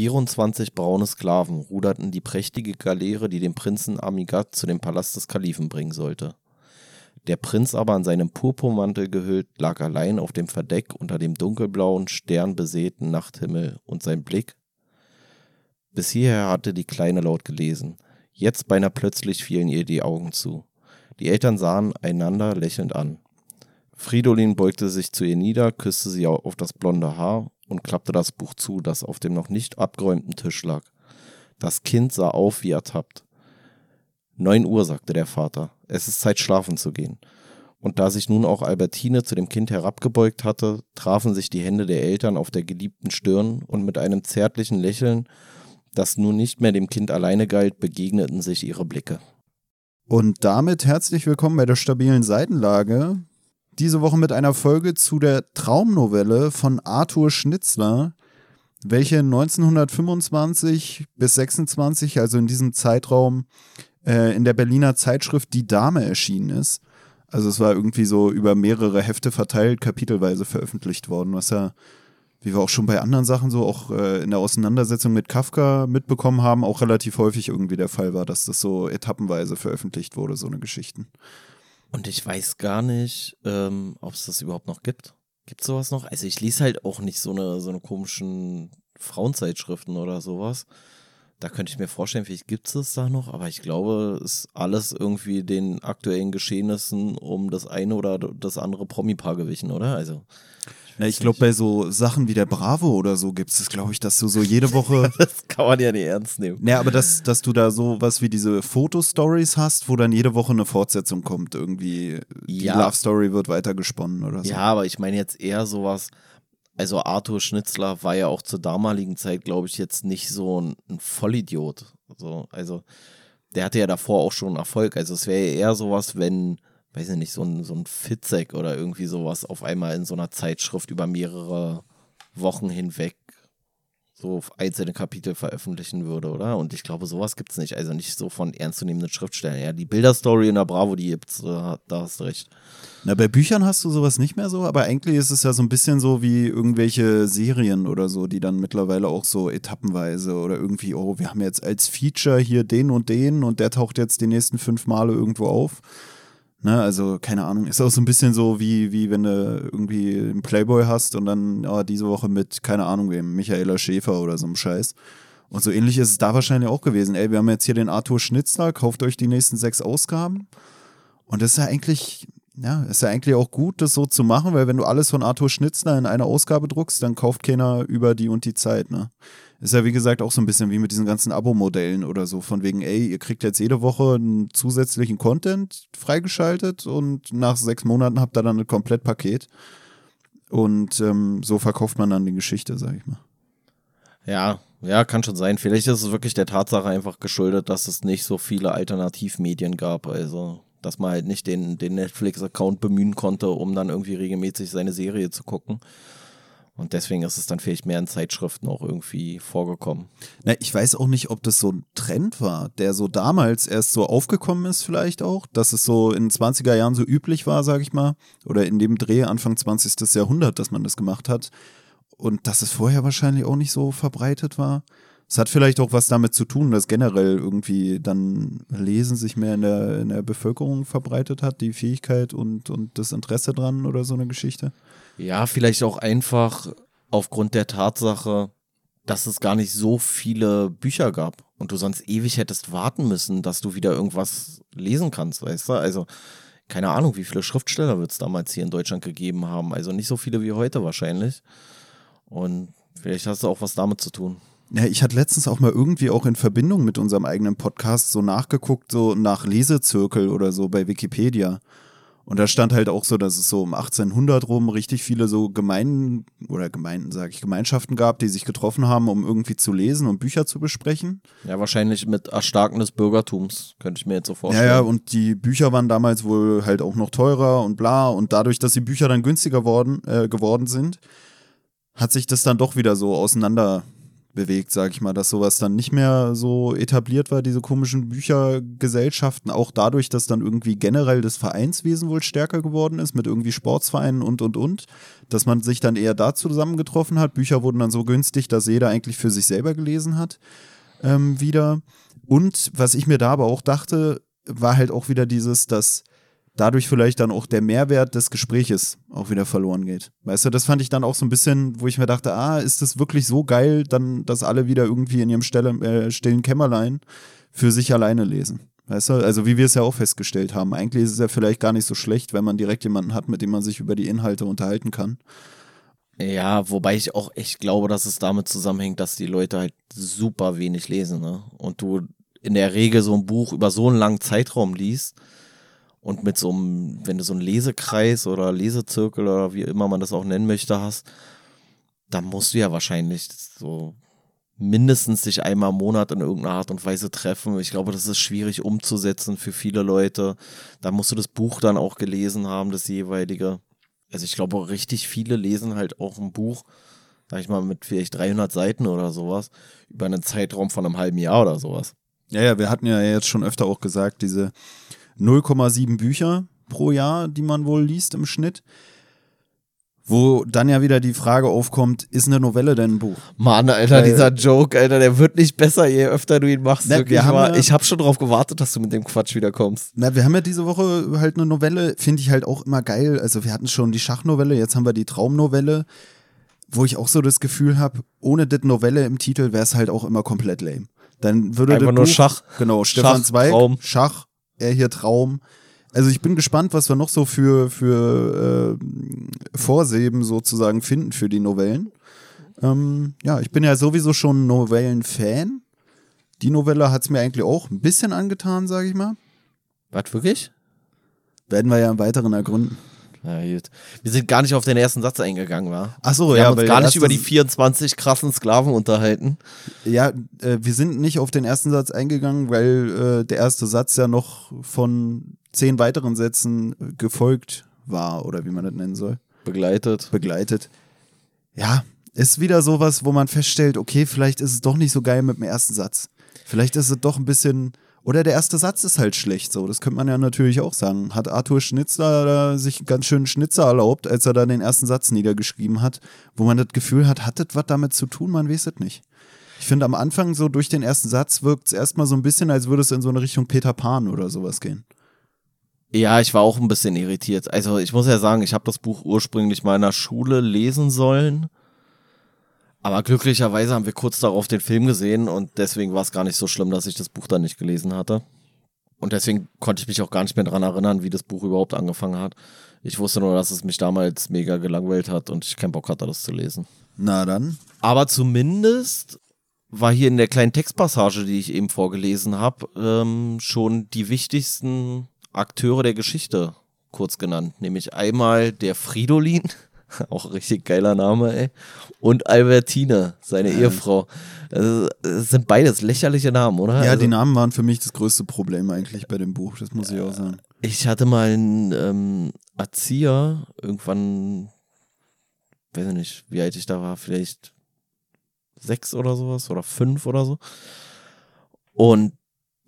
24 braune Sklaven ruderten die prächtige Galeere, die den Prinzen Amigat zu dem Palast des Kalifen bringen sollte. Der Prinz aber in seinem Purpurmantel gehüllt lag allein auf dem Verdeck unter dem dunkelblauen, sternbesäten Nachthimmel und sein Blick. Bis hierher hatte die Kleine laut gelesen. Jetzt beinahe plötzlich fielen ihr die Augen zu. Die Eltern sahen einander lächelnd an. Fridolin beugte sich zu ihr nieder, küsste sie auf das blonde Haar und klappte das Buch zu, das auf dem noch nicht abgeräumten Tisch lag. Das Kind sah auf wie ertappt. Neun Uhr, sagte der Vater. Es ist Zeit, schlafen zu gehen. Und da sich nun auch Albertine zu dem Kind herabgebeugt hatte, trafen sich die Hände der Eltern auf der geliebten Stirn und mit einem zärtlichen Lächeln, das nun nicht mehr dem Kind alleine galt, begegneten sich ihre Blicke. Und damit herzlich willkommen bei der stabilen Seitenlage. Diese Woche mit einer Folge zu der Traumnovelle von Arthur Schnitzler, welche 1925 bis 26, also in diesem Zeitraum, äh, in der Berliner Zeitschrift Die Dame erschienen ist. Also es war irgendwie so über mehrere Hefte verteilt, kapitelweise veröffentlicht worden, was ja, wie wir auch schon bei anderen Sachen so auch äh, in der Auseinandersetzung mit Kafka mitbekommen haben, auch relativ häufig irgendwie der Fall war, dass das so etappenweise veröffentlicht wurde, so eine Geschichten. Und ich weiß gar nicht, ähm, ob es das überhaupt noch gibt. Gibt sowas noch? Also ich lese halt auch nicht so eine, so eine komischen Frauenzeitschriften oder sowas. Da könnte ich mir vorstellen, vielleicht gibt es das da noch, aber ich glaube, es ist alles irgendwie den aktuellen Geschehnissen um das eine oder das andere Promi-Paar gewichen, oder? Also. Ich, ja, ich glaube, bei so Sachen wie der Bravo oder so gibt es, glaube ich, dass du so jede Woche. das kann man ja nicht ernst nehmen. Ja, aber dass, dass du da so was wie diese Fotostories hast, wo dann jede Woche eine Fortsetzung kommt, irgendwie. Die ja. Love Story wird weitergesponnen oder so. Ja, aber ich meine jetzt eher sowas also Arthur Schnitzler war ja auch zur damaligen Zeit, glaube ich, jetzt nicht so ein, ein Vollidiot. Also, also der hatte ja davor auch schon Erfolg. Also es wäre ja eher sowas, wenn, weiß ich nicht, so ein, so ein Fitzek oder irgendwie sowas auf einmal in so einer Zeitschrift über mehrere Wochen hinweg so einzelne Kapitel veröffentlichen würde, oder? Und ich glaube, sowas gibt es nicht. Also nicht so von ernstzunehmenden Schriftstellern. Ja, die Bilderstory in der Bravo, die gibt's, da hast du recht. Na, bei Büchern hast du sowas nicht mehr so, aber eigentlich ist es ja so ein bisschen so wie irgendwelche Serien oder so, die dann mittlerweile auch so etappenweise oder irgendwie, oh, wir haben jetzt als Feature hier den und den und der taucht jetzt die nächsten fünf Male irgendwo auf. Ne, also, keine Ahnung, ist auch so ein bisschen so wie, wie wenn du irgendwie einen Playboy hast und dann oh, diese Woche mit, keine Ahnung wem, Michaela Schäfer oder so einem Scheiß. Und so ähnlich ist es da wahrscheinlich auch gewesen. Ey, wir haben jetzt hier den Arthur Schnitzler, kauft euch die nächsten sechs Ausgaben. Und das ist ja eigentlich, ja, ist ja eigentlich auch gut, das so zu machen, weil wenn du alles von Arthur Schnitzler in einer Ausgabe druckst, dann kauft keiner über die und die Zeit, ne? Ist ja wie gesagt auch so ein bisschen wie mit diesen ganzen Abo-Modellen oder so, von wegen, ey, ihr kriegt jetzt jede Woche einen zusätzlichen Content freigeschaltet und nach sechs Monaten habt ihr dann ein Komplettpaket. Und ähm, so verkauft man dann die Geschichte, sag ich mal. Ja, ja, kann schon sein. Vielleicht ist es wirklich der Tatsache einfach geschuldet, dass es nicht so viele Alternativmedien gab. Also, dass man halt nicht den, den Netflix-Account bemühen konnte, um dann irgendwie regelmäßig seine Serie zu gucken. Und deswegen ist es dann vielleicht mehr in Zeitschriften auch irgendwie vorgekommen. Na, ich weiß auch nicht, ob das so ein Trend war, der so damals erst so aufgekommen ist, vielleicht auch, dass es so in den 20er Jahren so üblich war, sag ich mal, oder in dem Dreh Anfang 20. Jahrhundert, dass man das gemacht hat. Und dass es vorher wahrscheinlich auch nicht so verbreitet war. Es hat vielleicht auch was damit zu tun, dass generell irgendwie dann Lesen sich mehr in der, in der Bevölkerung verbreitet hat, die Fähigkeit und, und das Interesse dran oder so eine Geschichte. Ja, vielleicht auch einfach aufgrund der Tatsache, dass es gar nicht so viele Bücher gab und du sonst ewig hättest warten müssen, dass du wieder irgendwas lesen kannst, weißt du? Also, keine Ahnung, wie viele Schriftsteller wird es damals hier in Deutschland gegeben haben. Also nicht so viele wie heute wahrscheinlich. Und vielleicht hast du auch was damit zu tun. Ja, ich hatte letztens auch mal irgendwie auch in Verbindung mit unserem eigenen Podcast so nachgeguckt, so nach Lesezirkel oder so bei Wikipedia. Und da stand halt auch so, dass es so um 1800 rum richtig viele so Gemeinden oder Gemeinden, sage ich, Gemeinschaften gab, die sich getroffen haben, um irgendwie zu lesen und Bücher zu besprechen. Ja, wahrscheinlich mit Erstarken des Bürgertums, könnte ich mir jetzt so vorstellen. Ja, ja, und die Bücher waren damals wohl halt auch noch teurer und bla. Und dadurch, dass die Bücher dann günstiger worden, äh, geworden sind, hat sich das dann doch wieder so auseinander bewegt, sag ich mal, dass sowas dann nicht mehr so etabliert war, diese komischen Büchergesellschaften, auch dadurch, dass dann irgendwie generell das Vereinswesen wohl stärker geworden ist, mit irgendwie Sportsvereinen und und und, dass man sich dann eher da zusammengetroffen hat. Bücher wurden dann so günstig, dass jeder eigentlich für sich selber gelesen hat, ähm, wieder. Und was ich mir da aber auch dachte, war halt auch wieder dieses, dass dadurch vielleicht dann auch der Mehrwert des Gespräches auch wieder verloren geht. Weißt du, das fand ich dann auch so ein bisschen, wo ich mir dachte, ah, ist das wirklich so geil, dann, dass alle wieder irgendwie in ihrem Stelle, äh, stillen Kämmerlein für sich alleine lesen. Weißt du, also wie wir es ja auch festgestellt haben, eigentlich ist es ja vielleicht gar nicht so schlecht, wenn man direkt jemanden hat, mit dem man sich über die Inhalte unterhalten kann. Ja, wobei ich auch echt glaube, dass es damit zusammenhängt, dass die Leute halt super wenig lesen, ne? Und du in der Regel so ein Buch über so einen langen Zeitraum liest, und mit so einem, wenn du so einen Lesekreis oder Lesezirkel oder wie immer man das auch nennen möchte hast, dann musst du ja wahrscheinlich so mindestens dich einmal im Monat in irgendeiner Art und Weise treffen. Ich glaube, das ist schwierig umzusetzen für viele Leute. Da musst du das Buch dann auch gelesen haben, das jeweilige. Also ich glaube, richtig viele lesen halt auch ein Buch, sag ich mal, mit vielleicht 300 Seiten oder sowas, über einen Zeitraum von einem halben Jahr oder sowas. Ja, ja, wir hatten ja jetzt schon öfter auch gesagt, diese 0,7 Bücher pro Jahr, die man wohl liest im Schnitt. Wo dann ja wieder die Frage aufkommt, ist eine Novelle denn ein Buch? Mann, Alter, Weil, dieser Joke, Alter, der wird nicht besser, je öfter du ihn machst. Na, wirklich, ja, ich habe schon drauf gewartet, dass du mit dem Quatsch wiederkommst. Na, wir haben ja diese Woche halt eine Novelle, finde ich halt auch immer geil. Also wir hatten schon die Schachnovelle, jetzt haben wir die Traumnovelle, wo ich auch so das Gefühl habe, ohne das Novelle im Titel wäre es halt auch immer komplett lame. Dann würde Einfach nur Buch, Schach. Genau, Stefan Schach, Zweig, Traum. Schach, er hier Traum. Also ich bin gespannt, was wir noch so für, für äh, Vorseben sozusagen finden für die Novellen. Ähm, ja, ich bin ja sowieso schon Novellen-Fan. Die Novelle hat es mir eigentlich auch ein bisschen angetan, sage ich mal. Was, wirklich? Werden wir ja im Weiteren ergründen. Ja. Wir sind gar nicht auf den ersten Satz eingegangen, wa? Ach so, wir ja. haben uns gar nicht über die 24 krassen Sklaven unterhalten. Ja, äh, wir sind nicht auf den ersten Satz eingegangen, weil äh, der erste Satz ja noch von zehn weiteren Sätzen gefolgt war, oder wie man das nennen soll. Begleitet. Begleitet. Ja, ist wieder sowas, wo man feststellt, okay, vielleicht ist es doch nicht so geil mit dem ersten Satz. Vielleicht ist es doch ein bisschen oder der erste Satz ist halt schlecht, so. Das könnte man ja natürlich auch sagen. Hat Arthur Schnitzler sich ganz schön Schnitzer erlaubt, als er da den ersten Satz niedergeschrieben hat, wo man das Gefühl hat, hat das was damit zu tun? Man weiß es nicht. Ich finde, am Anfang, so durch den ersten Satz, wirkt es erstmal so ein bisschen, als würde es in so eine Richtung Peter Pan oder sowas gehen. Ja, ich war auch ein bisschen irritiert. Also, ich muss ja sagen, ich habe das Buch ursprünglich mal in der Schule lesen sollen aber glücklicherweise haben wir kurz darauf den Film gesehen und deswegen war es gar nicht so schlimm, dass ich das Buch dann nicht gelesen hatte. Und deswegen konnte ich mich auch gar nicht mehr daran erinnern, wie das Buch überhaupt angefangen hat. Ich wusste nur, dass es mich damals mega gelangweilt hat und ich keinen Bock hatte, das zu lesen. Na dann. Aber zumindest war hier in der kleinen Textpassage, die ich eben vorgelesen habe, ähm, schon die wichtigsten Akteure der Geschichte kurz genannt. Nämlich einmal der Fridolin, Auch richtig geiler Name, ey. Und Albertine, seine ja. Ehefrau. Das, sind beides lächerliche Namen, oder? Ja, also, die Namen waren für mich das größte Problem eigentlich bei dem Buch, das muss ich auch sagen. Ich hatte mal einen ähm, Erzieher, irgendwann, weiß ich nicht, wie alt ich da war, vielleicht sechs oder sowas oder fünf oder so. Und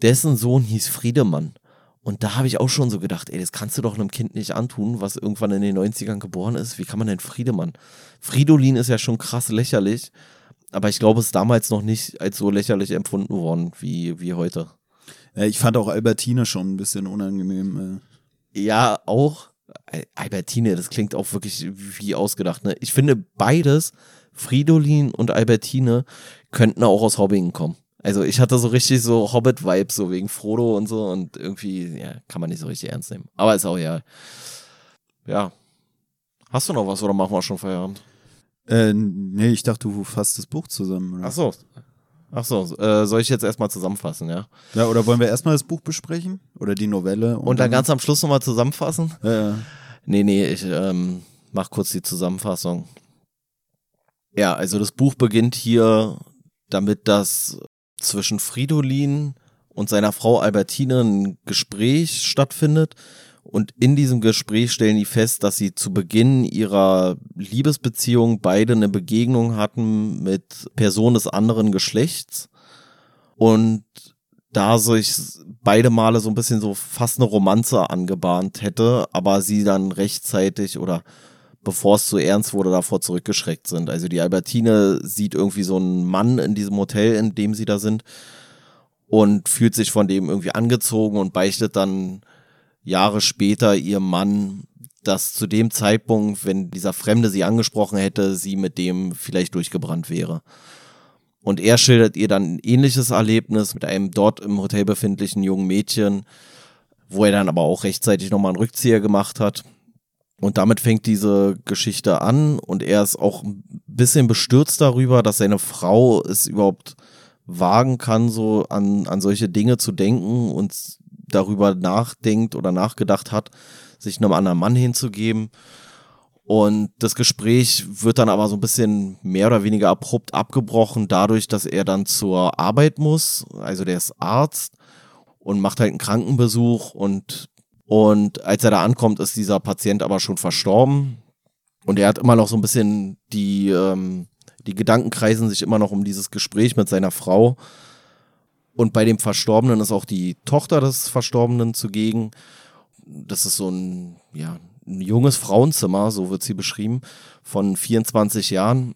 dessen Sohn hieß Friedemann. Und da habe ich auch schon so gedacht, ey, das kannst du doch einem Kind nicht antun, was irgendwann in den 90ern geboren ist. Wie kann man denn Friedemann? Fridolin ist ja schon krass lächerlich, aber ich glaube, es ist damals noch nicht als so lächerlich empfunden worden wie, wie heute. Ja, ich fand auch Albertine schon ein bisschen unangenehm. Äh. Ja, auch. Albertine, das klingt auch wirklich wie ausgedacht. Ne? Ich finde beides, Fridolin und Albertine, könnten auch aus Hobbingen kommen. Also ich hatte so richtig so Hobbit-Vibes, so wegen Frodo und so und irgendwie, ja, kann man nicht so richtig ernst nehmen. Aber ist auch ja. Ja. Hast du noch was oder machen wir schon Feierabend? Äh, nee, ich dachte, du fasst das Buch zusammen. Oder? Ach so. Ach so, äh, soll ich jetzt erstmal zusammenfassen, ja? Ja, oder wollen wir erstmal das Buch besprechen? Oder die Novelle? Und, und dann, dann ganz am Schluss nochmal zusammenfassen? Ja, ja. Nee, nee, ich ähm, mach kurz die Zusammenfassung. Ja, also das Buch beginnt hier damit, dass zwischen Fridolin und seiner Frau Albertine ein Gespräch stattfindet Und in diesem Gespräch stellen die fest, dass sie zu Beginn ihrer Liebesbeziehung beide eine Begegnung hatten mit Personen des anderen Geschlechts. Und da sich beide Male so ein bisschen so fast eine Romanze angebahnt hätte, aber sie dann rechtzeitig oder bevor es zu ernst wurde, davor zurückgeschreckt sind. Also die Albertine sieht irgendwie so einen Mann in diesem Hotel, in dem sie da sind und fühlt sich von dem irgendwie angezogen und beichtet dann Jahre später ihrem Mann, dass zu dem Zeitpunkt, wenn dieser Fremde sie angesprochen hätte, sie mit dem vielleicht durchgebrannt wäre. Und er schildert ihr dann ein ähnliches Erlebnis mit einem dort im Hotel befindlichen jungen Mädchen, wo er dann aber auch rechtzeitig nochmal einen Rückzieher gemacht hat. Und damit fängt diese Geschichte an und er ist auch ein bisschen bestürzt darüber, dass seine Frau es überhaupt wagen kann, so an, an solche Dinge zu denken und darüber nachdenkt oder nachgedacht hat, sich einem anderen Mann hinzugeben. Und das Gespräch wird dann aber so ein bisschen mehr oder weniger abrupt abgebrochen, dadurch, dass er dann zur Arbeit muss. Also der ist Arzt und macht halt einen Krankenbesuch und, und als er da ankommt, ist dieser Patient aber schon verstorben. Und er hat immer noch so ein bisschen die, ähm, die Gedanken kreisen sich immer noch um dieses Gespräch mit seiner Frau. Und bei dem Verstorbenen ist auch die Tochter des Verstorbenen zugegen. Das ist so ein, ja, ein junges Frauenzimmer, so wird sie beschrieben, von 24 Jahren.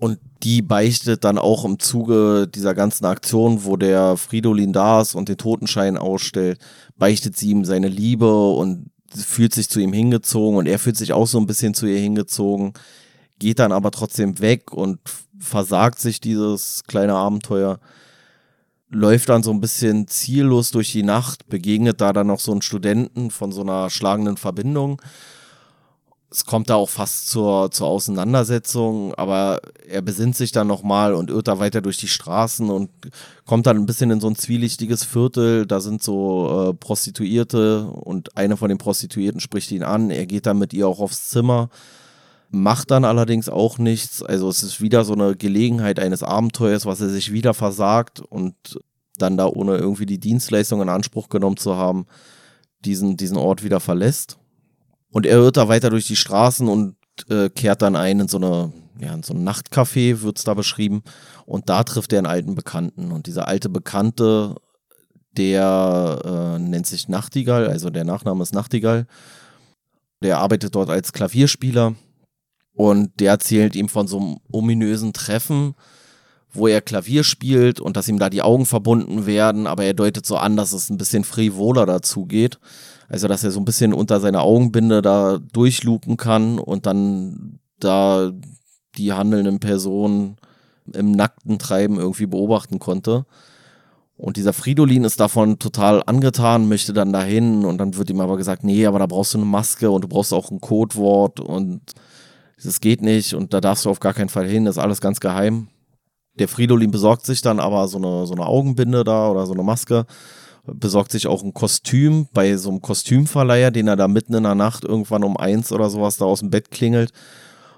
Und die beichtet dann auch im Zuge dieser ganzen Aktion, wo der Fridolin da ist und den Totenschein ausstellt, beichtet sie ihm seine Liebe und fühlt sich zu ihm hingezogen und er fühlt sich auch so ein bisschen zu ihr hingezogen, geht dann aber trotzdem weg und versagt sich dieses kleine Abenteuer läuft dann so ein bisschen ziellos durch die Nacht, begegnet da dann noch so einen Studenten von so einer schlagenden Verbindung. Es kommt da auch fast zur, zur Auseinandersetzung, aber er besinnt sich dann nochmal und irrt da weiter durch die Straßen und kommt dann ein bisschen in so ein zwielichtiges Viertel. Da sind so äh, Prostituierte und eine von den Prostituierten spricht ihn an. Er geht dann mit ihr auch aufs Zimmer macht dann allerdings auch nichts. Also es ist wieder so eine Gelegenheit eines Abenteuers, was er sich wieder versagt und dann da ohne irgendwie die Dienstleistung in Anspruch genommen zu haben, diesen, diesen Ort wieder verlässt. Und er irrt da weiter durch die Straßen und äh, kehrt dann ein in so eine, ja, in so ein Nachtcafé, wird es da beschrieben. Und da trifft er einen alten Bekannten. Und dieser alte Bekannte, der äh, nennt sich Nachtigall, also der Nachname ist Nachtigall. Der arbeitet dort als Klavierspieler und der erzählt ihm von so einem ominösen Treffen, wo er Klavier spielt und dass ihm da die Augen verbunden werden, aber er deutet so an, dass es ein bisschen frivoler dazu geht. Also, dass er so ein bisschen unter seiner Augenbinde da durchlupen kann und dann da die handelnden Personen im nackten Treiben irgendwie beobachten konnte. Und dieser Fridolin ist davon total angetan, möchte dann dahin und dann wird ihm aber gesagt, nee, aber da brauchst du eine Maske und du brauchst auch ein Codewort und das geht nicht und da darfst du auf gar keinen Fall hin, das ist alles ganz geheim. Der Fridolin besorgt sich dann aber so eine, so eine Augenbinde da oder so eine Maske, besorgt sich auch ein Kostüm bei so einem Kostümverleiher, den er da mitten in der Nacht irgendwann um eins oder sowas da aus dem Bett klingelt.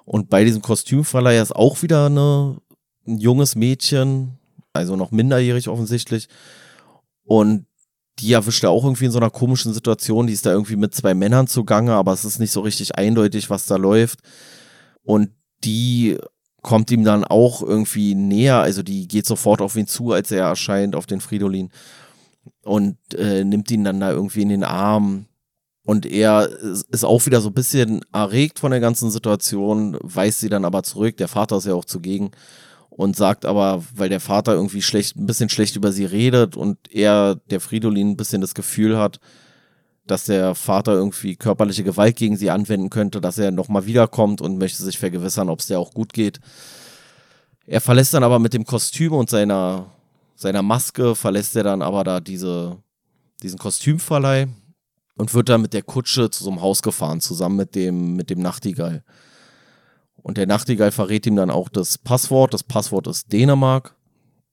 Und bei diesem Kostümverleiher ist auch wieder eine, ein junges Mädchen, also noch minderjährig offensichtlich. Und die erwischt er auch irgendwie in so einer komischen Situation. Die ist da irgendwie mit zwei Männern zugange, aber es ist nicht so richtig eindeutig, was da läuft. Und die kommt ihm dann auch irgendwie näher, also die geht sofort auf ihn zu, als er erscheint auf den Fridolin und äh, nimmt ihn dann da irgendwie in den Arm. Und er ist auch wieder so ein bisschen erregt von der ganzen Situation, weist sie dann aber zurück. Der Vater ist ja auch zugegen und sagt aber, weil der Vater irgendwie schlecht, ein bisschen schlecht über sie redet und er, der Fridolin, ein bisschen das Gefühl hat, dass der Vater irgendwie körperliche Gewalt gegen sie anwenden könnte, dass er nochmal wiederkommt und möchte sich vergewissern, ob es der auch gut geht. Er verlässt dann aber mit dem Kostüm und seiner, seiner Maske, verlässt er dann aber da diese, diesen Kostümverleih und wird dann mit der Kutsche zu so einem Haus gefahren, zusammen mit dem, mit dem Nachtigall. Und der Nachtigall verrät ihm dann auch das Passwort. Das Passwort ist Dänemark.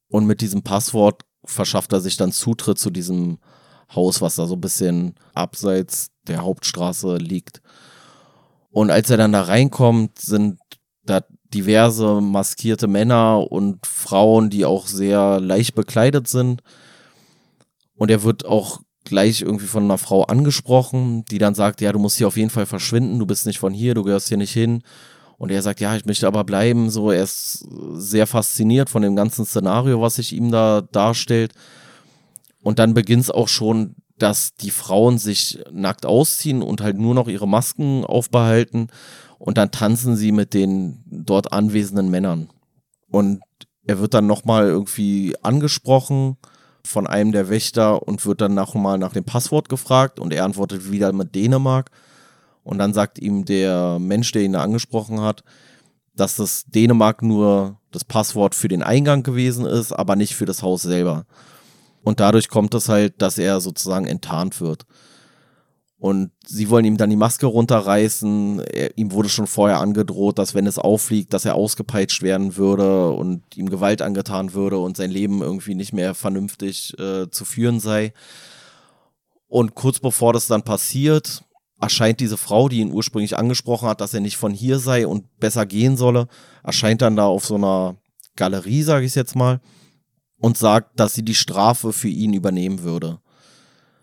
Und mit diesem Passwort verschafft er sich dann Zutritt zu diesem Haus, was da so ein bisschen abseits der Hauptstraße liegt. Und als er dann da reinkommt, sind da diverse maskierte Männer und Frauen, die auch sehr leicht bekleidet sind. Und er wird auch gleich irgendwie von einer Frau angesprochen, die dann sagt, ja, du musst hier auf jeden Fall verschwinden, du bist nicht von hier, du gehörst hier nicht hin. Und er sagt, ja, ich möchte aber bleiben. So, er ist sehr fasziniert von dem ganzen Szenario, was sich ihm da darstellt. Und dann beginnt es auch schon, dass die Frauen sich nackt ausziehen und halt nur noch ihre Masken aufbehalten. Und dann tanzen sie mit den dort anwesenden Männern. Und er wird dann nochmal irgendwie angesprochen von einem der Wächter und wird dann nochmal nach dem Passwort gefragt und er antwortet wieder mit Dänemark. Und dann sagt ihm der Mensch, der ihn da angesprochen hat, dass das Dänemark nur das Passwort für den Eingang gewesen ist, aber nicht für das Haus selber. Und dadurch kommt es halt, dass er sozusagen enttarnt wird. Und sie wollen ihm dann die Maske runterreißen. Er, ihm wurde schon vorher angedroht, dass wenn es auffliegt, dass er ausgepeitscht werden würde und ihm Gewalt angetan würde und sein Leben irgendwie nicht mehr vernünftig äh, zu führen sei. Und kurz bevor das dann passiert, erscheint diese Frau, die ihn ursprünglich angesprochen hat, dass er nicht von hier sei und besser gehen solle, erscheint dann da auf so einer Galerie, sage ich jetzt mal, und sagt, dass sie die Strafe für ihn übernehmen würde.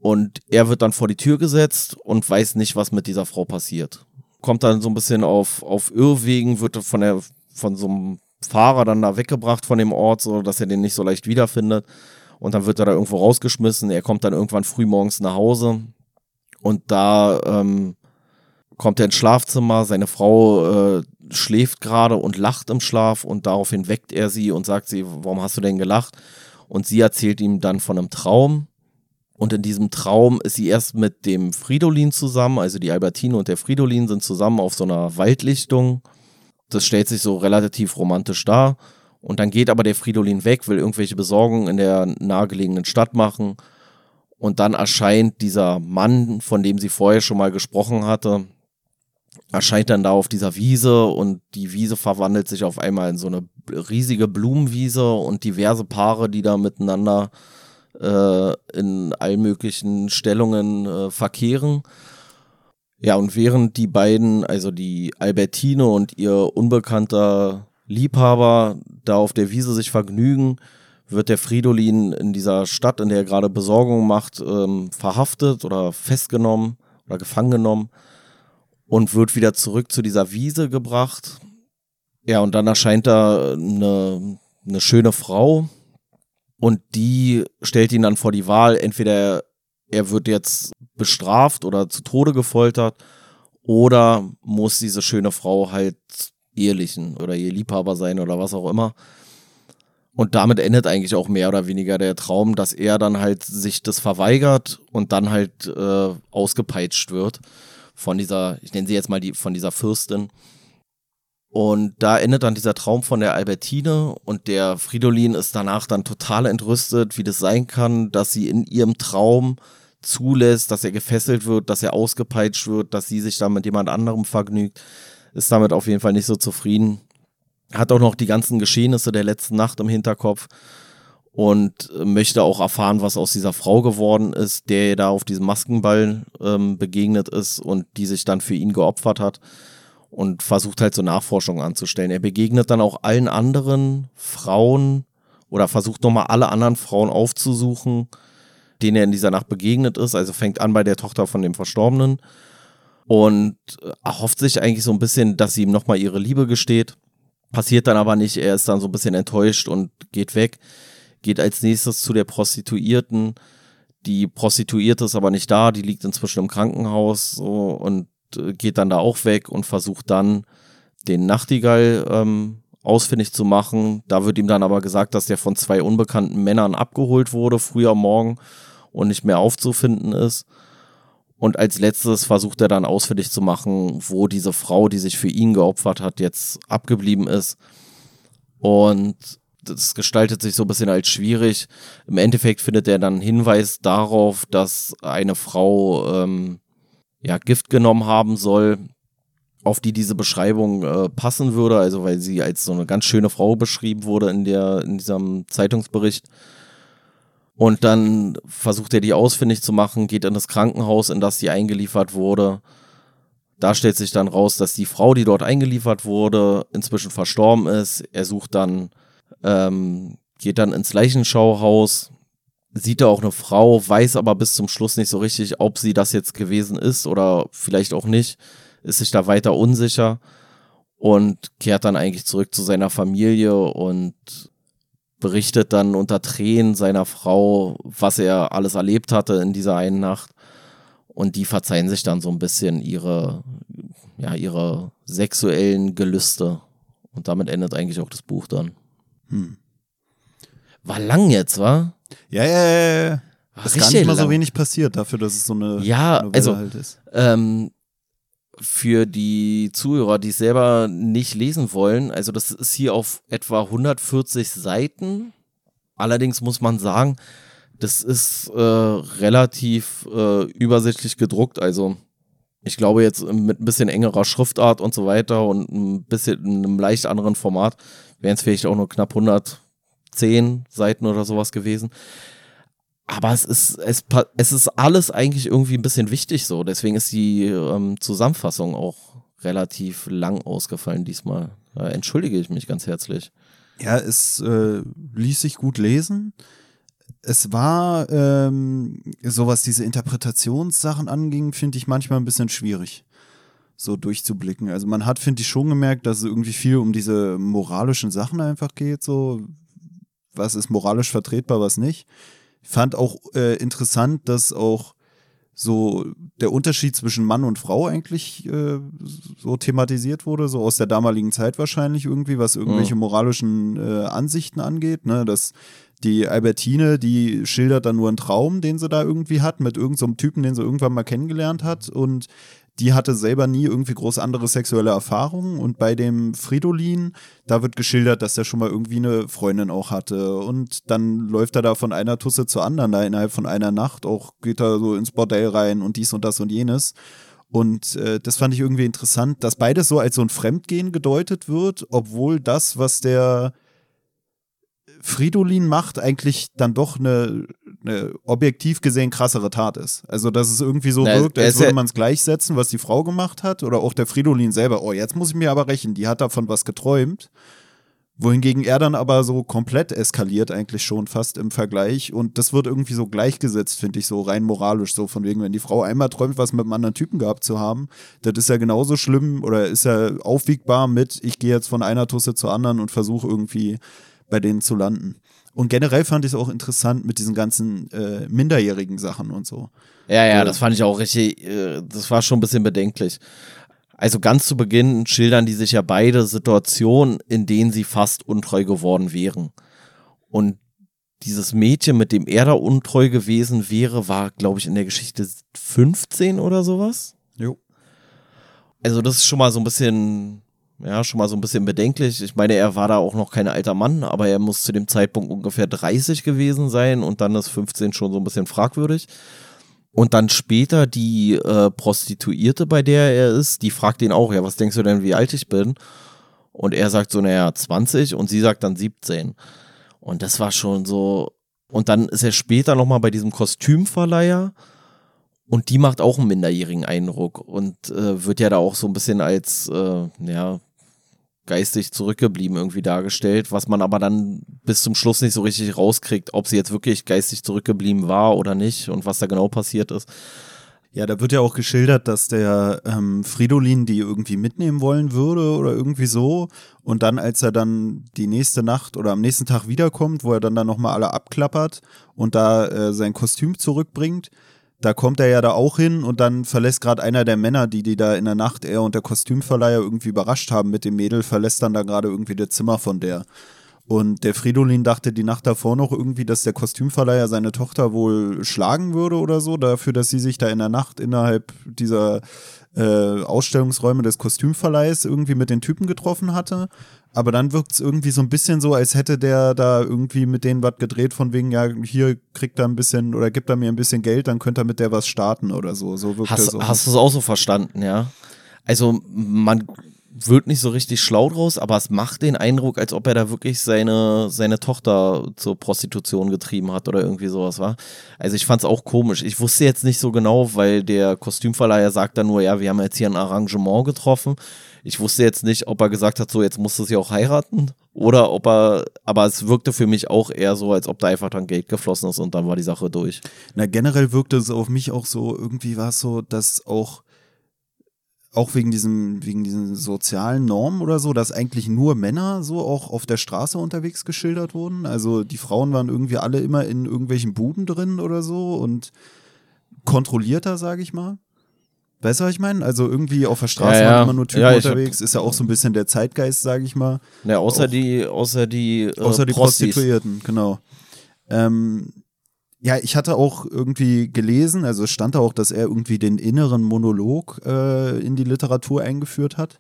Und er wird dann vor die Tür gesetzt und weiß nicht, was mit dieser Frau passiert. Kommt dann so ein bisschen auf, auf Irrwegen, wird von, der, von so einem Fahrer dann da weggebracht von dem Ort, so dass er den nicht so leicht wiederfindet. Und dann wird er da irgendwo rausgeschmissen. Er kommt dann irgendwann früh morgens nach Hause. Und da ähm, kommt er ins Schlafzimmer. Seine Frau äh, schläft gerade und lacht im Schlaf. Und daraufhin weckt er sie und sagt sie, warum hast du denn gelacht? Und sie erzählt ihm dann von einem Traum, und in diesem Traum ist sie erst mit dem Fridolin zusammen, also die Albertine und der Fridolin sind zusammen auf so einer Waldlichtung. Das stellt sich so relativ romantisch dar. Und dann geht aber der Fridolin weg, will irgendwelche Besorgungen in der nahegelegenen Stadt machen. Und dann erscheint dieser Mann, von dem sie vorher schon mal gesprochen hatte, erscheint dann da auf dieser Wiese und die Wiese verwandelt sich auf einmal in so eine riesige Blumenwiese und diverse Paare, die da miteinander äh, in allen möglichen Stellungen äh, verkehren. Ja, und während die beiden, also die Albertine und ihr unbekannter Liebhaber da auf der Wiese sich vergnügen, wird der Fridolin in dieser Stadt, in der er gerade Besorgung macht, ähm, verhaftet oder festgenommen oder gefangen genommen und wird wieder zurück zu dieser Wiese gebracht. Ja, und dann erscheint da eine, eine schöne Frau, und die stellt ihn dann vor die Wahl, entweder er wird jetzt bestraft oder zu Tode gefoltert oder muss diese schöne Frau halt ehelichen oder ihr Liebhaber sein oder was auch immer. Und damit endet eigentlich auch mehr oder weniger der Traum, dass er dann halt sich das verweigert und dann halt äh, ausgepeitscht wird von dieser, ich nenne sie jetzt mal die, von dieser Fürstin. Und da endet dann dieser Traum von der Albertine und der Fridolin ist danach dann total entrüstet, wie das sein kann, dass sie in ihrem Traum zulässt, dass er gefesselt wird, dass er ausgepeitscht wird, dass sie sich dann mit jemand anderem vergnügt, ist damit auf jeden Fall nicht so zufrieden. Hat auch noch die ganzen Geschehnisse der letzten Nacht im Hinterkopf und möchte auch erfahren, was aus dieser Frau geworden ist, der da auf diesem Maskenball ähm, begegnet ist und die sich dann für ihn geopfert hat und versucht halt so Nachforschungen anzustellen. Er begegnet dann auch allen anderen Frauen oder versucht nochmal alle anderen Frauen aufzusuchen, denen er in dieser Nacht begegnet ist. Also fängt an bei der Tochter von dem Verstorbenen und erhofft sich eigentlich so ein bisschen, dass sie ihm nochmal ihre Liebe gesteht. Passiert dann aber nicht. Er ist dann so ein bisschen enttäuscht und geht weg. Geht als nächstes zu der Prostituierten. Die Prostituierte ist aber nicht da, die liegt inzwischen im Krankenhaus so, und geht dann da auch weg und versucht dann den Nachtigall ähm, ausfindig zu machen. Da wird ihm dann aber gesagt, dass der von zwei unbekannten Männern abgeholt wurde, früher morgen und nicht mehr aufzufinden ist. Und als letztes versucht er dann ausfindig zu machen, wo diese Frau, die sich für ihn geopfert hat, jetzt abgeblieben ist. Und das gestaltet sich so ein bisschen als schwierig. Im Endeffekt findet er dann Hinweis darauf, dass eine Frau ähm, ja, Gift genommen haben soll, auf die diese Beschreibung äh, passen würde, also weil sie als so eine ganz schöne Frau beschrieben wurde in, der, in diesem Zeitungsbericht. Und dann versucht er die ausfindig zu machen, geht in das Krankenhaus, in das sie eingeliefert wurde. Da stellt sich dann raus, dass die Frau, die dort eingeliefert wurde, inzwischen verstorben ist. Er sucht dann, ähm, geht dann ins Leichenschauhaus, sieht er auch eine Frau, weiß aber bis zum Schluss nicht so richtig, ob sie das jetzt gewesen ist oder vielleicht auch nicht, ist sich da weiter unsicher und kehrt dann eigentlich zurück zu seiner Familie und berichtet dann unter Tränen seiner Frau, was er alles erlebt hatte in dieser einen Nacht. Und die verzeihen sich dann so ein bisschen ihre, ja, ihre sexuellen Gelüste. Und damit endet eigentlich auch das Buch dann. Hm. War lang jetzt, wa? Ja, ja, ja, ja. Ist gar nicht mal lang. so wenig passiert dafür, dass es so eine ja, Novelle also, halt ist. Ähm, für die Zuhörer, die es selber nicht lesen wollen, also das ist hier auf etwa 140 Seiten. Allerdings muss man sagen, das ist äh, relativ äh, übersichtlich gedruckt. Also ich glaube jetzt mit ein bisschen engerer Schriftart und so weiter und ein bisschen in einem leicht anderen Format wären es vielleicht auch nur knapp 110 Seiten oder sowas gewesen. Aber es ist, es, es ist alles eigentlich irgendwie ein bisschen wichtig so. Deswegen ist die ähm, Zusammenfassung auch relativ lang ausgefallen diesmal. Da entschuldige ich mich ganz herzlich. Ja, es äh, ließ sich gut lesen. Es war, ähm, so was diese Interpretationssachen anging, finde ich manchmal ein bisschen schwierig, so durchzublicken. Also man hat, finde ich, schon gemerkt, dass es irgendwie viel um diese moralischen Sachen einfach geht, so was ist moralisch vertretbar, was nicht. Ich fand auch äh, interessant, dass auch so der Unterschied zwischen Mann und Frau eigentlich äh, so thematisiert wurde, so aus der damaligen Zeit wahrscheinlich irgendwie, was irgendwelche mhm. moralischen äh, Ansichten angeht, ne, dass die Albertine, die schildert dann nur einen Traum, den sie da irgendwie hat, mit irgendeinem so Typen, den sie irgendwann mal kennengelernt hat. Und die hatte selber nie irgendwie groß andere sexuelle Erfahrungen. Und bei dem Fridolin, da wird geschildert, dass er schon mal irgendwie eine Freundin auch hatte. Und dann läuft er da von einer Tusse zur anderen, da innerhalb von einer Nacht. Auch geht er so ins Bordell rein und dies und das und jenes. Und äh, das fand ich irgendwie interessant, dass beides so als so ein Fremdgehen gedeutet wird, obwohl das, was der Fridolin macht, eigentlich dann doch eine, eine, objektiv gesehen krassere Tat ist. Also, dass es irgendwie so Na, wirkt, als würde man es gleichsetzen, was die Frau gemacht hat. Oder auch der Fridolin selber. Oh, jetzt muss ich mir aber rächen, die hat davon was geträumt. Wohingegen er dann aber so komplett eskaliert, eigentlich schon fast im Vergleich. Und das wird irgendwie so gleichgesetzt, finde ich, so rein moralisch. So von wegen, wenn die Frau einmal träumt, was mit einem anderen Typen gehabt zu haben, das ist ja genauso schlimm oder ist ja aufwiegbar mit, ich gehe jetzt von einer Tusse zur anderen und versuche irgendwie bei denen zu landen. Und generell fand ich es auch interessant mit diesen ganzen äh, minderjährigen Sachen und so. Ja, ja, das fand ich auch richtig, äh, das war schon ein bisschen bedenklich. Also ganz zu Beginn schildern die sich ja beide Situationen, in denen sie fast untreu geworden wären. Und dieses Mädchen, mit dem er da untreu gewesen wäre, war, glaube ich, in der Geschichte 15 oder sowas. Jo. Also das ist schon mal so ein bisschen ja, schon mal so ein bisschen bedenklich. Ich meine, er war da auch noch kein alter Mann, aber er muss zu dem Zeitpunkt ungefähr 30 gewesen sein und dann ist 15 schon so ein bisschen fragwürdig. Und dann später die äh, Prostituierte, bei der er ist, die fragt ihn auch, ja, was denkst du denn, wie alt ich bin? Und er sagt so, naja, 20 und sie sagt dann 17. Und das war schon so. Und dann ist er später nochmal bei diesem Kostümverleiher und die macht auch einen minderjährigen Eindruck und äh, wird ja da auch so ein bisschen als, äh, ja, geistig zurückgeblieben irgendwie dargestellt, was man aber dann bis zum Schluss nicht so richtig rauskriegt, ob sie jetzt wirklich geistig zurückgeblieben war oder nicht und was da genau passiert ist. Ja, da wird ja auch geschildert, dass der ähm, Fridolin die irgendwie mitnehmen wollen würde oder irgendwie so. Und dann, als er dann die nächste Nacht oder am nächsten Tag wiederkommt, wo er dann da nochmal alle abklappert und da äh, sein Kostüm zurückbringt, da kommt er ja da auch hin und dann verlässt gerade einer der Männer, die die da in der Nacht er und der Kostümverleiher irgendwie überrascht haben mit dem Mädel, verlässt dann da gerade irgendwie das Zimmer von der. Und der Fridolin dachte die Nacht davor noch irgendwie, dass der Kostümverleiher seine Tochter wohl schlagen würde oder so, dafür, dass sie sich da in der Nacht innerhalb dieser äh, Ausstellungsräume des Kostümverleihs irgendwie mit den Typen getroffen hatte. Aber dann wirkt es irgendwie so ein bisschen so, als hätte der da irgendwie mit denen was gedreht, von wegen, ja, hier kriegt er ein bisschen oder gibt er mir ein bisschen Geld, dann könnte er mit der was starten oder so. So wirkt hast, so. Hast du es auch so verstanden, ja? Also man wird nicht so richtig schlau draus, aber es macht den Eindruck, als ob er da wirklich seine, seine Tochter zur Prostitution getrieben hat oder irgendwie sowas war. Also ich fand es auch komisch. Ich wusste jetzt nicht so genau, weil der Kostümverleiher sagt dann nur, ja, wir haben jetzt hier ein Arrangement getroffen. Ich wusste jetzt nicht, ob er gesagt hat, so jetzt musst du sie auch heiraten oder ob er, aber es wirkte für mich auch eher so, als ob da einfach dann Geld geflossen ist und dann war die Sache durch. Na, generell wirkte es auf mich auch so, irgendwie war es so, dass auch, auch wegen diesem, wegen diesen sozialen Normen oder so, dass eigentlich nur Männer so auch auf der Straße unterwegs geschildert wurden. Also die Frauen waren irgendwie alle immer in irgendwelchen Buden drin oder so und kontrollierter, sage ich mal. Weißt du, was ich meine? Also irgendwie auf der Straße Ja, ja. immer nur Typen Ja, unterwegs. Ist ja auch so ein bisschen der Zeitgeist, sage ich mal. Ne, außer Auch- die, außer die, äh, Außer die Prostis. Prostituierten, genau. Ähm, ja, ich hatte auch irgendwie gelesen, also es stand da auch, dass er irgendwie den inneren Monolog äh, in die Literatur eingeführt hat.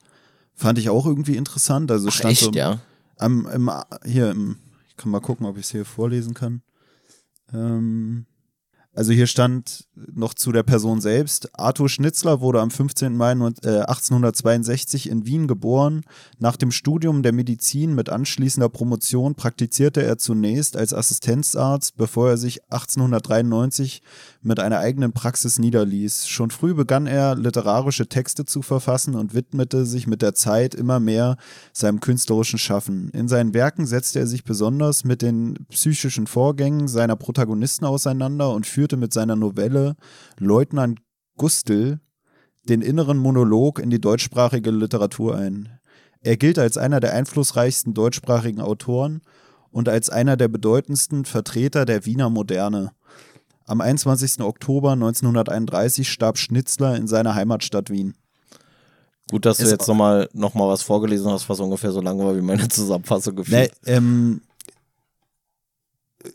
Fand ich auch irgendwie interessant. Also Ach, stand so echt, ja? am, im, hier im, ich kann mal gucken, ob ich es hier vorlesen kann. Ähm, also hier stand noch zu der Person selbst. Arthur Schnitzler wurde am 15. Mai neun- äh, 1862 in Wien geboren. Nach dem Studium der Medizin mit anschließender Promotion praktizierte er zunächst als Assistenzarzt, bevor er sich 1893 mit einer eigenen Praxis niederließ. Schon früh begann er, literarische Texte zu verfassen und widmete sich mit der Zeit immer mehr seinem künstlerischen Schaffen. In seinen Werken setzte er sich besonders mit den psychischen Vorgängen seiner Protagonisten auseinander und führte mit seiner Novelle Leutnant Gustl den inneren Monolog in die deutschsprachige Literatur ein. Er gilt als einer der einflussreichsten deutschsprachigen Autoren und als einer der bedeutendsten Vertreter der Wiener Moderne. Am 21. Oktober 1931 starb Schnitzler in seiner Heimatstadt Wien. Gut, dass du Ist- jetzt nochmal noch mal was vorgelesen hast, was ungefähr so lang war wie meine Zusammenfassung gefühlt. ähm,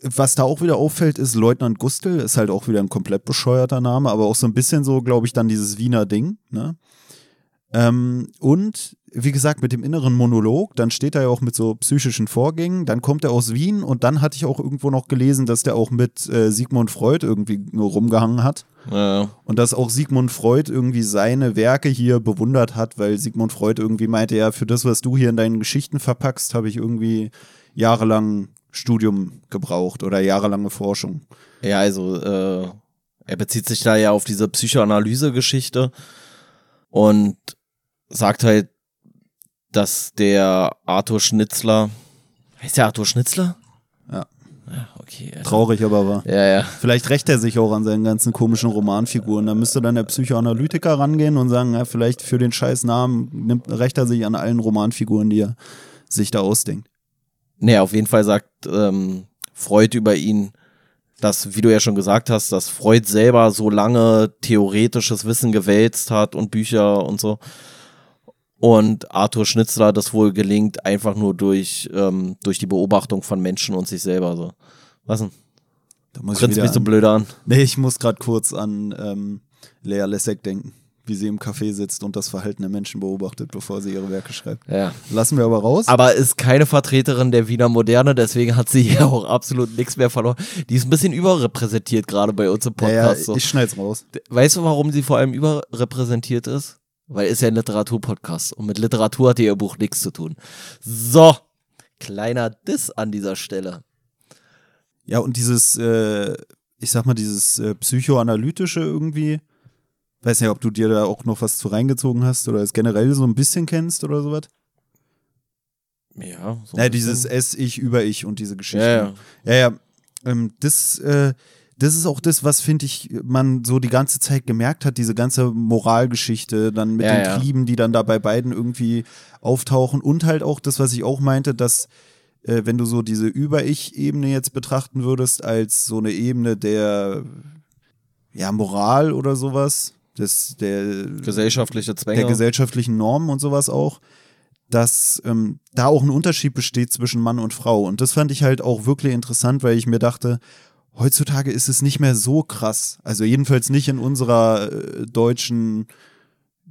was da auch wieder auffällt, ist Leutnant Gustl, ist halt auch wieder ein komplett bescheuerter Name, aber auch so ein bisschen so, glaube ich, dann dieses Wiener Ding. Ne? Ähm, und wie gesagt, mit dem inneren Monolog, dann steht er ja auch mit so psychischen Vorgängen, dann kommt er aus Wien und dann hatte ich auch irgendwo noch gelesen, dass der auch mit äh, Sigmund Freud irgendwie nur rumgehangen hat. Ja, Und dass auch Sigmund Freud irgendwie seine Werke hier bewundert hat, weil Sigmund Freud irgendwie meinte, ja, für das, was du hier in deinen Geschichten verpackst, habe ich irgendwie jahrelang Studium gebraucht oder jahrelange Forschung. ja also äh, er bezieht sich da ja auf diese Psychoanalyse-Geschichte und sagt halt, dass der Arthur Schnitzler, heißt der Arthur Schnitzler? Ja. Ja, okay. Alter. Traurig aber wahr. Ja, ja. Vielleicht rächt er sich auch an seinen ganzen komischen Romanfiguren. Da müsste dann der Psychoanalytiker rangehen und sagen, ja, vielleicht für den scheiß Namen nimmt, rächt er sich an allen Romanfiguren, die er sich da ausdenkt. Nee, auf jeden Fall sagt ähm, Freud über ihn, dass, wie du ja schon gesagt hast, dass Freud selber so lange theoretisches Wissen gewälzt hat und Bücher und so. Und Arthur Schnitzler das wohl gelingt, einfach nur durch, ähm, durch die Beobachtung von Menschen und sich selber so. Was denn? Da muss ich Grinst wieder mich so an, blöd an. Nee, ich muss gerade kurz an ähm, Lea Lessig denken, wie sie im Café sitzt und das Verhalten der Menschen beobachtet, bevor sie ihre Werke schreibt. Ja. Lassen wir aber raus. Aber ist keine Vertreterin der Wiener Moderne, deswegen hat sie hier auch absolut nichts mehr verloren. Die ist ein bisschen überrepräsentiert gerade bei uns im ja, ja, Podcast. so. ich schneid's raus. Weißt du, warum sie vor allem überrepräsentiert ist? Weil ist ja ein Literaturpodcast und mit Literatur hat ihr Buch nichts zu tun. So, kleiner Diss an dieser Stelle. Ja, und dieses, äh, ich sag mal, dieses äh, psychoanalytische irgendwie, weiß nicht, ob du dir da auch noch was zu reingezogen hast oder es generell so ein bisschen kennst oder sowas. Ja, so Ja, dieses. Es, Ich, Über Ich und diese Geschichten. Ja, ja. Ja, ja. Ähm, das, äh, das ist auch das, was, finde ich, man so die ganze Zeit gemerkt hat, diese ganze Moralgeschichte, dann mit Ja, den ja. Trieben, die dann da bei beiden irgendwie auftauchen und halt auch das, was ich auch meinte, dass äh, wenn du so diese Über-Ich-Ebene jetzt betrachten würdest, als so eine Ebene der ja, Moral oder sowas, des, der, Gesellschaftliche Zwänge. der gesellschaftlichen Normen und sowas auch, dass ähm, da auch ein Unterschied besteht zwischen Mann und Frau. Und das fand ich halt auch wirklich interessant, weil ich mir dachte, heutzutage ist es nicht mehr so krass. Also jedenfalls nicht in unserer äh, deutschen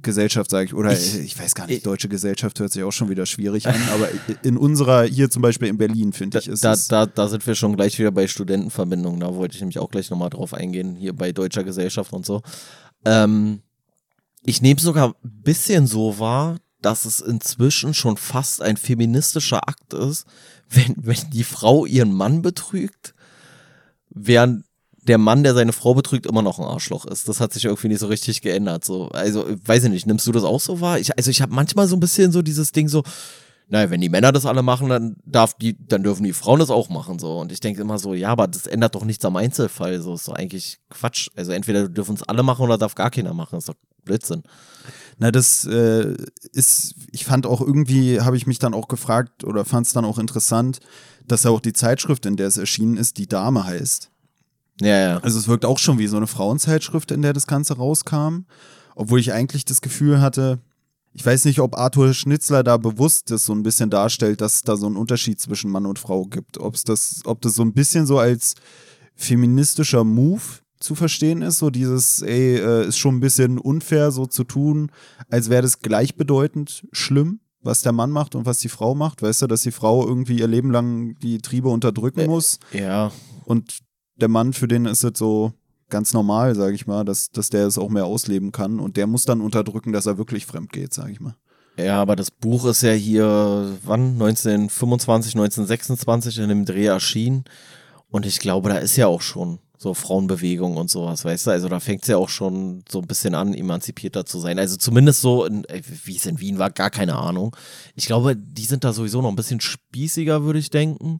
Gesellschaft, sage ich. Oder Ich- ich weiß gar nicht, ich- deutsche Gesellschaft hört sich auch schon wieder schwierig an, aber in unserer, hier zum Beispiel in Berlin, finde ich, ist da, es. da, da sind wir schon gleich wieder bei Studentenverbindungen. Da wollte ich nämlich auch gleich nochmal drauf eingehen, hier bei deutscher Gesellschaft und so. Ähm, ich nehme sogar ein bisschen so wahr, dass es inzwischen schon fast ein feministischer Akt ist, wenn, wenn die Frau ihren Mann betrügt, während der Mann, der seine Frau betrügt, immer noch ein Arschloch ist. Das hat sich irgendwie nicht so richtig geändert. So, also weiß ich nicht, nimmst du das auch so wahr? Ich, also ich habe manchmal so ein bisschen so dieses Ding so, naja, wenn die Männer das alle machen, dann darf die, dann dürfen die Frauen das auch machen, so. Und ich denke immer so, ja, aber das ändert doch nichts am Einzelfall, so ist doch eigentlich Quatsch. Also entweder dürfen es alle machen oder darf gar keiner machen, das ist doch Blödsinn. Na, das äh, ist, ich fand auch irgendwie, habe ich mich dann auch gefragt oder fand es dann auch interessant, dass ja auch die Zeitschrift, in der es erschienen ist, die Dame heißt. Ja, ja. Also es wirkt auch schon wie so eine Frauenzeitschrift, in der das Ganze rauskam. Obwohl ich eigentlich das Gefühl hatte, ich weiß nicht, ob Arthur Schnitzler da bewusst das so ein bisschen darstellt, dass es da so einen Unterschied zwischen Mann und Frau gibt. Ob's das, ob das so ein bisschen so als feministischer Move zu verstehen ist, so dieses, ey, äh, ist schon ein bisschen unfair, so zu tun, als wäre das gleichbedeutend schlimm, was der Mann macht und was die Frau macht. Weißt du, dass die Frau irgendwie ihr Leben lang die Triebe unterdrücken muss Ja. und der Mann, für den ist es so ganz normal, sage ich mal, dass, dass der es auch mehr ausleben kann und der muss dann unterdrücken, dass er wirklich fremd geht, sage ich mal. Ja, aber das Buch ist ja hier, wann? 1925, 1926 in dem Dreh erschienen. Und ich glaube, da ist ja auch schon so Frauenbewegung und sowas, weißt du? Also da fängt es ja auch schon so ein bisschen an, emanzipierter zu sein. Also zumindest so, äh, wie es in Wien war, gar keine Ahnung. Ich glaube, die sind da sowieso noch ein bisschen spießiger, würde ich denken.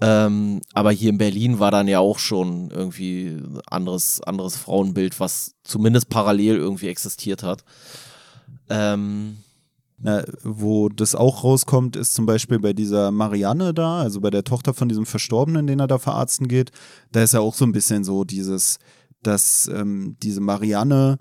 Ähm, aber hier in Berlin war dann ja auch schon irgendwie anderes, anderes Frauenbild, was zumindest parallel irgendwie existiert hat. Ähm, Na, wo das auch rauskommt, ist zum Beispiel bei dieser Marianne da, also bei der Tochter von diesem Verstorbenen, den er da verarzten geht. Da ist ja auch so ein bisschen so dieses, dass ähm, diese Marianne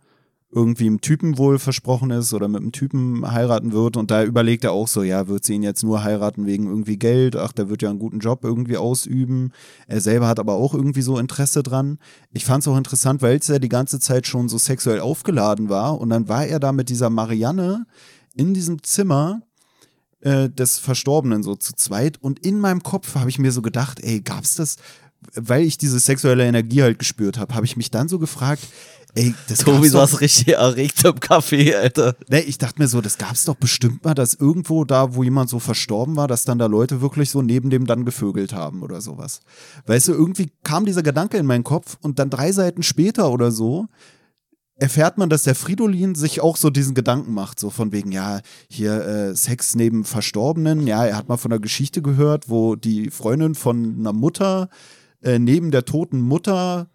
irgendwie einem Typen wohl versprochen ist oder mit einem Typen heiraten wird und da überlegt er auch so, ja, wird sie ihn jetzt nur heiraten wegen irgendwie Geld, ach, der wird ja einen guten Job irgendwie ausüben. Er selber hat aber auch irgendwie so Interesse dran. Ich fand es auch interessant, weil es ja die ganze Zeit schon so sexuell aufgeladen war und dann war er da mit dieser Marianne in diesem Zimmer äh, des Verstorbenen so zu zweit und in meinem Kopf habe ich mir so gedacht, ey, gab's das, weil ich diese sexuelle Energie halt gespürt habe, habe ich mich dann so gefragt, ey, das Tobi, du doch- hast richtig erregt im Café, Alter. Ne, ich dachte mir so, das gab's doch bestimmt mal, dass irgendwo da, wo jemand so verstorben war, dass dann da Leute wirklich so neben dem dann gevögelt haben oder sowas. Weißt du, irgendwie kam dieser Gedanke in meinen Kopf und dann drei Seiten später oder so erfährt man, dass der Fridolin sich auch so diesen Gedanken macht, so von wegen, ja, hier äh, Sex neben Verstorbenen, ja, er hat mal von einer Geschichte gehört, wo die Freundin von einer Mutter äh, neben der toten Mutter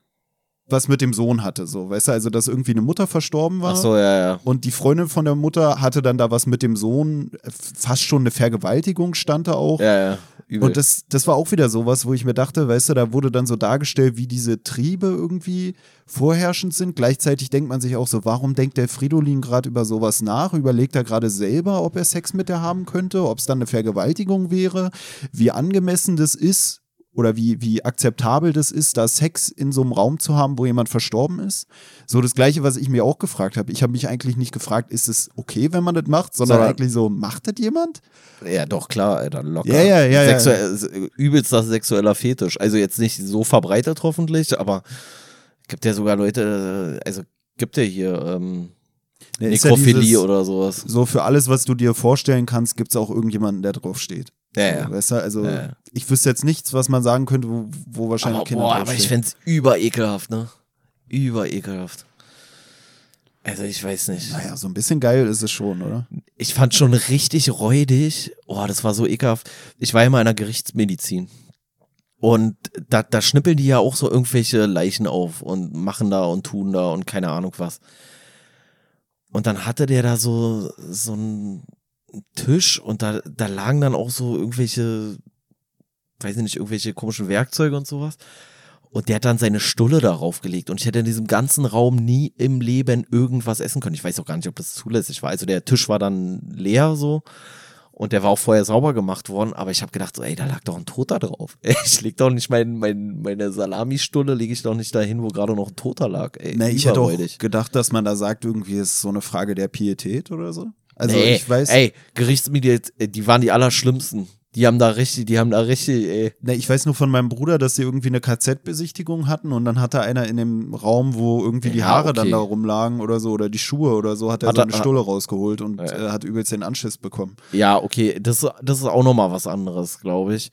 was mit dem Sohn hatte, so, weißt du, also dass irgendwie eine Mutter verstorben war. Ach so, ja, ja. Und die Freundin von der Mutter hatte dann da was mit dem Sohn, äh, fast schon eine Vergewaltigung stand da auch. Ja, ja. Übel. Und das, das war auch wieder sowas, wo ich mir dachte, weißt du, da wurde dann so dargestellt, wie diese Triebe irgendwie vorherrschend sind. Gleichzeitig denkt man sich auch so, warum denkt der Fridolin gerade über sowas nach? Überlegt er gerade selber, ob er Sex mit der haben könnte, ob es dann eine Vergewaltigung wäre, wie angemessen das ist oder wie, wie akzeptabel das ist, da Sex in so einem Raum zu haben, wo jemand verstorben ist. So das Gleiche, was ich mir auch gefragt habe. Ich habe mich eigentlich nicht gefragt, ist es okay, wenn man das macht, sondern Sondern- eigentlich so, macht das jemand? ja, doch, klar, Alter, locker. Ja, ja, ja, ja. Sexuell, Übelster sexueller Fetisch. Also jetzt nicht so verbreitet hoffentlich, aber gibt ja sogar Leute, also gibt ja hier ähm, Ja, ist ja Nekrophilie dieses- oder sowas. so für alles, was du dir vorstellen kannst, gibt es auch irgendjemanden, der drauf steht. Ja, ja. Weißt du, also Ja, ja. ich wüsste jetzt nichts, was man sagen könnte, wo, wo wahrscheinlich Aber, Kinder boah, aber ich draufstehen. find's über ekelhaft, ne? Über ekelhaft. Also ich weiß nicht. Naja, so ein bisschen geil ist es schon, oder? Ich fand schon richtig räudig. Oh, das war so ekelhaft. Ich war ja mal in der Gerichtsmedizin. Und da, da schnippeln die ja auch so irgendwelche Leichen auf und machen da und tun da und keine Ahnung was. Und dann hatte der da so, so einen Tisch und da, da lagen dann auch so irgendwelche, weiß ich nicht, irgendwelche komischen Werkzeuge und sowas. Und der hat dann seine Stulle darauf gelegt. Und ich hätte in diesem ganzen Raum nie im Leben irgendwas essen können. Ich weiß auch gar nicht, ob das zulässig war. Also der Tisch war dann leer so. Und der war auch vorher sauber gemacht worden. Aber ich habe gedacht, so, ey, da lag doch ein Toter drauf. Ich leg doch nicht mein, mein, meine Salamistulle, lege ich doch nicht dahin, wo gerade noch ein Toter lag. Ey, Na, ich hätte auch gedacht, dass man da sagt, irgendwie ist so eine Frage der Pietät oder so. Also nee, ich weiß, ey, Gerichtsmedizin, die waren die allerschlimmsten. Die haben da richtig, die haben da richtig, ey. ne, ich weiß nur von meinem Bruder, dass sie irgendwie eine KZ-Besichtigung hatten und dann hatte einer in dem Raum, wo irgendwie die Ja, Haare dann okay. da rumlagen oder so oder die Schuhe oder so, hat er Hat so er- eine Stulle rausgeholt und Ja. äh, hat übelst den Anschiss bekommen. Ja, okay, das, das ist auch nochmal was anderes, glaube ich.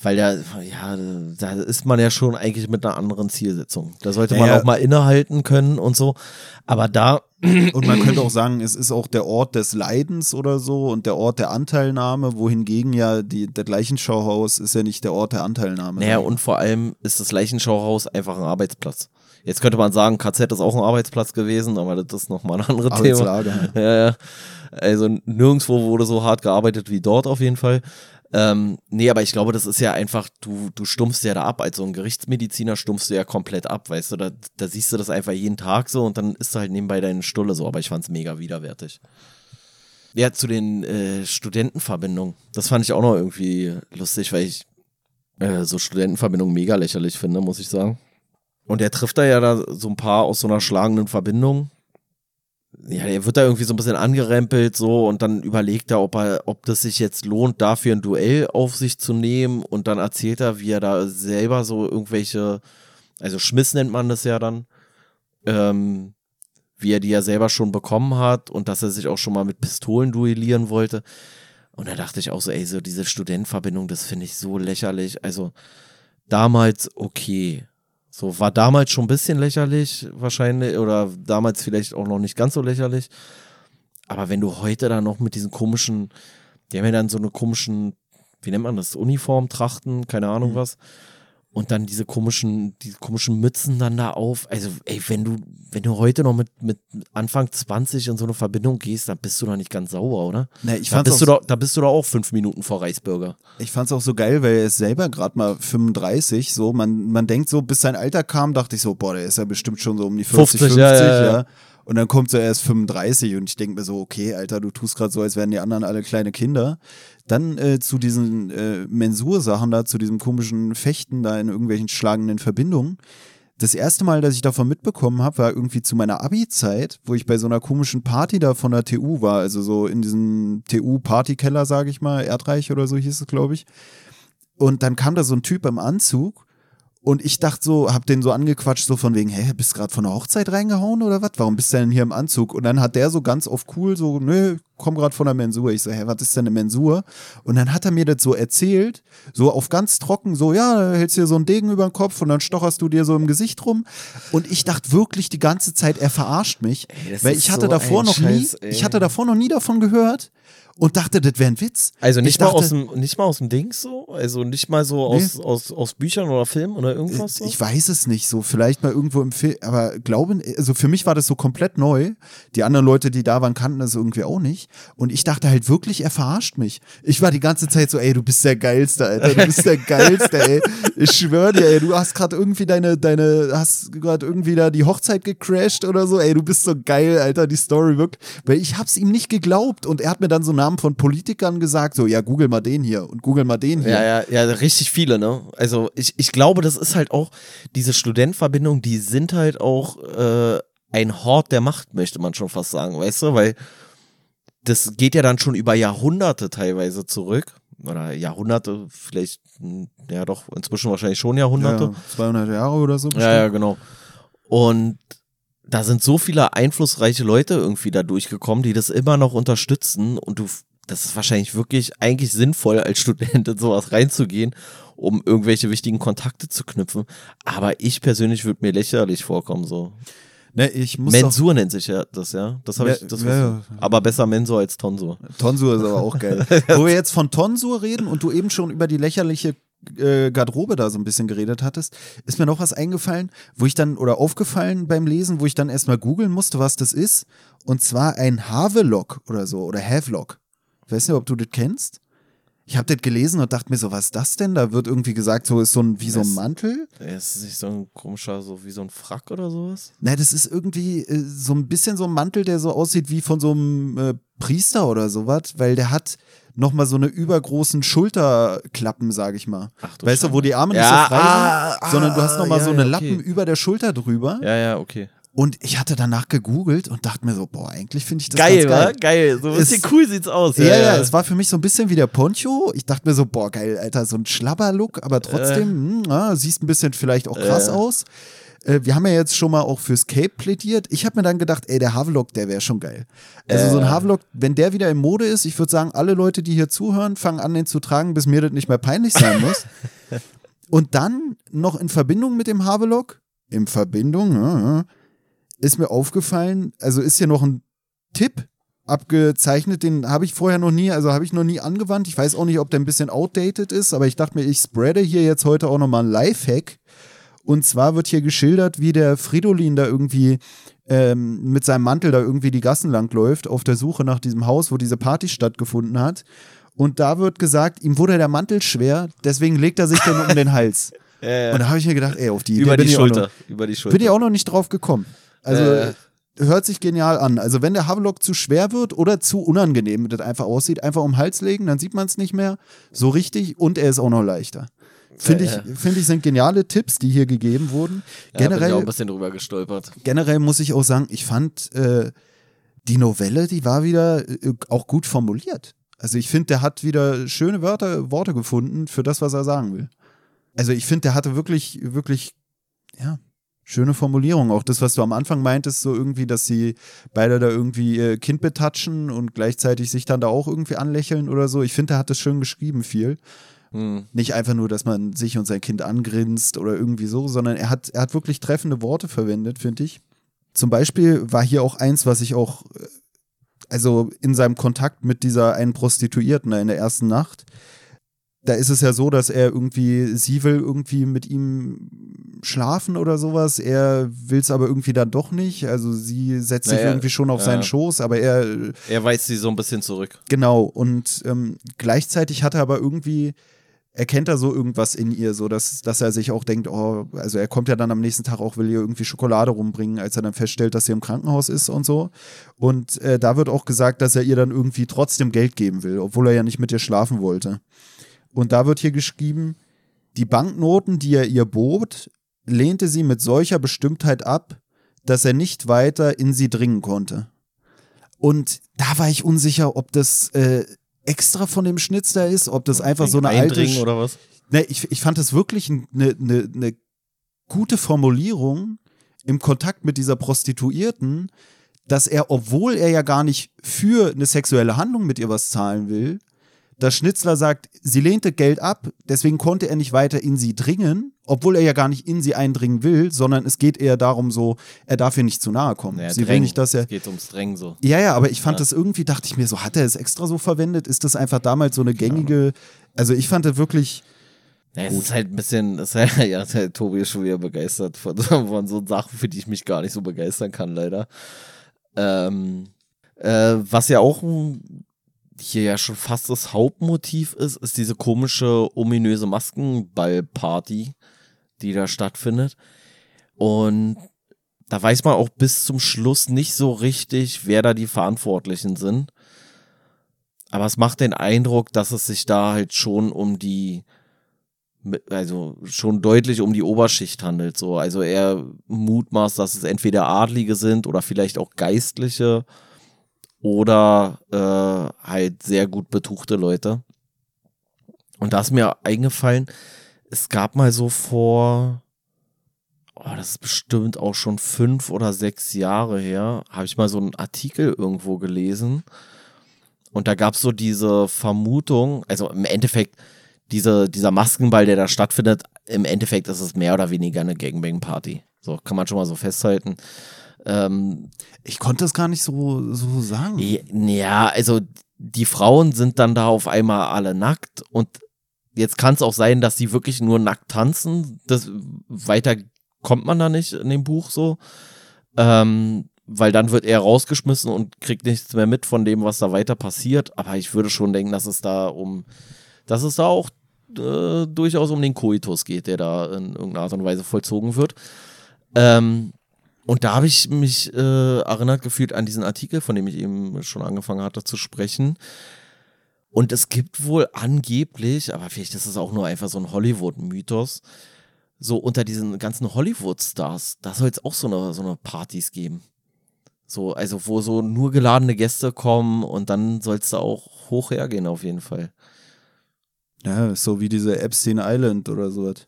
Weil da, ja, da ist man ja schon eigentlich mit einer anderen Zielsetzung. Da sollte man Naja. auch mal innehalten können und so. Aber da Und man könnte auch sagen, es ist auch der Ort des Leidens oder so und der Ort der Anteilnahme, wohingegen ja die, der Leichenschauhaus ist ja nicht der Ort der Anteilnahme. Naja, und vor allem ist das Leichenschauhaus einfach ein Arbeitsplatz. Jetzt könnte man sagen, KZ ist auch ein Arbeitsplatz gewesen, aber das ist nochmal ein anderes Thema. Arbeitslager. Ja, ja. Also nirgendwo wurde so hart gearbeitet wie dort auf jeden Fall. Ähm, nee, aber ich glaube, das ist ja einfach, du, du stumpfst ja da ab. Als so ein Gerichtsmediziner stumpfst du ja komplett ab, weißt du, da, da siehst du das einfach jeden Tag so und dann ist du halt nebenbei deine Stulle so, aber ich fand's mega widerwärtig. Ja, zu den äh, Studentenverbindungen. Das fand ich auch noch irgendwie lustig, weil ich äh, so Studentenverbindungen mega lächerlich finde, muss ich sagen. Und er trifft da ja da so ein paar aus so einer schlagenden Verbindung. Ja, er wird da irgendwie so ein bisschen angerempelt so und dann überlegt er, ob er, ob das sich jetzt lohnt, dafür ein Duell auf sich zu nehmen und dann erzählt er, wie er da selber so irgendwelche, also Schmiss nennt man das ja dann, ähm, wie er die ja selber schon bekommen hat und dass er sich auch schon mal mit Pistolen duellieren wollte. Und da dachte ich auch so, ey, so diese Studentenverbindung, das finde ich so lächerlich. Also damals okay. So war damals schon ein bisschen lächerlich wahrscheinlich oder damals vielleicht auch noch nicht ganz so lächerlich. Aber wenn du heute dann noch mit diesen komischen, die haben ja dann so eine komischen, wie nennt man das, Uniformtrachten, keine Ahnung Mhm. was. Und dann diese komischen, diese komischen Mützen dann da auf. Also, ey, wenn du, wenn du heute noch mit, mit Anfang 20 in so eine Verbindung gehst, dann bist du noch nicht ganz sauber, oder? Na, ich Da fand's bist, du doch, da bist du doch auch fünf Minuten vor Reichsbürger. ich fand's auch so geil, weil er ist selber gerade mal 35, so, man, man denkt so, bis sein Alter kam, dachte ich so, boah, der ist ja bestimmt schon so um die 50, 50, 50, ja, ja, ja, ja. Und dann kommt so erst 35 und ich denke mir so, okay, Alter, du tust gerade so, als wären die anderen alle kleine Kinder. Dann äh, zu diesen äh, Mensur-Sachen da, zu diesem komischen Fechten da in irgendwelchen schlagenden Verbindungen. Das erste Mal, dass ich davon mitbekommen habe, war irgendwie zu meiner Abi-Zeit, wo ich bei so einer komischen Party da von der TU war, also so in diesem TU-Partykeller, sage ich mal, Erdreich oder so hieß es, glaube ich. Und dann kam da so ein Typ im Anzug und ich dachte so, hab den so angequatscht, so von wegen, hä, bist gerade von der Hochzeit reingehauen oder was? Warum bist du denn hier im Anzug? Und dann hat der so ganz auf cool so, nö, komm gerade von der Mensur. Ich so, hä, was ist denn eine Mensur? Und dann hat er mir das so erzählt, so auf ganz trocken, so, ja, da hältst dir so einen Degen über den Kopf und dann stocherst du dir so im Gesicht rum. Und ich dachte wirklich die ganze Zeit, er verarscht mich, das weil ich hatte so davor noch Scheiß, nie, ey. ich hatte davor noch nie davon gehört und dachte, das wäre ein Witz. Also nicht ich mal dachte, aus dem, nicht mal aus dem Dings so? Also nicht mal so aus, aus, aus Büchern oder Filmen oder irgendwas so? Ich weiß es nicht so, vielleicht mal irgendwo im Film, aber glaube, also für mich war das so komplett neu. Die anderen Leute, die da waren, kannten das irgendwie auch nicht. Und ich dachte halt wirklich, er verarscht mich. Ich war die ganze Zeit so, ey, du bist der Geilste, Alter, du bist der Geilste, ey. Ich schwöre dir, ey, du hast gerade irgendwie deine, deine, hast gerade irgendwie da die Hochzeit gecrashed oder so, ey, du bist so geil, Alter, die Story wirklich. Weil ich hab's ihm nicht geglaubt und er hat mir dann so Namen von Politikern gesagt, so, ja, google mal den hier und google mal den hier. Ja, ja, ja, richtig viele, ne? Also ich, ich glaube, das ist halt auch, diese Studentenverbindungen, die sind halt auch äh, ein Hort der Macht, möchte man schon fast sagen, weißt du? Weil das geht ja dann schon über Jahrhunderte teilweise zurück. Oder Jahrhunderte, vielleicht, hm, ja doch, inzwischen wahrscheinlich schon Jahrhunderte. Ja, 200 Jahre oder so. Ja, ja, genau. Und da sind so viele einflussreiche Leute irgendwie da durchgekommen, die das immer noch unterstützen und du, das ist wahrscheinlich wirklich eigentlich sinnvoll, als Student in sowas reinzugehen, um irgendwelche wichtigen Kontakte zu knüpfen. Aber ich persönlich würde mir lächerlich vorkommen, so. Ne, ich muss Mensur nennt sich ja das, ja. Das habe Ja, ich, das ja, ja. Aber besser Mensur als Tonsur. Tonsur ist aber auch geil. Wo wir jetzt von Tonsur reden und du eben schon über die lächerliche äh, Garderobe da so ein bisschen geredet hattest, ist mir noch was eingefallen, wo ich dann, oder aufgefallen beim Lesen, wo ich dann erstmal googeln musste, was das ist. Und zwar ein Havelock oder so, oder Havelock. Ich weiß nicht, ob du das kennst. Ich habe das gelesen und dachte mir so, was ist das denn? Da wird irgendwie gesagt, so ist so ein, wie so ein Mantel. Ist es nicht so ein komischer, so wie so ein Frack oder sowas? Na, das ist irgendwie äh, so ein bisschen so ein Mantel, der so aussieht wie von so einem äh, Priester oder sowas, weil der hat nochmal so eine übergroßen Schulterklappen, sag ich mal. Ach du weißt du, wo Schande. die Arme Ja, nicht so frei ah, sind, sondern du hast ah, nochmal ja, so eine ja, Lappen okay. über der Schulter drüber. Ja, ja, okay. Und ich hatte danach gegoogelt und dachte mir so, boah, eigentlich finde ich das Geil, ganz geil. Geil. So ein Ist- bisschen cool sieht's aus. Ja, ja, es war für mich so ein bisschen wie der Poncho. Ich dachte mir so, boah, geil, Alter, so ein Schlabberlook, aber trotzdem, hm, ja, siehst ein bisschen vielleicht auch krass Äh. aus. Äh, wir haben ja jetzt schon mal auch fürs Cape plädiert. Ich habe mir dann gedacht, ey, der Havelock, der wäre schon geil. Also so ein Äh. Havelock, wenn der wieder in Mode ist, ich würde sagen, alle Leute, die hier zuhören, fangen an, den zu tragen, bis mir das nicht mehr peinlich sein muss. Und dann noch in Verbindung mit dem Havelock, in Verbindung, ja, ja, ist mir aufgefallen, also ist hier noch ein Tipp abgezeichnet, den habe ich vorher noch nie, also habe ich noch nie angewandt. Ich weiß auch nicht, ob der ein bisschen outdated ist, aber ich dachte mir, ich spreade hier jetzt heute auch nochmal ein Lifehack. Und zwar wird hier geschildert, wie der Fridolin da irgendwie ähm, mit seinem Mantel da irgendwie die Gassen lang läuft, auf der Suche nach diesem Haus, wo diese Party stattgefunden hat. Und da wird gesagt, ihm wurde der Mantel schwer, deswegen legt er sich dann um den Hals. Ja, ja. Und da habe ich mir gedacht, ey, auf die Idee über bin die ich noch- Schulter. Über die Schulter. bin ich auch noch nicht drauf gekommen. Also Äh. hört sich genial an. Also wenn der Havelock zu schwer wird oder zu unangenehm das einfach aussieht, einfach um den Hals legen, dann sieht man es nicht mehr so richtig und er ist auch noch leichter. Finde Ja, ich, finde ich, sind geniale Tipps, die hier gegeben wurden. ja, bin ich auch Generell, ein bisschen drüber gestolpert. generell muss ich auch sagen, ich fand äh, die Novelle, die war wieder äh, auch gut formuliert. Also ich finde, der hat wieder schöne Wörter, Worte gefunden für das, was er sagen will. Also ich finde, der hatte wirklich, wirklich, ja, schöne Formulierung. Auch das, was du am Anfang meintest, so irgendwie, dass sie beide da irgendwie ihr Kind betatschen und gleichzeitig sich dann da auch irgendwie anlächeln oder so. Ich finde, der hat das schön geschrieben viel. Hm. Nicht einfach nur, dass man sich und sein Kind angrinst oder irgendwie so, sondern er hat, er hat wirklich treffende Worte verwendet, finde ich. Zum Beispiel war hier auch eins, was ich auch, äh, also in seinem Kontakt mit dieser einen Prostituierten in der ersten Nacht, da ist es ja so, dass er irgendwie, sie will irgendwie mit ihm schlafen oder sowas, er will es aber irgendwie dann doch nicht. Also sie setzt sich Naja, irgendwie schon auf ja. seinen Schoß, aber er Er weist sie so ein bisschen zurück. Genau, und ähm, gleichzeitig hat er aber irgendwie, erkennt er so irgendwas in ihr, so dass, dass er sich auch denkt, oh, also er kommt ja dann am nächsten Tag auch, will ihr irgendwie Schokolade rumbringen, als er dann feststellt, dass sie im Krankenhaus ist und so. Und äh, da wird auch gesagt, dass er ihr dann irgendwie trotzdem Geld geben will, obwohl er ja nicht mit ihr schlafen wollte. Und da wird hier geschrieben, die Banknoten, die er ihr bot, lehnte sie mit solcher Bestimmtheit ab, dass er nicht weiter in sie dringen konnte. Und da war ich unsicher, ob das äh, extra von dem Schnitzler ist, ob das einfach so eine alte. Eindringen oder was? Ne, ich, ich fand das wirklich eine ne, ne gute Formulierung im Kontakt mit dieser Prostituierten, dass er, obwohl er ja gar nicht für eine sexuelle Handlung mit ihr was zahlen will, dass Schnitzler sagt, sie lehnte Geld ab, deswegen konnte er nicht weiter in sie dringen, obwohl er ja gar nicht in sie eindringen will, sondern es geht eher darum, so, er darf ihr nicht zu nahe kommen. Naja, sie will nicht, dass er. Es geht ums Drängen so. Ja, ja, aber ich fand Ja. das irgendwie, dachte ich mir so, hat er es extra so verwendet? Ist das einfach damals so eine gängige. Also ich fand das wirklich. Ja, es ist halt ein bisschen, es ist halt, ja, halt, Tobi ist schon wieder begeistert von, von so Sachen, für die ich mich gar nicht so begeistern kann, leider. Ähm, äh, was ja auch ein- hier ja schon fast das Hauptmotiv ist, ist diese komische, ominöse Maskenball-Party, die da stattfindet. Und da weiß man auch bis zum Schluss nicht so richtig, wer da die Verantwortlichen sind. Aber es macht den Eindruck, dass es sich da halt schon um die, also schon deutlich um die Oberschicht handelt. So. Also er mutmaßt, dass es entweder Adlige sind oder vielleicht auch Geistliche oder äh, halt sehr gut betuchte Leute. Und da ist mir eingefallen, es gab mal so vor, oh, das ist bestimmt auch schon fünf oder sechs Jahre her, habe ich mal so einen Artikel irgendwo gelesen. Und da gab es so diese Vermutung, also im Endeffekt, diese, dieser Maskenball, der da stattfindet, im Endeffekt ist es mehr oder weniger eine Gangbang-Party. So kann man schon mal so festhalten. Ähm, Ich konnte das gar nicht so, so sagen. ja, also die Frauen sind dann da auf einmal alle nackt und jetzt kann es auch sein, dass sie wirklich nur nackt tanzen. Das, weiter kommt man da nicht in dem Buch so. Ähm, weil dann wird er rausgeschmissen und kriegt nichts mehr mit von dem, was da weiter passiert. Aber ich würde schon denken, dass es da um, dass es da auch äh, durchaus um den Koitus geht, der da in irgendeiner Art und Weise vollzogen wird. Ähm, und da habe ich mich äh, erinnert gefühlt an diesen Artikel, von dem ich eben schon angefangen hatte zu sprechen. Und es gibt wohl angeblich, aber vielleicht ist es auch nur einfach so ein Hollywood-Mythos, so unter diesen ganzen Hollywood-Stars, da soll es auch so eine, so eine Partys geben. So, also wo so nur geladene Gäste kommen und dann soll es da auch hoch hergehen auf jeden Fall. Ja, so wie diese Epstein Island oder sowas.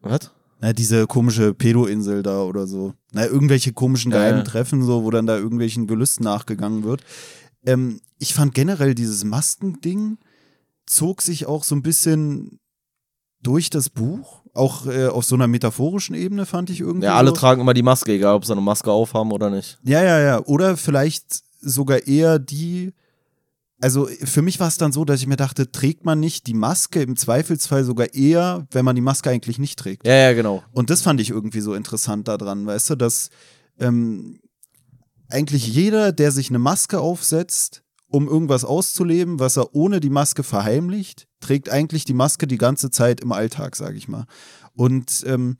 Was? Na, diese komische Pedo-Insel da oder so. Na, irgendwelche komischen geheimen ja. Treffen, so, wo dann da irgendwelchen Gelüsten nachgegangen wird. Ähm, ich fand generell dieses Maskending zog sich auch so ein bisschen durch das Buch. auch äh, auf so einer metaphorischen Ebene fand ich irgendwie. Ja, alle so. tragen immer die Maske, egal ob sie eine Maske aufhaben oder nicht. Ja, ja, ja. Oder vielleicht sogar eher die. Also für mich war es dann so, dass ich mir dachte, trägt man nicht die Maske im Zweifelsfall sogar eher, wenn man die Maske eigentlich nicht trägt. Ja, ja, genau. Und das fand ich irgendwie so interessant daran, weißt du, dass ähm, eigentlich jeder, der sich eine Maske aufsetzt, um irgendwas auszuleben, was er ohne die Maske verheimlicht, trägt eigentlich die Maske die ganze Zeit im Alltag, sage ich mal. Und ähm,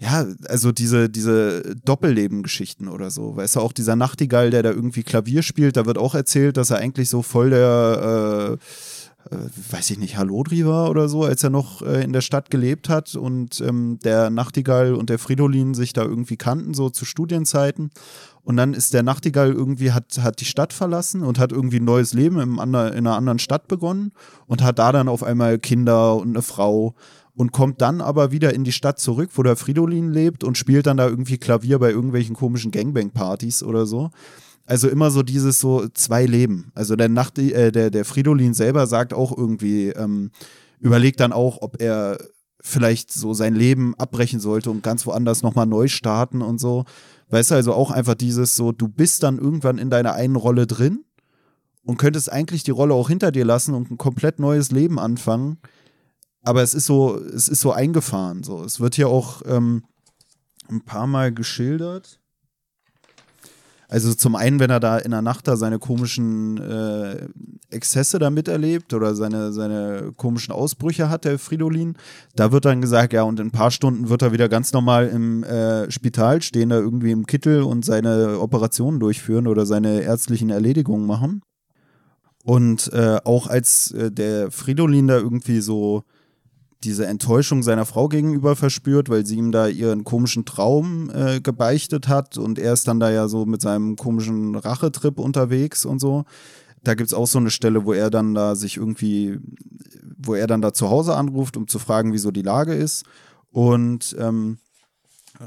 ja, also diese, diese Doppelleben-Geschichten oder so. Weißt du, auch dieser Nachtigall, der da irgendwie Klavier spielt, da wird auch erzählt, dass er eigentlich so voll der, äh, äh, weiß ich nicht, Hallodri war oder so, als er noch äh, in der Stadt gelebt hat und ähm, der Nachtigall und der Fridolin sich da irgendwie kannten, so zu Studienzeiten. Und dann ist der Nachtigall irgendwie, hat, hat die Stadt verlassen und hat irgendwie ein neues Leben im ander, in einer anderen Stadt begonnen und hat da dann auf einmal Kinder und eine Frau und kommt dann aber wieder in die Stadt zurück, wo der Fridolin lebt und spielt dann da irgendwie Klavier bei irgendwelchen komischen Gangbang-Partys oder so. Also immer so dieses so zwei Leben. Also der, Nacht, äh, der, der Fridolin selber sagt auch irgendwie, ähm, überlegt dann auch, ob er vielleicht so sein Leben abbrechen sollte und ganz woanders nochmal neu starten und so. Weißt du, also auch einfach dieses so, du bist dann irgendwann in deiner einen Rolle drin und könntest eigentlich die Rolle auch hinter dir lassen und ein komplett neues Leben anfangen. Aber es ist so, es ist so eingefahren. So. Es wird hier auch ähm, ein paar Mal geschildert. Also zum einen, wenn er da in der Nacht da seine komischen äh, Exzesse da miterlebt oder seine, seine komischen Ausbrüche hat, der Fridolin, da wird dann gesagt, ja, und in ein paar Stunden wird er wieder ganz normal im äh, Spital stehen, da irgendwie im Kittel und seine Operationen durchführen oder seine ärztlichen Erledigungen machen. Und äh, auch als äh, der Fridolin da irgendwie so diese Enttäuschung seiner Frau gegenüber verspürt, weil sie ihm da ihren komischen Traum äh, gebeichtet hat und er ist dann da ja so mit seinem komischen Rachetrip unterwegs und so. Da gibt es auch so eine Stelle, wo er dann da sich irgendwie, wo er dann da zu Hause anruft, um zu fragen, wieso die Lage ist. Und ähm,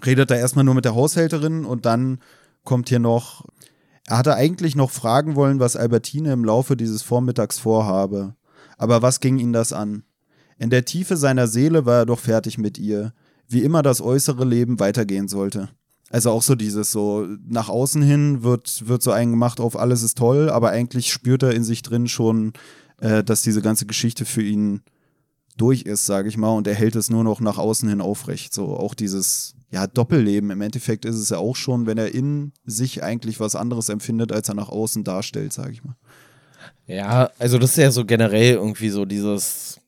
redet da erstmal nur mit der Haushälterin und dann kommt hier noch, er hatte eigentlich noch fragen wollen, was Albertine im Laufe dieses Vormittags vorhabe. Aber was ging ihn das an? In der Tiefe seiner Seele war er doch fertig mit ihr, wie immer das äußere Leben weitergehen sollte. Also auch so dieses so, nach außen hin wird, wird so ein gemacht auf alles ist toll, aber eigentlich spürt er in sich drin schon, äh, dass diese ganze Geschichte für ihn durch ist, sage ich mal, und er hält es nur noch nach außen hin aufrecht. So auch dieses, ja, Doppelleben. Im Endeffekt ist es ja auch schon, wenn er in sich eigentlich was anderes empfindet, als er nach außen darstellt, sage ich mal. Ja, also das ist ja so generell irgendwie so dieses,